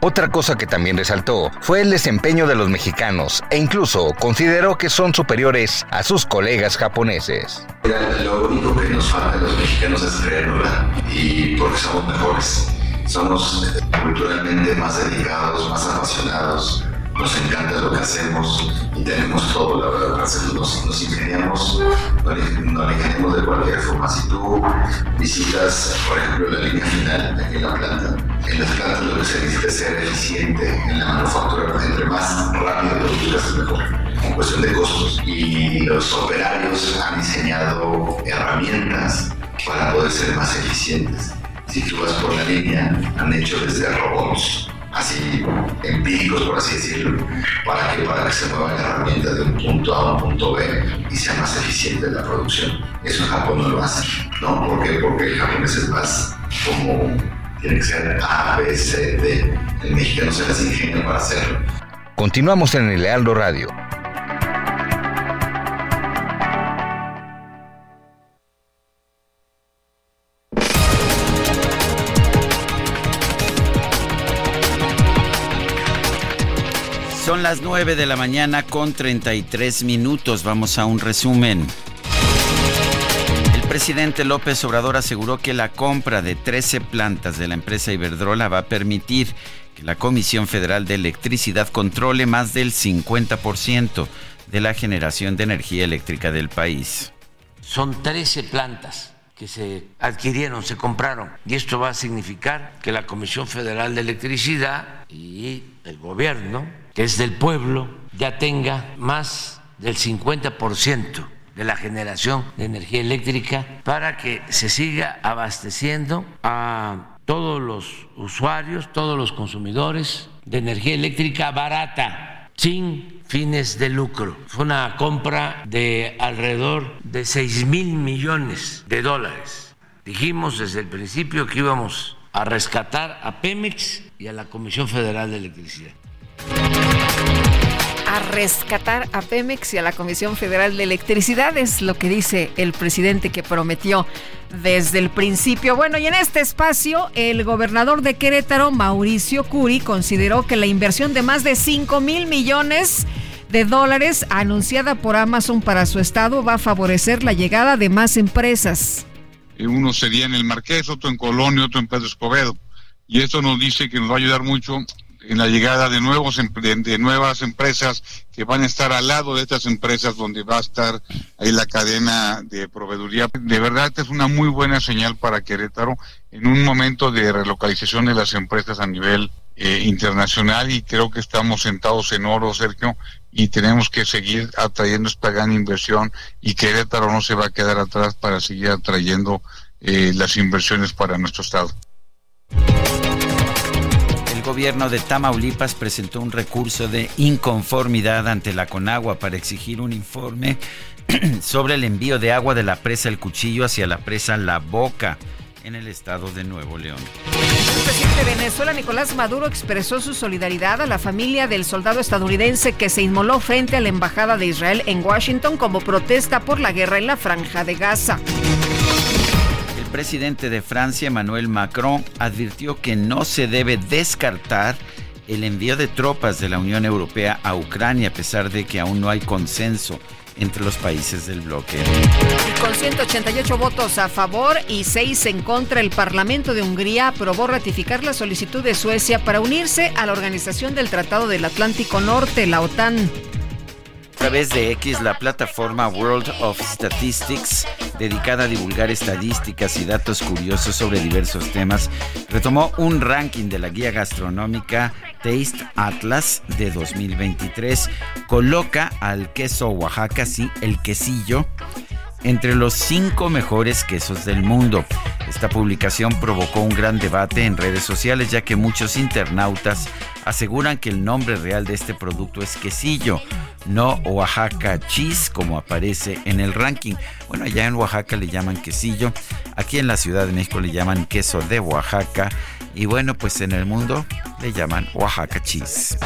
Otra cosa que también resaltó fue el desempeño de los mexicanos e incluso consideró que son superiores a sus colegas japoneses. Lo único que nos falta a los mexicanos es creernosla y porque somos mejores. Somos culturalmente más dedicados, más apasionados, nos encanta lo que hacemos y tenemos todo, la verdad, nos, nos ingeniamos, nos ingeniamos de cualquier forma. Si tú visitas, por ejemplo, la línea final en la planta, en las plantas lo que se necesita es ser eficiente en la manufactura, entre más rápido lo produzcas mejor en cuestión de costos. Y los operarios han diseñado herramientas para poder ser más eficientes. Si tú vas por la línea, han hecho desde robots así empíricos, por así decirlo, para que, para que se mueva la herramienta de un punto A a un punto B y sea más eficiente la producción. Eso en Japón no lo hace, ¿no? ¿Por qué? Porque el japonés es más como tiene que ser A, B, C, D. El mexicano se las ingenia para hacerlo. Continuamos en el Lealdo Radio. Las 9 de la mañana con 33 minutos. Vamos a un resumen. El presidente López Obrador aseguró que la compra de 13 plantas de la empresa Iberdrola va a permitir que la Comisión Federal de Electricidad controle más del 50% de la generación de energía eléctrica del país. Son 13 plantas que se adquirieron, se compraron. Y esto va a significar que la Comisión Federal de Electricidad y el gobierno que es del pueblo, ya tenga más del 50% de la generación de energía eléctrica para que se siga abasteciendo a todos los usuarios, todos los consumidores de energía eléctrica barata, sin fines de lucro. Fue una compra de alrededor de 6 mil millones de dólares. Dijimos desde el principio que íbamos a rescatar a Pemex y a la Comisión Federal de Electricidad. A rescatar a Pemex y a la Comisión Federal de Electricidad, es lo que dice el presidente que prometió desde el principio. Bueno, y en este espacio, el gobernador de Querétaro, Mauricio Curi, consideró que la inversión de más de 5 mil millones de dólares anunciada por Amazon para su estado va a favorecer la llegada de más empresas. Uno sería en el Marqués, otro en Colonia, otro en Pedro Escobedo. Y esto nos dice que nos va a ayudar mucho en la llegada de nuevos de, nuevas empresas que van a estar al lado de estas empresas donde va a estar ahí la cadena de proveeduría. De verdad es una muy buena señal para Querétaro en un momento de relocalización de las empresas a nivel eh, internacional y creo que estamos sentados en oro, Sergio, y tenemos que seguir atrayendo esta gran inversión y Querétaro no se va a quedar atrás para seguir atrayendo eh, las inversiones para nuestro estado. Gobierno de Tamaulipas presentó un recurso de inconformidad ante la Conagua para exigir un informe <clears throat> sobre el envío de agua de la presa El Cuchillo hacia la presa La Boca en el estado de Nuevo León. El presidente de Venezuela, Nicolás Maduro, expresó su solidaridad a la familia del soldado estadounidense que se inmoló frente a la Embajada de Israel en Washington como protesta por la guerra en la franja de Gaza. El presidente de Francia, Emmanuel Macron, advirtió que no se debe descartar el envío de tropas de la Unión Europea a Ucrania a pesar de que aún no hay consenso entre los países del bloque. con 188 votos a favor y 6 en contra, el Parlamento de Hungría aprobó ratificar la solicitud de Suecia para unirse a la Organización del Tratado del Atlántico Norte, la OTAN. Través de X, la plataforma World of Statistics, dedicada a divulgar estadísticas y datos curiosos sobre diversos temas, retomó un ranking de la guía gastronómica Taste Atlas de 2023. Coloca al queso Oaxaca, sí, el quesillo, entre los cinco mejores quesos del mundo. Esta publicación provocó un gran debate en redes sociales ya que muchos internautas aseguran que el nombre real de este producto es quesillo, no Oaxaca Cheese como aparece en el ranking. Bueno, allá en Oaxaca le llaman quesillo, aquí en la Ciudad de México le llaman queso de Oaxaca y bueno, pues en el mundo le llaman Oaxaca Cheese.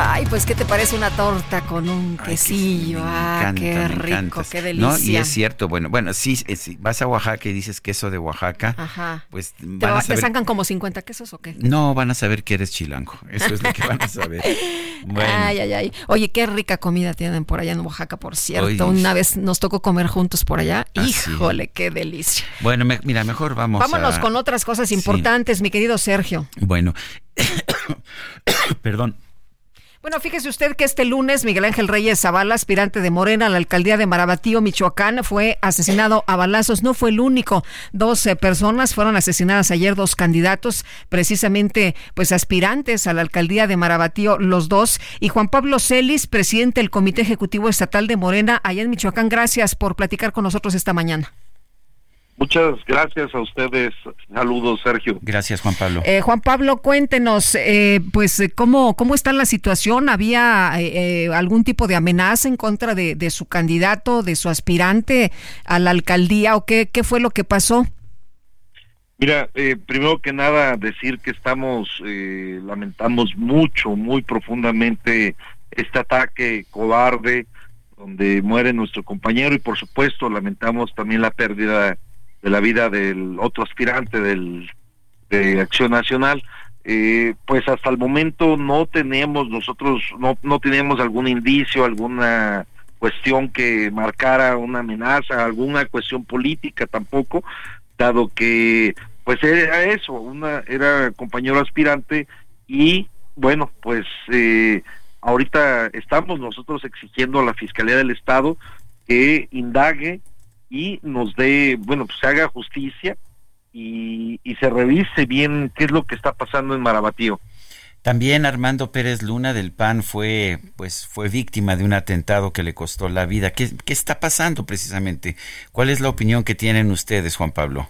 Ay, pues ¿qué te parece una torta con un quesillo? ah, qué rico, qué delicia. No, y es cierto, bueno, bueno, sí, vas a Oaxaca y dices queso de Oaxaca, Ajá. pues van a saber... ¿Te sacan como 50 quesos o qué? No, van a saber que eres chilango, eso es lo que van a saber. <laughs> Ay, ay, ay. Oye, qué rica comida tienen por allá en Oaxaca, por cierto. Una vez nos tocó comer juntos por allá. Ah, Híjole, qué delicia. Bueno, mira, mejor vamos Vámonos con otras cosas importantes, mi querido Sergio. Bueno, <coughs> perdón. Bueno, fíjese usted que este lunes Miguel Ángel Reyes Zavala, aspirante de Morena a la alcaldía de Marabatío, Michoacán, fue asesinado a balazos. No fue el único. Dos personas fueron asesinadas ayer, dos candidatos, precisamente pues aspirantes a la alcaldía de Marabatío, los dos. Y Juan Pablo Celis, presidente del Comité Ejecutivo Estatal de Morena, allá en Michoacán. Gracias por platicar con nosotros esta mañana. Muchas gracias a ustedes. Saludos, Sergio. Gracias, Juan Pablo. Eh, Juan Pablo, cuéntenos, eh, pues, cómo, cómo está la situación. ¿Había eh, algún tipo de amenaza en contra de, de, su candidato, de su aspirante a la alcaldía o qué, qué fue lo que pasó? Mira, primero que nada decir que estamos, lamentamos mucho, muy profundamente este ataque cobarde donde muere nuestro compañero y por supuesto lamentamos también la pérdida de la vida del otro aspirante del, de Acción Nacional, eh, pues hasta el momento no tenemos nosotros, no, no tenemos algún indicio, alguna cuestión que marcara una amenaza, alguna cuestión política tampoco, dado que pues era eso, una era compañero aspirante y bueno, pues eh, ahorita estamos nosotros exigiendo a la Fiscalía del Estado que indague y nos dé, bueno, pues se haga justicia y, se revise bien qué es lo que está pasando en Marabatío. También Armando Pérez Luna del PAN fue, pues, fue víctima de un atentado que le costó la vida. ¿Qué, qué está pasando precisamente? ¿Cuál es la opinión que tienen ustedes, Juan Pablo?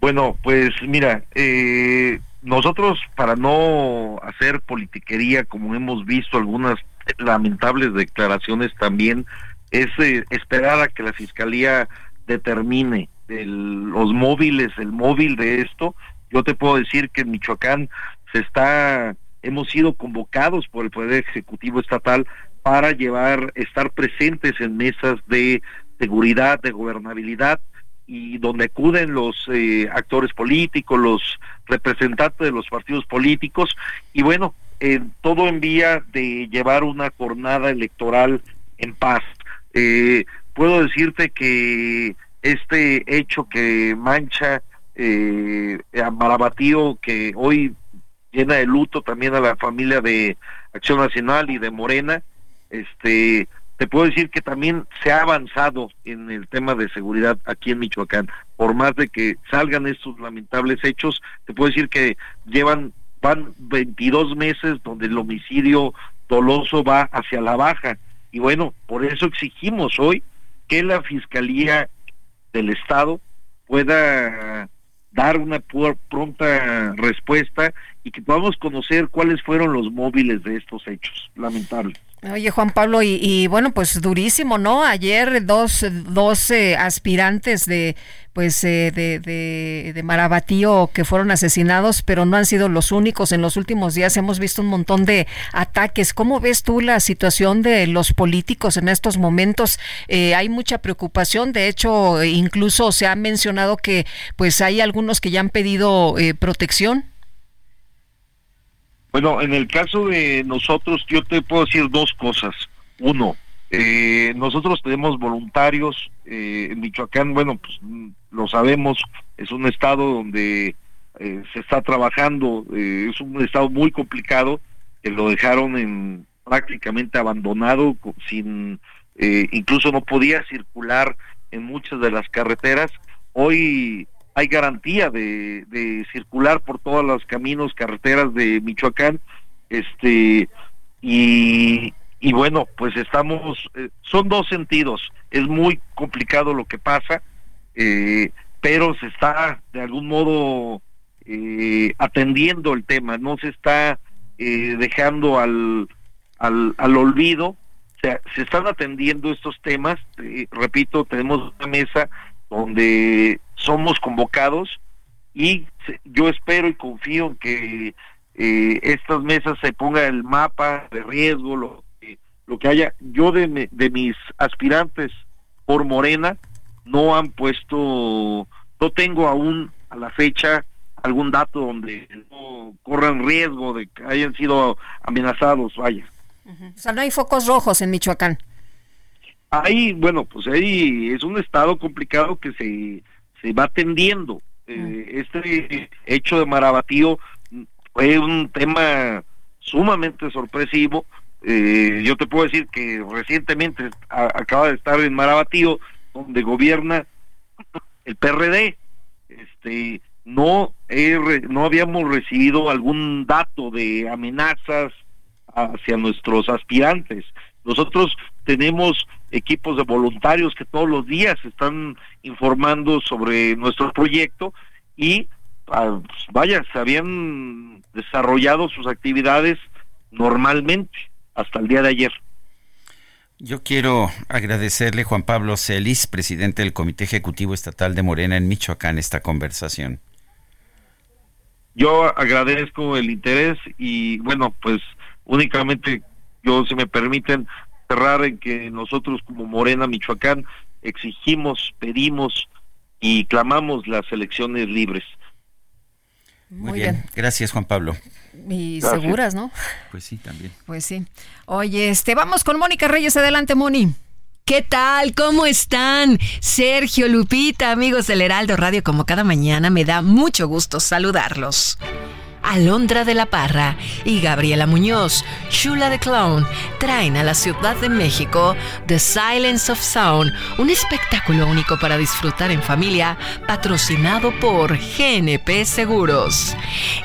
Bueno, pues mira, eh, nosotros para no hacer politiquería, como hemos visto algunas lamentables declaraciones también es eh, esperar a que la fiscalía determine los móviles, el móvil de esto Yo te puedo decir que en Michoacán se está, hemos sido convocados por el Poder Ejecutivo Estatal para llevar, estar presentes en mesas de seguridad, de gobernabilidad, y donde acuden los eh, actores políticos, los representantes de los partidos políticos, y bueno, todo en vía de llevar una jornada electoral en paz. Eh, puedo decirte que este hecho que mancha eh, a Marabatío, que hoy llena de luto también a la familia de Acción Nacional y de Morena, este te puedo decir que también se ha avanzado en el tema de seguridad aquí en Michoacán. Por más de que salgan estos lamentables hechos, te puedo decir que llevan van 22 meses donde el homicidio doloso va hacia la baja. Y bueno, por eso exigimos hoy que la Fiscalía del Estado pueda dar una pronta respuesta y que podamos conocer cuáles fueron los móviles de estos hechos lamentables. Oye, Juan Pablo, y, bueno, pues durísimo, ¿no? Ayer dos, dos aspirantes de, pues, eh, de, de, de, Marabatío que fueron asesinados, pero no han sido los únicos. En los últimos días hemos visto un montón de ataques. ¿Cómo ves tú la situación de los políticos en estos momentos? Eh, hay mucha preocupación. De hecho, incluso se ha mencionado que, pues, hay algunos que ya han pedido eh, protección. Bueno, en el caso de nosotros, yo te puedo decir dos cosas. Uno, eh, nosotros tenemos voluntarios eh, en Michoacán, bueno, pues lo sabemos, es un estado donde eh, se está trabajando, es un estado muy complicado, que lo dejaron en prácticamente abandonado, sin incluso no podía circular en muchas de las carreteras. Hoy hay garantía de, circular por todos los caminos, carreteras de Michoacán, este y, bueno, pues estamos, eh, son dos sentidos, es muy complicado lo que pasa, eh, pero se está de algún modo eh, atendiendo el tema, no se está dejando al, al, al olvido, o sea, se están atendiendo estos temas, repito, tenemos una mesa donde somos convocados y yo espero y confío en que eh, estas mesas se ponga el mapa de riesgo, lo, lo que haya. Yo de, de mis aspirantes por Morena no han puesto, no tengo aún a la fecha algún dato donde no corran riesgo de que hayan sido amenazados, vaya. O sea, no hay focos rojos en Michoacán. Ahí, bueno, pues ahí es un estado complicado que se se va atendiendo. Eh, este hecho de Marabatío fue un tema sumamente sorpresivo. Eh, yo te puedo decir que recientemente acaba de estar en Marabatío, donde gobierna el PRD. Este, no, no habíamos recibido algún dato de amenazas hacia nuestros aspirantes. Nosotros tenemos equipos de voluntarios que todos los días están informando sobre nuestro proyecto y ah, pues, vaya, se habían desarrollado sus actividades normalmente hasta el día de ayer. Yo quiero agradecerle Juan Pablo Celis, presidente del Comité Ejecutivo Estatal de Morena en Michoacán, esta conversación. Yo agradezco el interés y bueno, pues únicamente yo, si me permiten, cerrar en que nosotros como Morena Michoacán exigimos, pedimos y clamamos las elecciones libres. Muy, bien. gracias Juan Pablo. Y seguras, ¿no? Pues sí, también. Pues sí. Oye, este, vamos con Mónica Reyes, adelante Moni. ¿Qué tal? ¿Cómo están? Sergio Lupita, amigos del Heraldo Radio, como cada mañana me da mucho gusto saludarlos. Alondra de la Parra y Gabriela Muñoz, Shula the Clown, traen a la Ciudad de México The Silence of Sound, un espectáculo único para disfrutar en familia, patrocinado por GNP Seguros.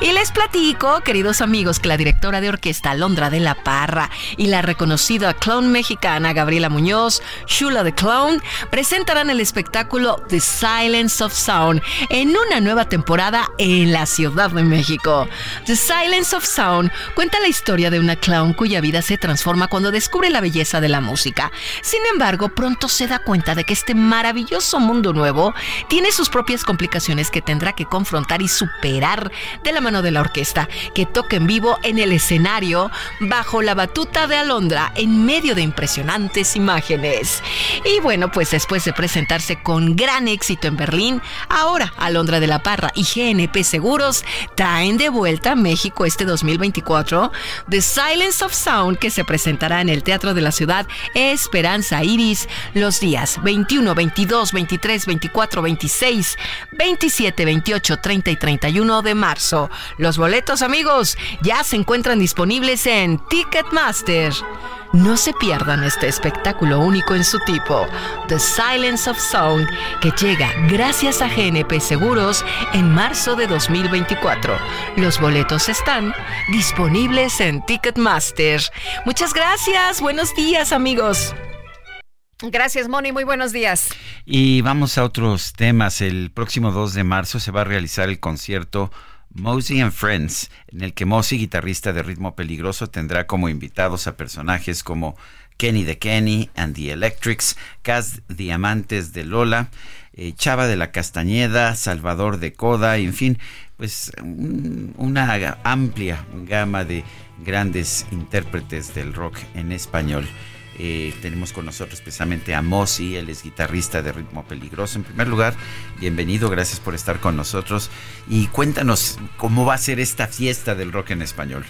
Y les platico, queridos amigos, que la directora de orquesta Alondra de la Parra y la reconocida clown mexicana Gabriela Muñoz, Shula the Clown, presentarán el espectáculo The Silence of Sound en una nueva temporada en la Ciudad de México. The Silence of Sound cuenta la historia de una clown cuya vida se transforma cuando descubre la belleza de la música. Sin embargo, pronto se da cuenta de que este maravilloso mundo nuevo tiene sus propias complicaciones que tendrá que confrontar y superar de la mano de la orquesta, que toca en vivo en el escenario bajo la batuta de Alondra en medio de impresionantes imágenes. Y bueno, pues después de presentarse con gran éxito en Berlín, ahora Alondra de la Parra y GNP Seguros traen de vuelta a México este 2024 The Silence of Sound que se presentará en el Teatro de la Ciudad Esperanza Iris los días 21, 22, 23, 24, 26, 27, 28, 30 y 31 de marzo. Los boletos, amigos, ya se encuentran disponibles en Ticketmaster. No se pierdan este espectáculo único en su tipo, The Silence of Sound, que llega gracias a GNP Seguros en marzo de 2024. Los boletos están disponibles en Ticketmaster. Muchas gracias, buenos días amigos. Gracias, Moni. Muy buenos días. Y vamos a otros temas. El próximo 2 de marzo se va a realizar el concierto Mosey and Friends, en el que Mosey, guitarrista de ritmo peligroso, tendrá como invitados a personajes como Kenny de Kenny and the Electrics, Cas Diamantes de Lola, eh, Chava de la Castañeda, Salvador de Coda, en fin, pues una amplia gama de grandes intérpretes del rock en español. Eh, tenemos con nosotros precisamente a Mosi, él es guitarrista de Ritmo Peligroso. En primer lugar, bienvenido, gracias por estar con nosotros. Y cuéntanos cómo va a ser esta fiesta del rock en español.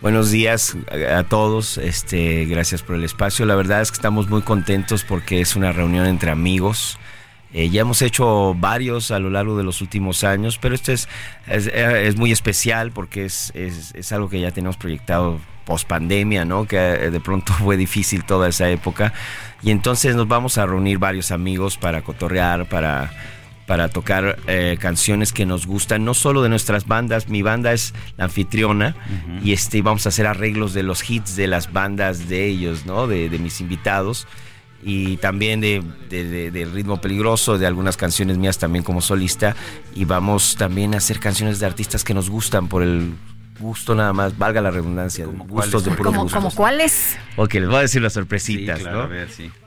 Buenos días a todos, este, gracias por el espacio. La verdad es que estamos muy contentos porque es una reunión entre amigos. Eh, ya hemos hecho varios a lo largo de los últimos años, pero este es, es, muy especial porque es, es, algo que ya tenemos proyectado post pandemia, ¿no? Que eh, de pronto <laughs> fue difícil toda esa época. Y entonces nos vamos a reunir varios amigos para cotorrear, para, para tocar eh, canciones que nos gustan, no solo de nuestras bandas, mi banda es la anfitriona y este, vamos a hacer arreglos de los hits de las bandas de ellos, ¿no? De, mis invitados y también de, de, ritmo peligroso, de algunas canciones mías también como solista y vamos también a hacer canciones de artistas que nos gustan por el gusto nada más, valga la redundancia, gustos de puro ¿Como, ¿Como cuáles? Ok, les voy a decir las sorpresitas, ¿no?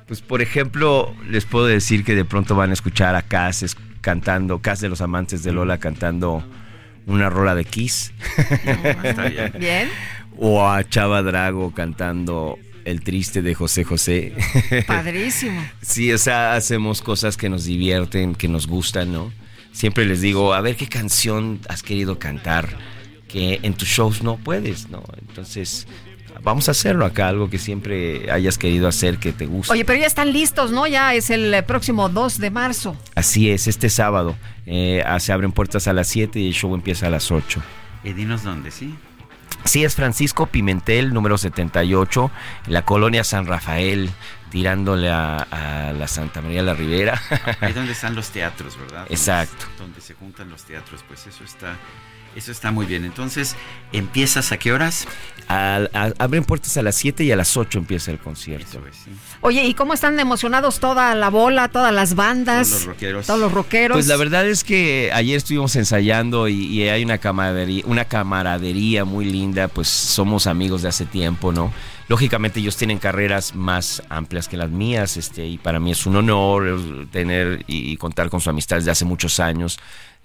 Pues por ejemplo, les puedo decir que de pronto van a escuchar a Cass cantando, Cass de los amantes de Lola cantando una rola de Kiss. <laughs> bien. O a Chava Drago cantando El triste de José José. <laughs> Padrísimo. sí, o sea, hacemos cosas que nos divierten, que nos gustan, ¿no? Siempre les digo, a ver qué canción has querido cantar que en tus shows no puedes, ¿no? Entonces, vamos a hacerlo acá, algo que siempre hayas querido hacer, que te guste. Oye, pero ya están listos, ¿no? Ya es el eh, próximo 2 de marzo. Así es, este sábado. Eh, se abren puertas a las 7 y el show empieza a las 8. Y dinos dónde, ¿sí? Sí, es Francisco Pimentel, número 78, en la colonia San Rafael, tirándole a, la Santa María la Ribera. Ahí <laughs> donde están los teatros, ¿verdad? Exacto. donde se juntan los teatros, pues eso está eso está muy bien. Entonces, ¿empiezas a qué horas? abren puertas a las 7 y a las 8 empieza el concierto. Oye, ¿y cómo están emocionados toda la bola, todas las bandas? Todos los rockeros. Todos los rockeros. Pues la verdad es que ayer estuvimos ensayando y, hay una camaradería, una camaradería muy linda, pues somos amigos de hace tiempo, ¿no? Lógicamente ellos tienen carreras más amplias que las mías, este, y para mí es un honor tener y contar con su amistad desde hace muchos años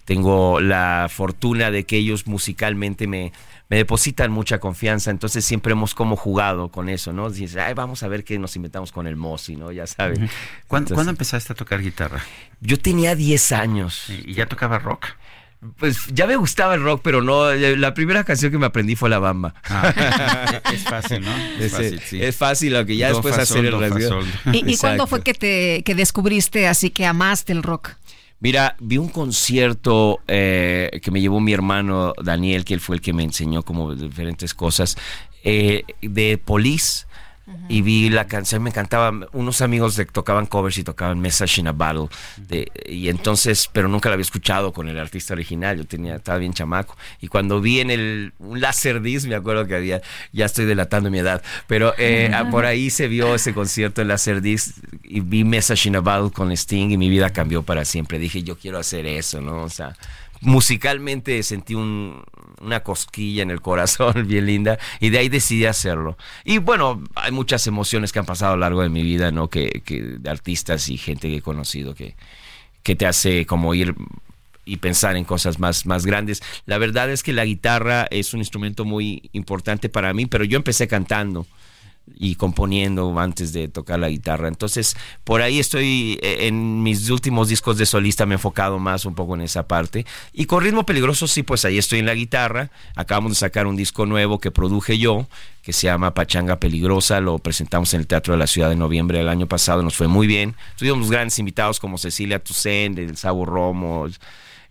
tengo la fortuna de que ellos musicalmente me, me depositan mucha confianza, entonces siempre hemos como jugado con eso, ¿no? Dices, ay, vamos a ver qué nos inventamos con el Mosi, ¿no? Ya saben. ¿Cuándo, empezaste a tocar guitarra? Yo tenía 10 años. ¿Y ya tocaba rock? Pues ya me gustaba el rock, pero no. Eh, la primera canción que me aprendí fue La Bamba. Ah, <laughs> es fácil, ¿no? Es, fácil, sí. Es fácil, aunque ya después hacer el radio. ¿Y, ¿Y cuándo fue que te que descubriste así que amaste el rock? Mira, vi un concierto eh, que me llevó mi hermano Daniel, que él fue el que me enseñó como diferentes cosas, eh, de Police y vi la canción, me encantaba. Unos amigos de, tocaban covers y tocaban Message in a Battle. y entonces, pero nunca la había escuchado con el artista original. Yo tenía, estaba bien chamaco. Y cuando vi en el un Laserdisc, me acuerdo que había, ya estoy delatando mi edad, pero eh, por ahí se vio ese concierto en Laserdisc y vi Message in a Battle con Sting y mi vida cambió para siempre. Dije, yo quiero hacer eso, ¿no? O sea, musicalmente sentí una cosquilla en el corazón <laughs> bien linda y de ahí decidí hacerlo. Y bueno, hay muchas emociones que han pasado a lo largo de mi vida, ¿no? Que, que de artistas y gente que he conocido que, que te hace como ir y pensar en cosas más, más grandes. La verdad es que la guitarra es un instrumento muy importante para mí, pero yo empecé cantando y componiendo antes de tocar la guitarra. Entonces, por ahí estoy eh, en mis últimos discos de solista me he enfocado más un poco en esa parte. Y con ritmo peligroso sí, pues ahí estoy en la guitarra. Acabamos de sacar un disco nuevo que produje yo, que se llama Pachanga Peligrosa. Lo presentamos en el Teatro de la Ciudad de noviembre del año pasado. Nos fue muy bien. Tuvimos grandes invitados como Cecilia Toussaint, el Sabo Romo,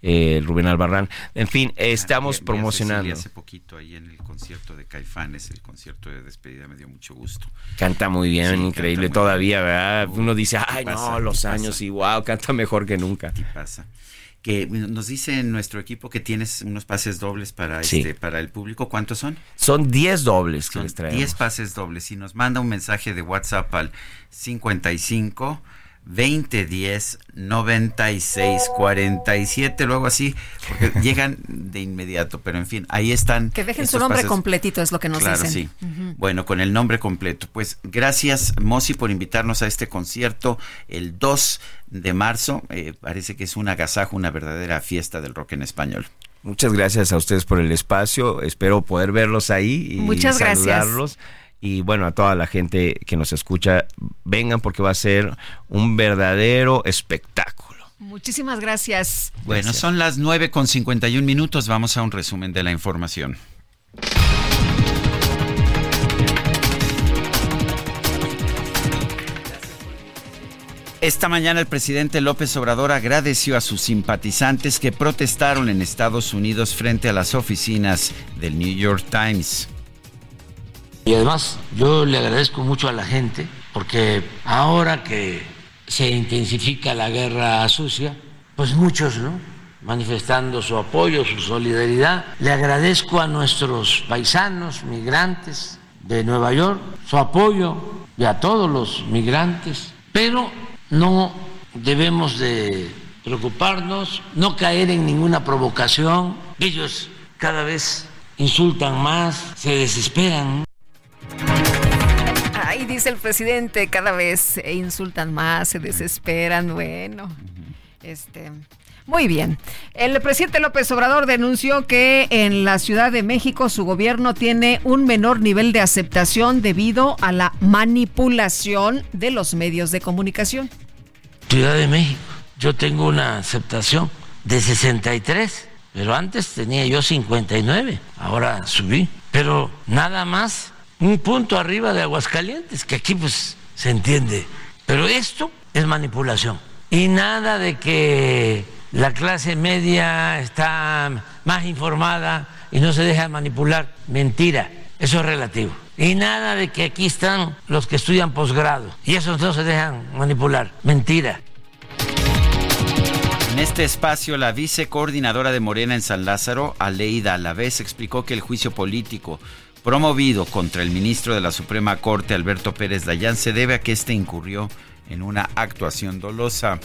eh, Rubén Albarrán. En fin, estamos promocionando. Hace poquito ahí en el concierto de Caifanes, el concierto de despedida, me dio mucho gusto. Canta muy bien, increíble todavía, ¿verdad? Uno dice, ay, no, los años y wow, canta mejor que nunca. ¿Qué pasa? que nos dice nuestro equipo que tienes unos pases dobles para este, para el público. ¿Cuántos son? Son 10 dobles que les traemos. 10 pases dobles. Y nos manda un mensaje de WhatsApp al 55 2010 96 47, luego así, porque <laughs> llegan de inmediato, pero en fin, ahí están. Que dejen su nombre completito, es lo que nos claro, dicen. sí. Bueno, con el nombre completo. Pues gracias, Mosi, por invitarnos a este concierto el 2 de marzo. Eh, parece que es un agasajo, una verdadera fiesta del rock en español. Muchas gracias a ustedes por el espacio. Espero poder verlos ahí y Muchas saludarlos. Gracias y bueno, a toda la gente que nos escucha, vengan porque va a ser un verdadero espectáculo. Muchísimas gracias. Bueno, son las 9 con 51 minutos. Vamos a un resumen de la información. Esta mañana el presidente López Obrador agradeció a sus simpatizantes que protestaron en Estados Unidos frente a las oficinas del New York Times. Y además yo le agradezco mucho a la gente porque ahora que se intensifica la guerra sucia, pues muchos, ¿no? manifestando su apoyo, su solidaridad. Le agradezco a nuestros paisanos migrantes de Nueva York su apoyo y a todos los migrantes, pero no debemos de preocuparnos, no caer en ninguna provocación. Ellos cada vez insultan más, se desesperan. Ay, dice el presidente, cada vez se insultan más, se desesperan. Bueno, este. Muy bien. El presidente López Obrador denunció que en la Ciudad de México su gobierno tiene un menor nivel de aceptación debido a la manipulación de los medios de comunicación. Ciudad de México, yo tengo una aceptación de 63, pero antes tenía yo 59, ahora subí, pero nada más un punto arriba de Aguascalientes, que aquí pues se entiende. Pero esto es manipulación. Y nada de que la clase media está más informada y no se deja manipular. Mentira, eso es relativo. Y nada de que aquí están los que estudian posgrado y esos no se dejan manipular. Mentira. En este espacio, la vicecoordinadora de Morena en San Lázaro, Aleida Alavés, explicó que el juicio político promovido contra el ministro de la Suprema Corte, Alberto Pérez Dayán, se debe a que éste incurrió en una actuación dolosa.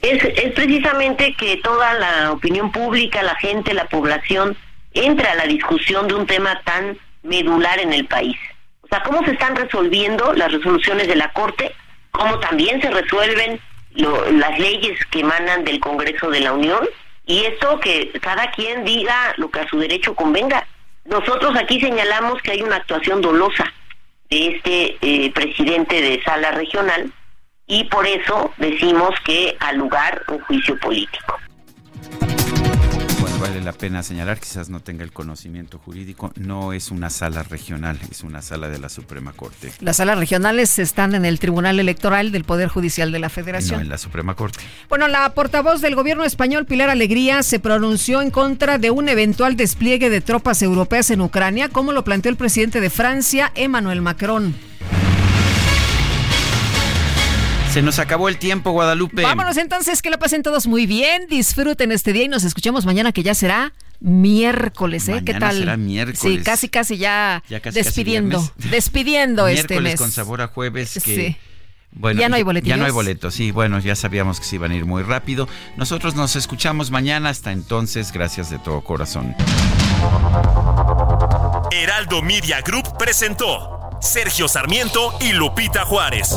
Es, es precisamente que toda la opinión pública, la gente, la población, entra a la discusión de un tema tan medular en el país. O sea, cómo se están resolviendo las resoluciones de la Corte, cómo también se resuelven las leyes que emanan del Congreso de la Unión, y esto que cada quien diga lo que a su derecho convenga. Nosotros aquí señalamos que hay una actuación dolosa de este eh, presidente de sala regional y por eso decimos que al lugar un juicio político vale la pena señalar, quizás no tenga el conocimiento jurídico, no es una sala regional, es una sala de la Suprema Corte. Las salas regionales están en el Tribunal Electoral del Poder Judicial de la Federación. No, en la Suprema Corte. Bueno, la portavoz del gobierno español, Pilar Alegría, se pronunció en contra de un eventual despliegue de tropas europeas en Ucrania, como lo planteó el presidente de Francia, Emmanuel Macron. Se nos acabó el tiempo, Guadalupe. Vámonos entonces, que lo pasen todos muy bien, disfruten este día y nos escuchamos mañana que ya será miércoles, ¿eh? ¿Qué tal? Será miércoles. Sí, casi casi ya, despidiendo, despidiendo este mes. Miércoles con sabor a jueves que Bueno, ya no hay boletos. Ya no hay boletos, sí, bueno, ya sabíamos que se iban a ir muy rápido. Nosotros nos escuchamos mañana, hasta entonces, gracias de todo corazón. Heraldo Media Group presentó Sergio Sarmiento y Lupita Juárez.